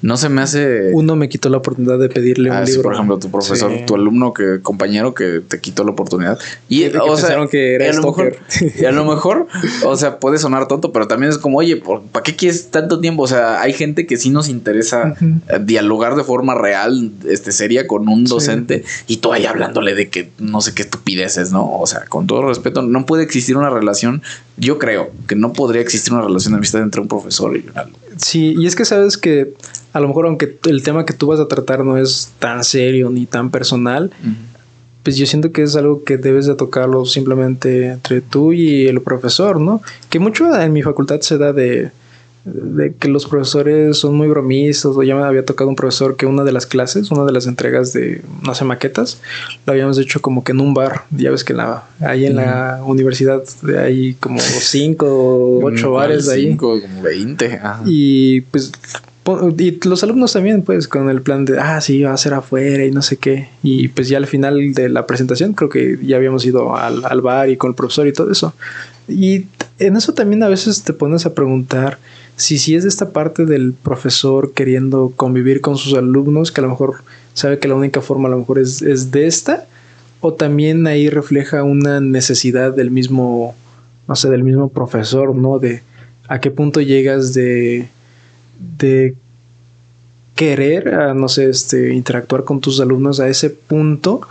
no se me hace. Uno me quitó la oportunidad de pedirle un ah, libro. Sí, por ejemplo, tu profesor, sí. tu alumno, que compañero que te quitó la oportunidad. Y, que o sea, que era a lo mejor, y a lo mejor, o sea, puede sonar tonto, pero también es como, oye, ¿para qué quieres tanto tiempo? O sea, hay gente que sí nos interesa uh -huh. dialogar de forma real, este, seria con un docente, sí. y tú ahí hablándole de que no sé qué estupideces, ¿no? O sea, con todo respeto, no puede existir una relación. Yo creo que no podría existir una relación de amistad entre un profesor y un alumno. Sí, y es que sabes que a lo mejor aunque el tema que tú vas a tratar no es tan serio ni tan personal, uh -huh. pues yo siento que es algo que debes de tocarlo simplemente entre tú y el profesor, ¿no? Que mucho en mi facultad se da de, de que los profesores son muy bromistas, o ya me había tocado un profesor que una de las clases, una de las entregas de, no sé, maquetas, lo habíamos hecho como que en un bar, ya ves que la, ahí en la universidad hay como cinco o ocho bares cinco, ahí. Cinco, como veinte. Y pues y los alumnos también, pues, con el plan de, ah, sí, va a ser afuera y no sé qué. Y pues ya al final de la presentación creo que ya habíamos ido al, al bar y con el profesor y todo eso. Y en eso también a veces te pones a preguntar si, si es esta parte del profesor queriendo convivir con sus alumnos, que a lo mejor sabe que la única forma a lo mejor es, es de esta, o también ahí refleja una necesidad del mismo, no sé, del mismo profesor, ¿no? De a qué punto llegas de de querer, a, no sé, este, interactuar con tus alumnos a ese punto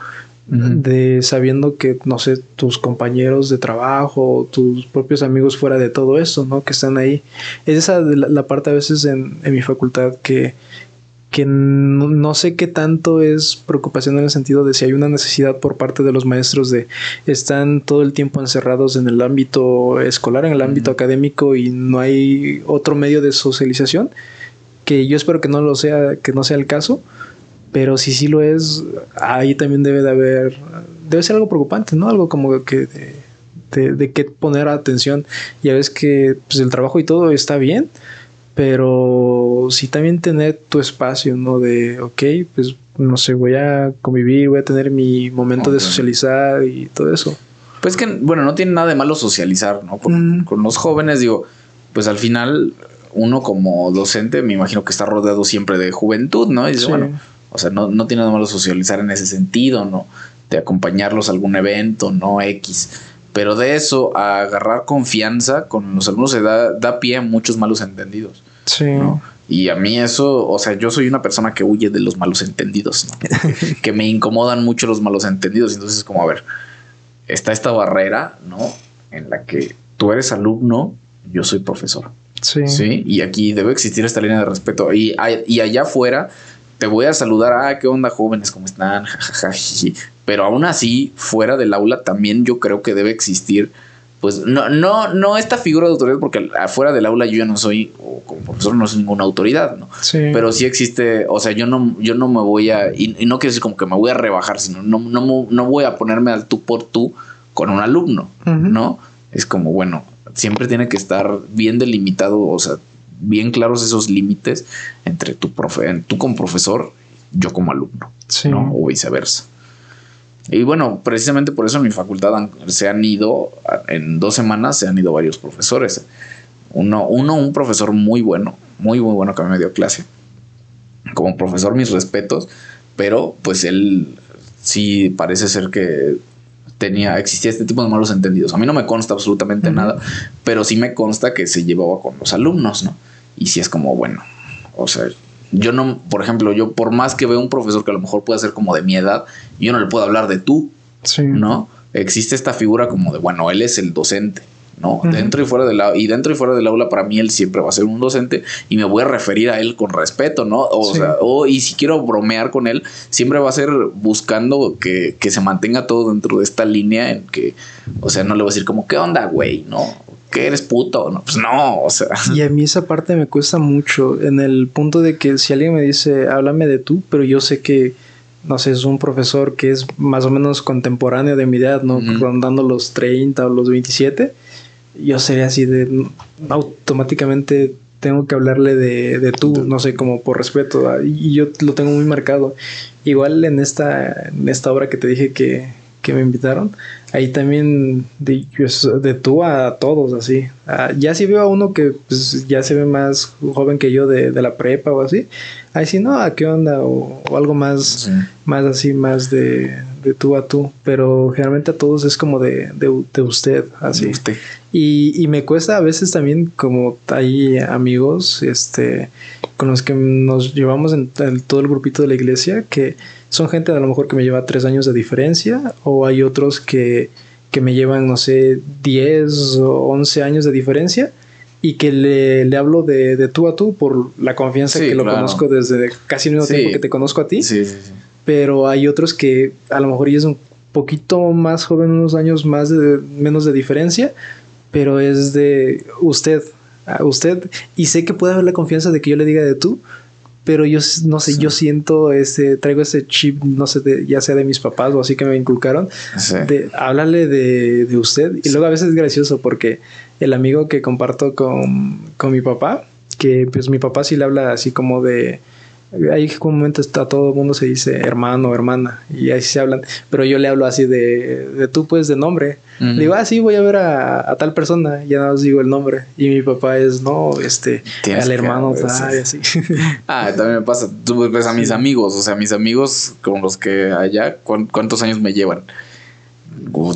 uh -huh. de sabiendo que, no sé, tus compañeros de trabajo, tus propios amigos fuera de todo eso, ¿no? Que están ahí. Es esa la, la parte a veces en, en, mi facultad que, que no, no, sé qué tanto es preocupación en el sentido de si hay una necesidad por parte de los maestros de están todo el tiempo encerrados en el ámbito escolar, en el ámbito académico y no hay otro medio de socialización, que yo espero que no lo sea, que no sea el caso, pero si sí lo es, ahí también debe de haber, debe ser algo preocupante, ¿no? Algo como que de, de, de que poner atención. Ya ves que pues, el trabajo y todo está bien, pero sí también tener tu espacio, ¿no? De, ok, pues no sé, voy a convivir, voy a tener mi momento okay. de socializar y todo eso. Pues que, bueno, no tiene nada de malo socializar, ¿no? Con, mm. con los jóvenes, digo, pues al final uno como docente me imagino que está rodeado siempre de juventud, ¿no? Y dice, sí. bueno, o sea, no, no tiene nada malo socializar en ese sentido, ¿no? De acompañarlos a algún evento, no X. Pero de eso a agarrar confianza con los alumnos se da, da pie a muchos malos entendidos. Sí. ¿no? Y a mí eso, o sea, yo soy una persona que huye de los malos entendidos, ¿no? que me incomodan mucho los malos entendidos. Entonces, como, a ver, está esta barrera, ¿no? En la que tú eres alumno, yo soy profesor. Sí. Sí. Y aquí debe existir esta línea de respeto. Y, y allá afuera te voy a saludar. Ah, qué onda, jóvenes, ¿cómo están? Pero aún así, fuera del aula, también yo creo que debe existir. Pues no, no, no esta figura de autoridad, porque afuera del aula yo ya no soy, o como profesor no soy ninguna autoridad, ¿no? Sí. Pero sí existe, o sea, yo no, yo no me voy a, y, y no quiero decir como que me voy a rebajar, sino no, no, no voy a ponerme al tú por tú con un alumno, uh -huh. ¿no? Es como, bueno, siempre tiene que estar bien delimitado, o sea, bien claros esos límites entre tu profe, tú como profesor, yo como alumno, sí. ¿no? O viceversa. Y bueno, precisamente por eso en mi facultad han, se han ido, en dos semanas se han ido varios profesores. Uno, uno, un profesor muy bueno, muy, muy bueno que a mí me dio clase. como profesor mis respetos, pero pues él sí parece ser que tenía, existía este tipo de malos entendidos. A mí no me consta absolutamente nada, pero sí me consta que se llevaba con los alumnos, ¿no? Y sí es como, bueno, o sea, yo no, por ejemplo, yo por más que veo un profesor que a lo mejor pueda ser como de mi edad, yo no le puedo hablar de tú, ¿no? Existe esta figura como de, bueno, él es el docente, ¿no? Dentro y fuera del y dentro y fuera del aula para mí él siempre va a ser un docente y me voy a referir a él con respeto, ¿no? O sea, o, y si quiero bromear con él, siempre va a ser buscando que, que, se mantenga todo dentro de esta línea en que, o sea, no le voy a decir como, ¿qué onda, güey? No, ¿qué eres puto? No, pues no, o sea. Y a mí esa parte me cuesta mucho en el punto de que si alguien me dice, háblame de tú, pero yo sé que, no sé, es un profesor que es más o menos contemporáneo de mi edad, ¿no? Rondando los 30 o los 27, yo sería así de, automáticamente tengo que hablarle de, de tú, no sé, como por respeto, y yo lo tengo muy marcado. Igual en esta, en esta obra que te dije que, que me invitaron, ahí también de, de tú a todos, así. Ah, ya si veo a uno que pues, ya se ve más joven que yo de, de la prepa o así, ahí sí, no, ¿a qué onda? O, algo más, más así, más de, de, tú a tú. Pero generalmente a todos es como de, de, usted, así. usted. Y, y, me cuesta a veces también, como hay amigos este, con los que nos llevamos en todo el grupito de la iglesia, que son gente a lo mejor que me lleva tres años de diferencia o hay otros que, que me llevan, no sé, 10 o 11 años de diferencia y que le, le hablo de, de, tú a tú por la confianza que lo conozco desde casi el mismo tiempo que te conozco a ti. Sí, Pero hay otros que a lo mejor ya es un poquito más joven, unos años más de, menos de diferencia, pero es de usted, a usted, y sé que puede haber la confianza de que yo le diga de tú, pero yo no sé, yo siento ese, traigo ese chip, no sé, de, ya sea de mis papás o así que me inculcaron, de hablarle de, de usted. Y luego a veces es gracioso porque el amigo que comparto con, con mi papá, que pues mi papá sí le habla así como de, Ahí un momento está todo el mundo se dice hermano, o hermana, y ahí se hablan, pero yo le hablo así de, de tú, pues, de nombre. Le digo, ah, sí, voy a ver a, tal persona, ya no os digo el nombre. Y mi papá es, no, este, al hermano, tal, y así. Ah, también me pasa, tú ves a mis amigos, o sea, mis amigos con los que allá, ¿cuántos años me llevan?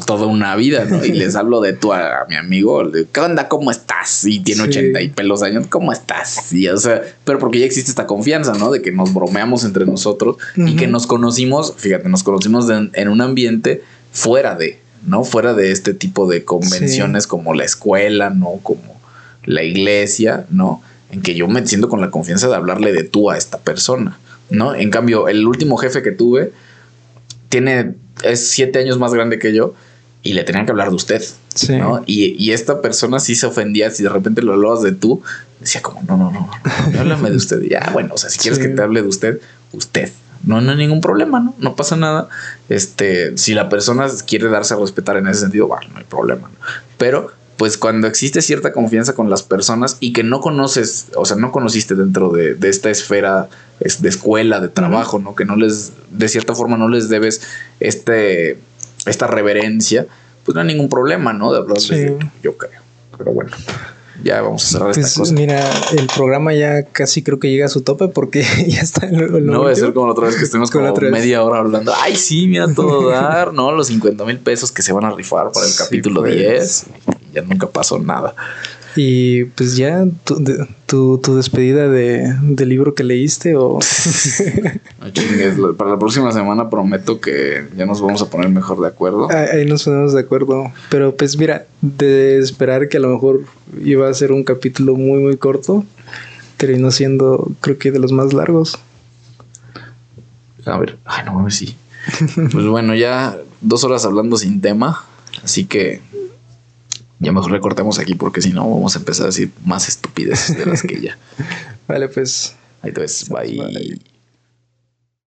Toda una vida, ¿no? Y les hablo de tú a, mi amigo, ¿qué onda? ¿Cómo estás? Y tiene 80 y pelos años, ¿cómo estás? Y, o sea, pero porque ya existe esta confianza, ¿no? De que nos bromeamos entre nosotros y que nos conocimos, fíjate, nos conocimos en un ambiente fuera de, ¿no? Fuera de este tipo de convenciones como la escuela, ¿no? Como la iglesia, ¿no? En que yo me siento con la confianza de hablarle de tú a esta persona, ¿no? En cambio, el último jefe que tuve tiene es siete años más grande que yo y le tenían que hablar de usted. ¿no? Y, esta persona sí se ofendía si de repente lo hablabas de tú. Decía como, no, no, no, no, háblame de usted. ya, bueno, o sea, si quieres que te hable de usted, usted. No, no hay ningún problema, ¿no? No pasa nada. Este, si la persona quiere darse a respetar en ese sentido, bueno, no hay problema. Pero pues cuando existe cierta confianza con las personas y que no conoces, o sea, no conociste dentro de, esta esfera de escuela, de trabajo, ¿no? Que no les, de cierta forma no les debes este, esta reverencia, pues no hay ningún problema, ¿no? De hablar yo creo. Pero bueno ya vamos a cerrar esta pues, cosa. Mira, el programa ya casi creo que llega a su tope porque ya está en lo, No va a ser como la otra vez que estuvimos como media hora hablando. Ay, sí, mira todo dar, ¿no? Los 50 mil pesos que se van a rifar para el capítulo 10. Pues. Ya nunca pasó nada. Y pues ya tu, tu, despedida de, del libro que leíste o... no chingues, para la próxima semana prometo que ya nos vamos a poner mejor de acuerdo. Ahí nos ponemos de acuerdo. Pero pues mira, de esperar que a lo mejor iba a ser un capítulo muy muy corto, terminó siendo creo que de los más largos. A ver, ay no mames, sí. pues bueno, ya dos horas hablando sin tema, así que ya mejor recortemos aquí porque si no vamos a empezar a decir más estupideces de las que ya. vale, pues. Ahí te ves. Bye.